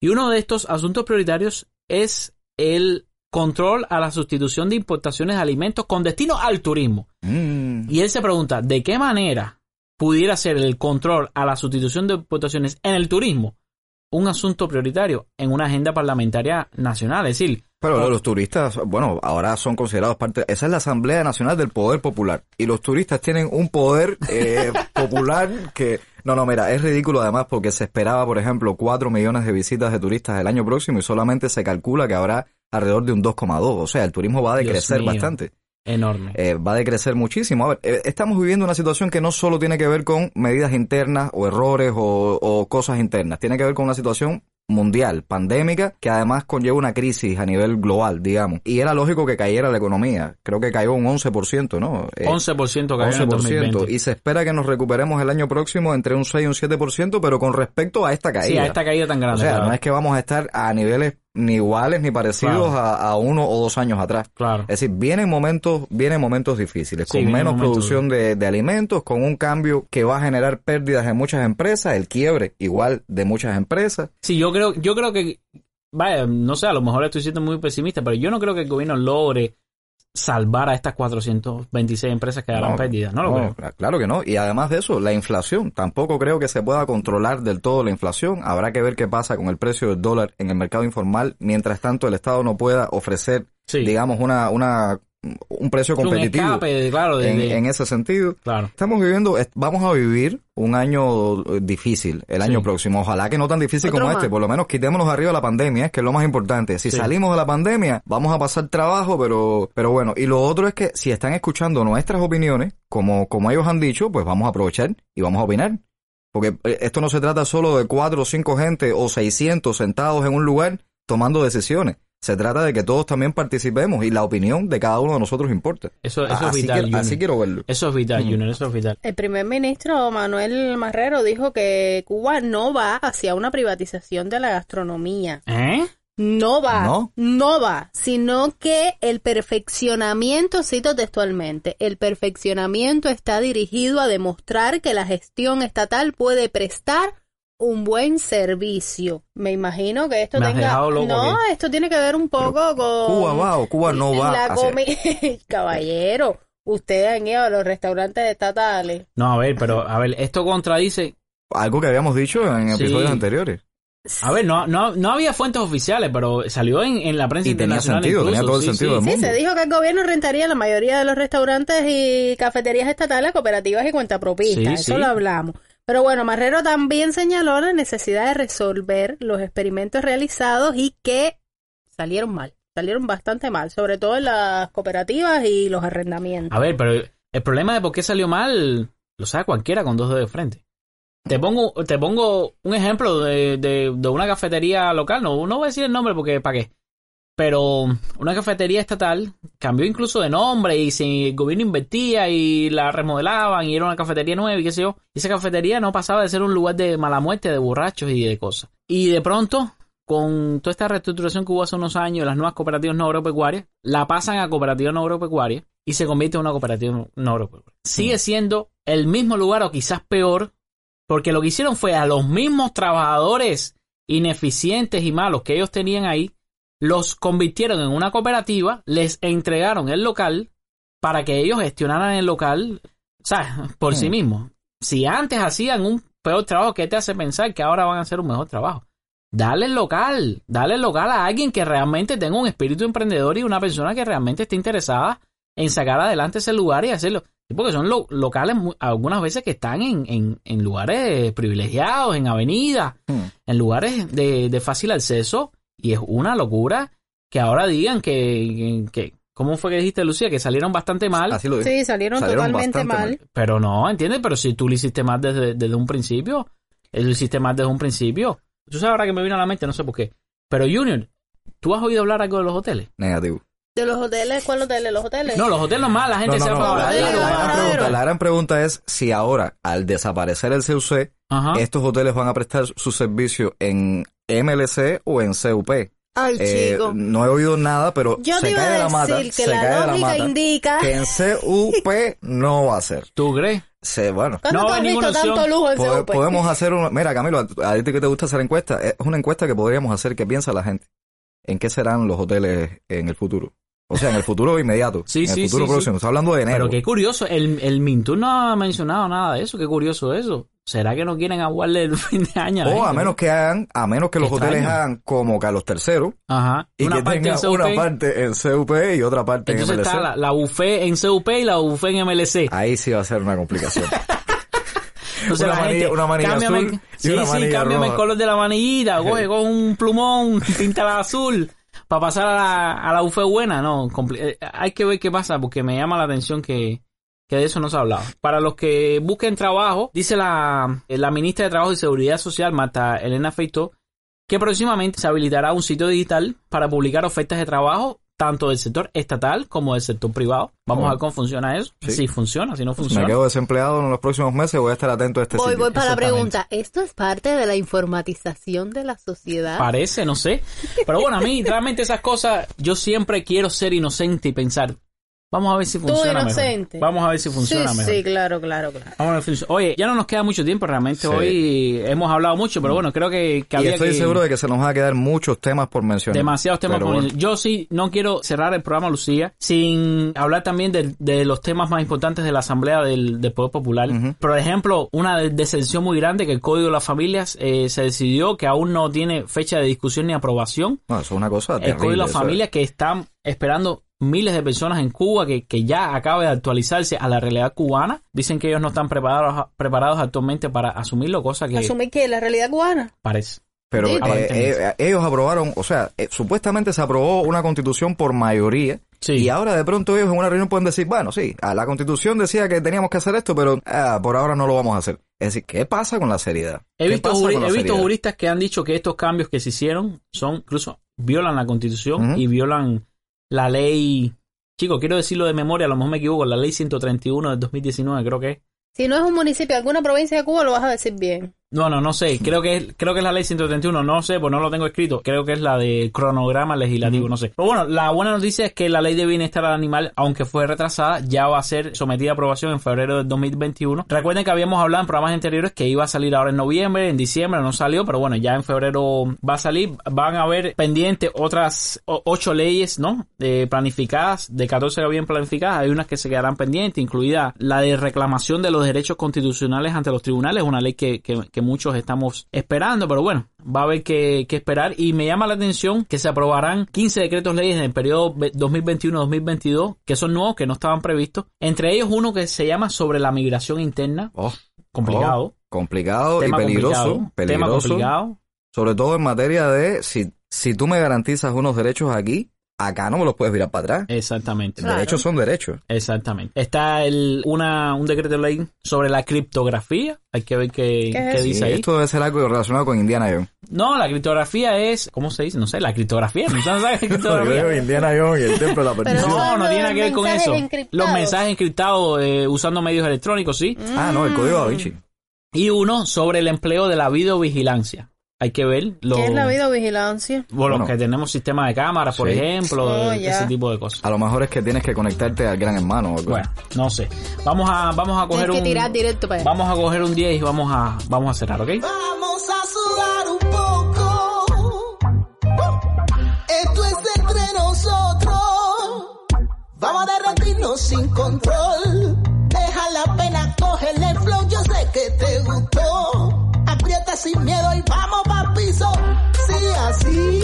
[SPEAKER 3] Y uno de estos asuntos prioritarios es el control a la sustitución de importaciones de alimentos con destino al turismo. Mm. Y él se pregunta, ¿de qué manera pudiera ser el control a la sustitución de importaciones en el turismo un asunto prioritario en una agenda parlamentaria nacional. Es decir,
[SPEAKER 2] pero los turistas, bueno, ahora son considerados parte. Esa es la Asamblea Nacional del Poder Popular. Y los turistas tienen un poder eh, [laughs] popular que. No, no, mira, es ridículo además porque se esperaba, por ejemplo, 4 millones de visitas de turistas el año próximo y solamente se calcula que habrá alrededor de un 2,2. O sea, el turismo va a decrecer bastante.
[SPEAKER 3] Enorme.
[SPEAKER 2] Eh, va a decrecer muchísimo. A ver, eh, estamos viviendo una situación que no solo tiene que ver con medidas internas o errores o, o cosas internas, tiene que ver con una situación mundial, pandémica, que además conlleva una crisis a nivel global, digamos. Y era lógico que cayera la economía. Creo que cayó un 11%, ¿no?
[SPEAKER 3] 11% cayó 11%, en 2020.
[SPEAKER 2] Y se espera que nos recuperemos el año próximo entre un 6 y un 7%, pero con respecto a esta caída.
[SPEAKER 3] Sí, a esta caída tan grande.
[SPEAKER 2] O sea, no es que vamos a estar a niveles ni iguales ni parecidos a, uno o dos años atrás.
[SPEAKER 3] Claro.
[SPEAKER 2] Es decir, vienen momentos, vienen momentos difíciles, con menos producción de, de, alimentos, con un cambio que va a generar pérdidas en muchas empresas, el quiebre igual de muchas empresas.
[SPEAKER 3] Sí, yo creo, yo creo que, vaya, no sé, a lo mejor estoy siendo muy pesimista, pero yo no creo que el gobierno logre salvar a estas 426 empresas que harán pérdidas, ¿no? Lo
[SPEAKER 2] Claro que no. Y además de eso, la inflación. Tampoco creo que se pueda controlar del todo la inflación. Habrá que ver qué pasa con el precio del dólar en el mercado informal. Mientras tanto, el Estado no pueda ofrecer, digamos, una, una un precio
[SPEAKER 3] Un
[SPEAKER 2] competitivo
[SPEAKER 3] escape, claro, de-
[SPEAKER 2] en,
[SPEAKER 3] de-
[SPEAKER 2] en ese sentido.
[SPEAKER 3] Claro.
[SPEAKER 2] Estamos viviendo, vamos a vivir un año eh, difícil el año
[SPEAKER 3] Sí.
[SPEAKER 2] próximo. Ojalá que no tan difícil
[SPEAKER 1] Otro
[SPEAKER 2] como
[SPEAKER 1] más.
[SPEAKER 2] este. Por lo menos quitémonos arriba la pandemia, que es lo más importante. Si
[SPEAKER 3] Sí.
[SPEAKER 2] salimos de la pandemia, vamos a pasar trabajo, pero, pero bueno. Y lo otro es que si están escuchando nuestras opiniones, como, como ellos han dicho, pues vamos a aprovechar y vamos a opinar. Porque eh, esto no se trata solo de cuatro o cinco gente o 600 sentados en un lugar tomando decisiones. Se trata de que todos también participemos y la opinión de cada uno de nosotros importa.
[SPEAKER 3] Eso, eso es vital,
[SPEAKER 2] que- así quiero verlo.
[SPEAKER 3] Eso es vital, Junior, eso es vital.
[SPEAKER 1] El primer ministro Manuel Marrero dijo que Cuba no va hacia una privatización de la gastronomía.
[SPEAKER 3] ¿Eh?
[SPEAKER 1] No va,
[SPEAKER 2] ¿No?
[SPEAKER 1] no, va, sino que el perfeccionamiento, cito textualmente, el perfeccionamiento está dirigido a demostrar que la gestión estatal puede prestar un buen servicio. Me imagino que esto
[SPEAKER 3] Me has
[SPEAKER 1] tenga...
[SPEAKER 3] loco
[SPEAKER 1] no,
[SPEAKER 3] aquí.
[SPEAKER 1] esto tiene que ver un poco con...
[SPEAKER 2] Cuba va o Cuba no va
[SPEAKER 1] La comi- [laughs] Caballero, ustedes han ido a los restaurantes estatales.
[SPEAKER 3] No, a ver, pero, a ver, esto contradice...
[SPEAKER 2] Algo que habíamos dicho en
[SPEAKER 3] Sí.
[SPEAKER 2] episodios anteriores.
[SPEAKER 3] A ver, no, no, no había fuentes oficiales, pero salió en, en la prensa
[SPEAKER 2] Y tenía
[SPEAKER 3] internacional
[SPEAKER 2] sentido, tenía
[SPEAKER 3] incluso,
[SPEAKER 2] todo el
[SPEAKER 3] sí,
[SPEAKER 2] sentido
[SPEAKER 3] sí.
[SPEAKER 2] del
[SPEAKER 1] Sí,
[SPEAKER 2] mundo.
[SPEAKER 1] se dijo que el gobierno rentaría la mayoría de los restaurantes y cafeterías estatales, cooperativas y cuentapropistas.
[SPEAKER 3] Sí,
[SPEAKER 1] Eso
[SPEAKER 3] sí.
[SPEAKER 1] lo hablamos. Pero bueno, Marrero también señaló la necesidad de resolver los experimentos realizados y que salieron mal. Salieron bastante mal, sobre todo en las cooperativas y los arrendamientos.
[SPEAKER 3] A ver, pero el problema de por qué salió mal lo sabe cualquiera con dos dedos de frente. Te pongo, te pongo un ejemplo de, de, de una cafetería local, no, no voy a decir el nombre porque ¿para qué? Pero una cafetería estatal cambió incluso de nombre y si el gobierno invertía y la remodelaban y era una cafetería nueva y qué sé yo. Y esa cafetería no pasaba de ser un lugar de mala muerte, de borrachos y de cosas. Y de pronto, con toda esta reestructuración que hubo hace unos años, las nuevas cooperativas no agropecuarias, la pasan a cooperativa no agropecuaria y se convierte en una cooperativa no agropecuaria. Sigue siendo el mismo lugar o quizás peor, porque lo que hicieron fue a los mismos trabajadores ineficientes y malos que ellos tenían ahí, los convirtieron en una cooperativa, les entregaron el local para que ellos gestionaran el local, sea, por sí
[SPEAKER 2] Hmm.
[SPEAKER 3] mismos. Si antes hacían un peor trabajo, ¿qué te hace pensar que ahora van a hacer un mejor trabajo? Dale el local, dale el local a alguien que realmente tenga un espíritu emprendedor y una persona que realmente esté interesada en sacar adelante ese lugar y hacerlo. Porque son lo- locales algunas veces que están en, en, en lugares privilegiados, en avenidas,
[SPEAKER 2] Hmm.
[SPEAKER 3] en lugares de, de fácil acceso y es una locura que ahora digan que, que, ¿cómo fue que dijiste Lucía? Que salieron bastante mal,
[SPEAKER 2] Así lo.
[SPEAKER 1] Sí, salieron,
[SPEAKER 2] Salieron
[SPEAKER 1] totalmente mal.
[SPEAKER 3] pero no, ¿entiendes? Pero si tú lo hiciste mal desde, desde un principio, eh, lo hiciste mal desde un principio. Tú sabes ahora que me vino a la mente, no sé por qué. Pero Junior, ¿tú has oído hablar algo de los hoteles?
[SPEAKER 2] Negativo.
[SPEAKER 1] ¿De los hoteles? ¿Cuál hoteles? ¿Los hoteles?
[SPEAKER 3] No, los hoteles nomás, la gente
[SPEAKER 2] No,
[SPEAKER 3] se
[SPEAKER 2] no,
[SPEAKER 3] va
[SPEAKER 2] la, la- la gran pregunta, la gran pregunta es si ahora, al desaparecer el CUC,
[SPEAKER 3] Ajá.
[SPEAKER 2] estos hoteles van a prestar su servicio en MLC o en CUP.
[SPEAKER 1] Ay,
[SPEAKER 2] Eh,
[SPEAKER 1] chico.
[SPEAKER 2] no he oído nada, pero
[SPEAKER 1] Yo
[SPEAKER 2] se cae de la mata,
[SPEAKER 1] que
[SPEAKER 2] se
[SPEAKER 1] la
[SPEAKER 2] cae de la mata
[SPEAKER 1] indica...
[SPEAKER 2] que en CUP no va a ser.
[SPEAKER 3] ¿Tú crees?
[SPEAKER 2] Se, bueno,
[SPEAKER 1] ¿Cuándo
[SPEAKER 3] No
[SPEAKER 1] tú
[SPEAKER 3] hay
[SPEAKER 1] has visto
[SPEAKER 3] ninguna opción.
[SPEAKER 1] tanto lujo en
[SPEAKER 2] Pode-
[SPEAKER 1] CUP?
[SPEAKER 2] podemos hacer una... Mira, Camilo, a ti que te gusta hacer encuestas, es una encuesta que podríamos hacer que piensa la gente. ¿En qué serán los hoteles en el futuro? O sea, en el futuro inmediato.
[SPEAKER 3] Sí,
[SPEAKER 2] en el
[SPEAKER 3] sí,
[SPEAKER 2] futuro
[SPEAKER 3] sí,
[SPEAKER 2] próximo.
[SPEAKER 3] sí.
[SPEAKER 2] Está hablando de enero.
[SPEAKER 3] Pero qué curioso, el, el Mintur no ha mencionado nada de eso, qué curioso eso. ¿Será que no quieren aguarle el [laughs] fin de año? a
[SPEAKER 2] O a menos que hagan, a menos que
[SPEAKER 3] Qué
[SPEAKER 2] los hoteles hagan como Carlos III
[SPEAKER 3] Ajá.
[SPEAKER 2] y
[SPEAKER 3] una
[SPEAKER 2] que tengan una parte en CUP y otra parte
[SPEAKER 3] entonces
[SPEAKER 2] en MLC.
[SPEAKER 3] está la, la buffet en CUP y la buffet en MLC.
[SPEAKER 2] Ahí sí va a ser una complicación. [laughs] [laughs]
[SPEAKER 3] Entonces
[SPEAKER 2] Una
[SPEAKER 3] la
[SPEAKER 2] manilla-
[SPEAKER 3] gente,
[SPEAKER 2] una manilla azul y
[SPEAKER 3] sí,
[SPEAKER 2] una
[SPEAKER 3] sí, cámbiame el
[SPEAKER 2] roja.
[SPEAKER 3] color de la manillita, coge, coge un plumón, píntala azul, para pasar a la, a la buffet buena, no, eh, hay que ver qué pasa, porque me llama la atención que, que de eso no se ha hablado. Para los que busquen trabajo, dice la, eh, la ministra de Trabajo y Seguridad Social, Marta Elena Feito, que próximamente se habilitará un sitio digital para publicar ofertas de trabajo tanto del sector estatal como del sector privado. Vamos
[SPEAKER 2] Oh.
[SPEAKER 3] a ver cómo funciona eso.
[SPEAKER 2] Sí.
[SPEAKER 3] Si funciona, si no
[SPEAKER 2] Me
[SPEAKER 3] funciona.
[SPEAKER 2] quedo desempleado en los próximos meses, voy a estar atento a este
[SPEAKER 1] Voy,
[SPEAKER 2] sitio.
[SPEAKER 1] voy para la pregunta. ¿Esto es parte de la informatización de la sociedad?
[SPEAKER 3] Parece, no sé. Pero bueno, a mí realmente esas cosas, yo siempre quiero ser inocente y pensar, vamos a ver si
[SPEAKER 1] Tú
[SPEAKER 3] funciona
[SPEAKER 1] inocente.
[SPEAKER 3] mejor. Vamos a ver si funciona
[SPEAKER 1] sí,
[SPEAKER 3] mejor.
[SPEAKER 1] sí, claro, claro, claro.
[SPEAKER 3] Vamos a ver si funciona. Oye, ya no nos queda mucho tiempo, realmente
[SPEAKER 2] Sí.
[SPEAKER 3] hoy hemos hablado mucho, pero bueno, creo que, que
[SPEAKER 2] Y
[SPEAKER 3] había
[SPEAKER 2] estoy
[SPEAKER 3] que...
[SPEAKER 2] seguro de que se nos van a quedar muchos temas por mencionar.
[SPEAKER 3] Demasiados temas.
[SPEAKER 2] Pero
[SPEAKER 3] por-
[SPEAKER 2] bueno.
[SPEAKER 3] Yo sí no quiero cerrar el programa, Lucía, sin hablar también de, de los temas más importantes de la Asamblea del, del Poder Popular. Por ejemplo, una de- decepción muy grande que el Código de las Familias eh, se decidió que aún no tiene fecha de discusión ni aprobación.
[SPEAKER 2] No, eso es una cosa
[SPEAKER 3] El Código de las
[SPEAKER 2] es-
[SPEAKER 3] Familias que están esperando miles de personas en Cuba que, que ya acaba de actualizarse a la realidad cubana. Dicen que ellos no están preparados, preparados actualmente para asumirlo, cosa que
[SPEAKER 1] Asumir que la realidad cubana.
[SPEAKER 3] parece.
[SPEAKER 2] Pero
[SPEAKER 1] Sí.
[SPEAKER 2] eh, eh, ellos aprobaron, o sea, eh, supuestamente se aprobó una constitución por mayoría.
[SPEAKER 3] Sí.
[SPEAKER 2] Y ahora de pronto ellos en una reunión pueden decir, bueno, sí, a la constitución decía que teníamos que hacer esto, pero ah, por ahora no lo vamos a hacer. Es decir, ¿qué pasa con la seriedad?
[SPEAKER 3] He
[SPEAKER 2] ¿Qué
[SPEAKER 3] visto, juri- he visto juristas que han dicho que estos cambios que se hicieron son incluso violan la constitución y violan la ley. Chico, quiero decirlo de memoria, a lo mejor me equivoco, la ley 131 del 2019 creo que.
[SPEAKER 1] Si no es un municipio alguna provincia de Cuba, lo vas a decir bien.
[SPEAKER 3] No, no, no sé. Creo que es, creo que es la ley 131. No sé, pues no lo tengo escrito. Creo que es la de cronograma legislativo, no sé. Pero bueno, la buena noticia es que la ley de bienestar al animal, aunque fue retrasada, ya va a ser sometida a aprobación en febrero del 2021. Recuerden que habíamos hablado en programas anteriores que iba a salir ahora en noviembre, en diciembre, no salió, pero bueno, ya en febrero va a salir. Van a haber pendientes otras ocho leyes, ¿no? De planificadas, de 14 que habían planificadas. Hay unas que se quedarán pendientes, incluida la de reclamación de los derechos constitucionales ante los tribunales, una ley que, que, que muchos estamos esperando, pero bueno, va a haber que, que esperar. Y me llama la atención que se aprobarán 15 decretos leyes en el periodo ve- 2021-2022 que son nuevos, que no estaban previstos, entre ellos uno que se llama sobre la migración interna,
[SPEAKER 2] Oh,
[SPEAKER 3] complicado,
[SPEAKER 2] oh, complicado y peligroso,
[SPEAKER 3] complicado, tema
[SPEAKER 2] peligroso,
[SPEAKER 3] complicado.
[SPEAKER 2] sobre todo en materia de si, si tú me garantizas unos derechos aquí, acá no me los puedes virar para atrás.
[SPEAKER 3] Exactamente.
[SPEAKER 1] Claro.
[SPEAKER 2] Derechos son derechos.
[SPEAKER 3] Exactamente. Está el, una, un decreto de ley sobre la criptografía. Hay que ver qué,
[SPEAKER 1] ¿Qué
[SPEAKER 3] dice ahí.
[SPEAKER 2] esto debe ser algo relacionado con Indiana Jones.
[SPEAKER 3] No, la criptografía es, ¿cómo se dice? No sé, la criptografía. ¿No sabes qué [laughs] es criptografía?
[SPEAKER 2] Indiana Jones y el templo de la
[SPEAKER 1] Pero
[SPEAKER 3] No, no tiene nada que ver con eso.
[SPEAKER 1] encriptados.
[SPEAKER 3] Los mensajes encriptados eh, usando medios electrónicos, sí.
[SPEAKER 2] Ah, no, el código da Vinci.
[SPEAKER 3] Y uno sobre el empleo de la videovigilancia. Hay que ver lo,
[SPEAKER 1] ¿Qué es la videovigilancia?
[SPEAKER 3] bueno,
[SPEAKER 2] Bueno.
[SPEAKER 3] que tenemos sistemas de cámaras, por
[SPEAKER 2] Sí.
[SPEAKER 3] ejemplo,
[SPEAKER 1] Oh,
[SPEAKER 3] ese tipo de cosas.
[SPEAKER 2] A lo mejor es que tienes que conectarte al gran hermano. o algo.
[SPEAKER 3] Bueno, no sé. Vamos a, vamos a coger
[SPEAKER 1] Tienes que
[SPEAKER 3] un,
[SPEAKER 1] tirar directo para
[SPEAKER 3] vamos a coger un 10 y vamos a, vamos a cerrar, ¿ok?
[SPEAKER 8] Vamos a sudar un poco. Esto es entre nosotros. Vamos a derretirnos sin control. Deja la pena, cógele el flow. Yo sé que te gustó. Aprieta sin miedo y vamos pa' piso. Sí, así.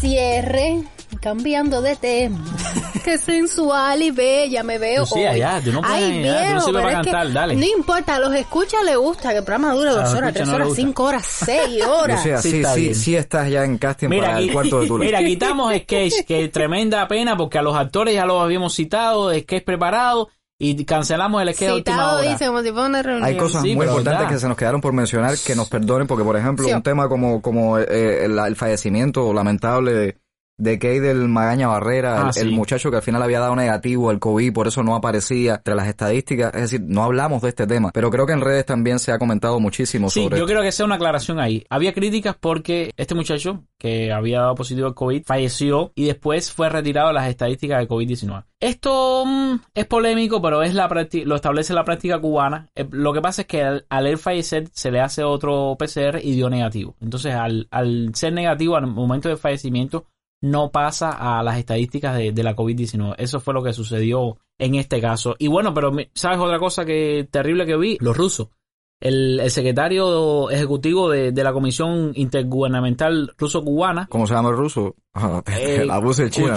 [SPEAKER 1] Cierre, cambiando de tema. [laughs] Qué sensual y bella me veo
[SPEAKER 3] Lucía,
[SPEAKER 1] hoy.
[SPEAKER 3] ya, tú no puedes-
[SPEAKER 1] Ay,
[SPEAKER 3] ya, tú no sirves para
[SPEAKER 1] es
[SPEAKER 3] cantar, dale.
[SPEAKER 1] No importa, a los escuchas les gusta que el programa dure
[SPEAKER 3] A
[SPEAKER 1] dos horas, tres
[SPEAKER 3] no
[SPEAKER 1] horas, cinco horas, seis [laughs] horas.
[SPEAKER 2] O sea,
[SPEAKER 3] Sí
[SPEAKER 2] sí,
[SPEAKER 3] está
[SPEAKER 2] sí, sí estás ya en casting
[SPEAKER 3] Mira,
[SPEAKER 2] para
[SPEAKER 3] aquí-
[SPEAKER 2] el cuarto de tu [laughs]
[SPEAKER 3] mira, quitamos sketch, que tremenda pena porque a los actores ya los habíamos citado, sketch preparado y cancelamos el sketch a última hora.
[SPEAKER 1] dice como si fuera una reunión.
[SPEAKER 2] Hay cosas
[SPEAKER 3] Sí,
[SPEAKER 2] muy importantes
[SPEAKER 3] verdad.
[SPEAKER 2] que se nos quedaron por mencionar que nos perdonen porque, por ejemplo,
[SPEAKER 1] Sí.
[SPEAKER 2] un tema como, como eh, el, el fallecimiento lamentable de, de Kay del Magaña Barrera,
[SPEAKER 3] Ah,
[SPEAKER 2] el, el
[SPEAKER 3] sí.
[SPEAKER 2] muchacho que al final había dado negativo al COVID, por eso no aparecía entre las estadísticas. Es decir, no hablamos de este tema, pero creo que en redes también se ha comentado muchísimo
[SPEAKER 3] Sí,
[SPEAKER 2] sobre
[SPEAKER 3] yo
[SPEAKER 2] esto.
[SPEAKER 3] quiero que sea una aclaración ahí. Había críticas porque este muchacho que había dado positivo al COVID falleció y después fue retirado de las estadísticas de COVID-19. Esto mm, es polémico, pero es la lo establece la práctica cubana. Eh, lo que pasa es que al, al él fallecer se le hace otro PCR y dio negativo. Entonces, al, al ser negativo al momento del fallecimiento, no pasa a las estadísticas de, de la COVID-19. Eso fue lo que sucedió en este caso. Y bueno, pero mi- ¿sabes otra cosa que terrible que vi? Los rusos. El, el secretario ejecutivo de, de la Comisión Intergubernamental Ruso-Cubana,
[SPEAKER 2] ¿Cómo se llama el ruso? [laughs] [laughs] la voz de China,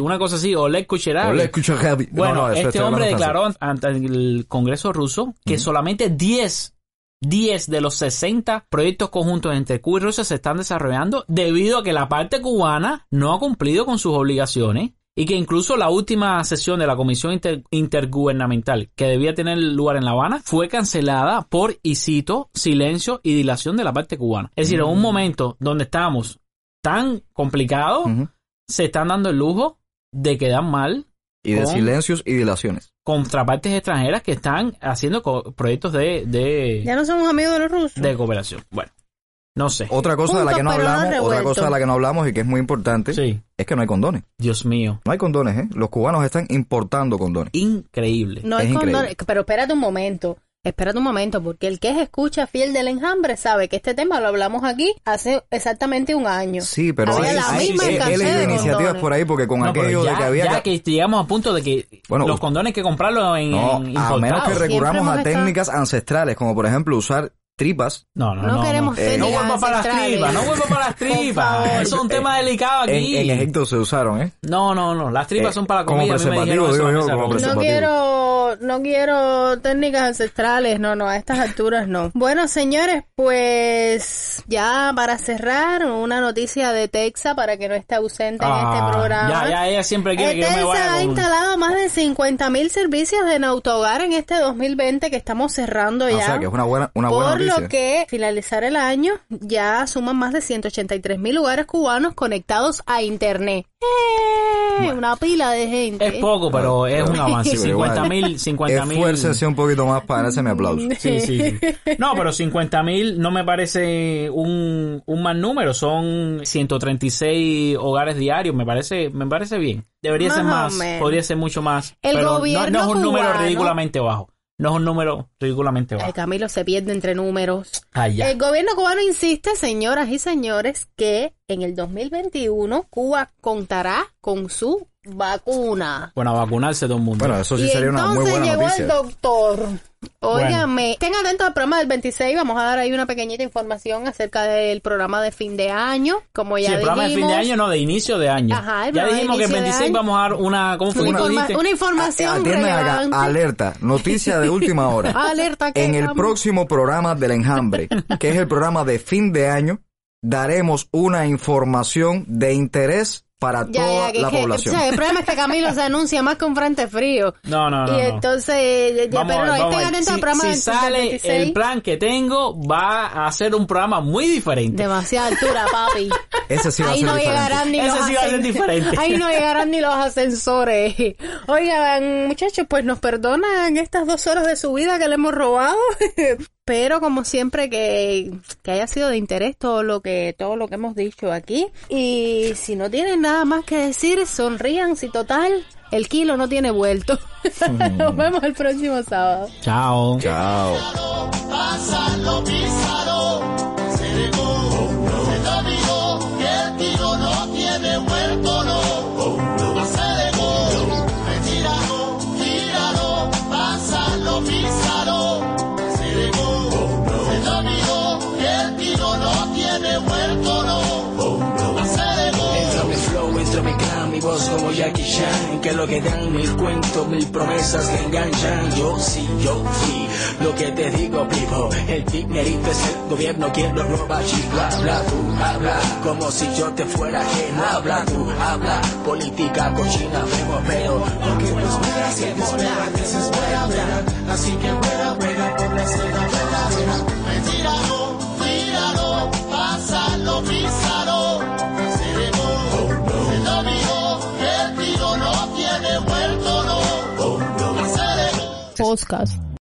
[SPEAKER 3] una cosa así, Oleg Kucherabi.
[SPEAKER 2] No,
[SPEAKER 3] Bueno,
[SPEAKER 2] no, eso
[SPEAKER 3] este hombre declaró ante el Congreso ruso que solamente 10, 10 de los 60 proyectos conjuntos entre Cuba y Rusia se están desarrollando debido a que la parte cubana no ha cumplido con sus obligaciones y que incluso la última sesión de la Comisión Inter- Intergubernamental que debía tener lugar en La Habana fue cancelada por, y cito, silencio y dilación de la parte cubana. Es decir, en un momento donde estamos tan complicados, se están dando el lujo de quedar mal
[SPEAKER 2] Y de silencios y dilaciones.
[SPEAKER 3] contrapartes extranjeras que están haciendo co- proyectos de, de,
[SPEAKER 1] Ya no somos amigos de los rusos.
[SPEAKER 3] de cooperación. Bueno, no sé.
[SPEAKER 2] Otra cosa de la que no hablamos, otra cosa de la que no hablamos y que es muy importante,
[SPEAKER 3] Sí,
[SPEAKER 2] es que no hay condones.
[SPEAKER 3] Dios mío.
[SPEAKER 2] No hay condones, ¿eh? Los cubanos están importando condones.
[SPEAKER 3] Increíble.
[SPEAKER 1] No
[SPEAKER 2] Es
[SPEAKER 1] hay
[SPEAKER 2] increíble.
[SPEAKER 1] condones. Pero espérate un momento. Espérate un momento, porque el que es escucha fiel del enjambre sabe que este tema lo hablamos aquí hace exactamente un año.
[SPEAKER 2] Sí, pero
[SPEAKER 1] Había
[SPEAKER 2] hay,
[SPEAKER 1] la
[SPEAKER 2] hay-
[SPEAKER 1] misma de
[SPEAKER 2] iniciativas
[SPEAKER 1] condones.
[SPEAKER 2] por ahí porque con
[SPEAKER 3] No,
[SPEAKER 2] aquello
[SPEAKER 3] ya,
[SPEAKER 2] de que había
[SPEAKER 3] ya
[SPEAKER 2] que-
[SPEAKER 3] que llegamos a punto de que
[SPEAKER 2] Bueno,
[SPEAKER 3] los condones hay que comprarlos en,
[SPEAKER 2] No,
[SPEAKER 3] en
[SPEAKER 2] a menos que recurramos a
[SPEAKER 1] estado-
[SPEAKER 2] técnicas ancestrales, como por ejemplo usar tripas.
[SPEAKER 3] No, no,
[SPEAKER 1] No
[SPEAKER 3] no.
[SPEAKER 1] queremos
[SPEAKER 3] no.
[SPEAKER 2] Eh,
[SPEAKER 3] no vuelva para las tripas, no vuelva para las tripas. Eso es un tema delicado
[SPEAKER 2] En,
[SPEAKER 3] aquí.
[SPEAKER 2] en Egipto se usaron, ¿eh?
[SPEAKER 3] No, no, no. Las tripas
[SPEAKER 2] Eh,
[SPEAKER 3] son para
[SPEAKER 2] como
[SPEAKER 3] mí me
[SPEAKER 2] preservativo, digo
[SPEAKER 3] en
[SPEAKER 2] yo, como
[SPEAKER 3] reunión.
[SPEAKER 1] No
[SPEAKER 2] preservativo.
[SPEAKER 1] quiero, no quiero técnicas ancestrales, no, no, a estas alturas no. Bueno, señores, pues ya para cerrar, una noticia de Texas para que no esté ausente en
[SPEAKER 3] Ah,
[SPEAKER 1] este programa.
[SPEAKER 3] Ya, ya, ella siempre quiere que yo me
[SPEAKER 1] Texas
[SPEAKER 3] vaya
[SPEAKER 1] ha
[SPEAKER 3] con...
[SPEAKER 1] instalado más de 50 mil servicios de autohogar en este 2020 que estamos cerrando ya.
[SPEAKER 2] O sea, que es una buena, una buena
[SPEAKER 1] Por
[SPEAKER 2] noticia.
[SPEAKER 1] Lo que finalizar el año ya suman más de 183 mil lugares cubanos conectados a internet. ¡Eh! Una pila de gente.
[SPEAKER 3] Es poco, pero es un avance.
[SPEAKER 2] Sí, pero igual,
[SPEAKER 3] 50 mil, 50 mil.
[SPEAKER 2] Esfuércese un poquito más para ese mi aplauso.
[SPEAKER 3] Sí, sí. No, pero 50 mil no me parece un, un mal número. Son 136 hogares diarios. Me parece, me parece bien. Debería ser
[SPEAKER 1] Más o
[SPEAKER 3] más. Podría ser mucho más.
[SPEAKER 1] El
[SPEAKER 3] pero no-
[SPEAKER 1] gobierno
[SPEAKER 3] no, es un número
[SPEAKER 1] cubano-
[SPEAKER 3] ridículamente bajo. No es un número ridículamente
[SPEAKER 1] Ay,
[SPEAKER 3] bajo.
[SPEAKER 1] Camilo se pierde entre números.
[SPEAKER 3] Ah.
[SPEAKER 1] El gobierno cubano insiste, señoras y señores, que en el 2021 Cuba contará con su vacuna.
[SPEAKER 3] Bueno, a vacunarse todo el mundo.
[SPEAKER 2] Bueno, eso sí
[SPEAKER 1] y
[SPEAKER 2] sería una muy
[SPEAKER 1] entonces
[SPEAKER 2] buena
[SPEAKER 1] llegó
[SPEAKER 2] noticia.
[SPEAKER 1] el doctor. Óigame, estén atentos al programa del 26, vamos a dar ahí una pequeñita información acerca del programa de fin de año, como ya
[SPEAKER 3] Sí, el programa de fin de año, no, de inicio de año.
[SPEAKER 1] Ajá, el
[SPEAKER 3] ya dijimos que el
[SPEAKER 1] inicio de
[SPEAKER 3] 26
[SPEAKER 1] año.
[SPEAKER 3] vamos a dar una... ¿Cómo fue
[SPEAKER 1] Una, informa- una información
[SPEAKER 2] acá, alerta, noticia de última hora. [laughs]
[SPEAKER 1] Alerta que
[SPEAKER 2] En el próximo programa del enjambre, que es el programa de fin de año, daremos una información de interés para
[SPEAKER 1] Ya,
[SPEAKER 2] toda
[SPEAKER 1] ya, que,
[SPEAKER 2] la
[SPEAKER 1] que-
[SPEAKER 2] población.
[SPEAKER 1] o sea, el problema es que Camilo se anuncia más que un frente frío.
[SPEAKER 3] No, no, no.
[SPEAKER 1] y
[SPEAKER 3] no.
[SPEAKER 1] entonces, ya,
[SPEAKER 3] Vamos
[SPEAKER 1] pero
[SPEAKER 3] a
[SPEAKER 1] no,
[SPEAKER 3] ver, vamos
[SPEAKER 1] estén
[SPEAKER 3] a
[SPEAKER 1] atentos al
[SPEAKER 3] Si,
[SPEAKER 1] programa
[SPEAKER 3] si
[SPEAKER 1] del
[SPEAKER 3] sale
[SPEAKER 1] 26.
[SPEAKER 3] el plan que tengo, va a ser un programa muy diferente.
[SPEAKER 1] Demasiada altura, [laughs] papi.
[SPEAKER 2] Ese sí va a
[SPEAKER 1] Ahí
[SPEAKER 2] ser
[SPEAKER 1] no
[SPEAKER 2] diferente.
[SPEAKER 1] llegarán ni
[SPEAKER 3] Ese
[SPEAKER 1] los
[SPEAKER 3] sí va a ser diferente.
[SPEAKER 1] Ahí no llegarán ni los ascensores. Oigan, muchachos, pues nos perdonan estas dos horas de su vida que le hemos robado. [laughs] Pero como siempre que, que haya sido de interés todo lo que todo lo que hemos dicho aquí y si no tienen nada más que decir sonrían si total el kilo no tiene vuelto. [laughs] Nos vemos el próximo sábado.
[SPEAKER 3] Chao.
[SPEAKER 2] Chao.
[SPEAKER 8] Pásalo, písalo, se regó, se dominó, que el
[SPEAKER 9] como Jackie Chan Que lo que dan mil cuentos, mil promesas que enganchan. Yo sí, yo fui, lo que te digo, vivo El dinerito es el gobierno quien lo roba Chico, habla tú, habla. Como si yo te fuera ajeno Habla tú, habla. Política cochina, vemos, veo. Lo que nos espera, se desespera, desespera, Así que vuela, vuela por la seda verdadera
[SPEAKER 8] Retíralo,
[SPEAKER 1] podcast.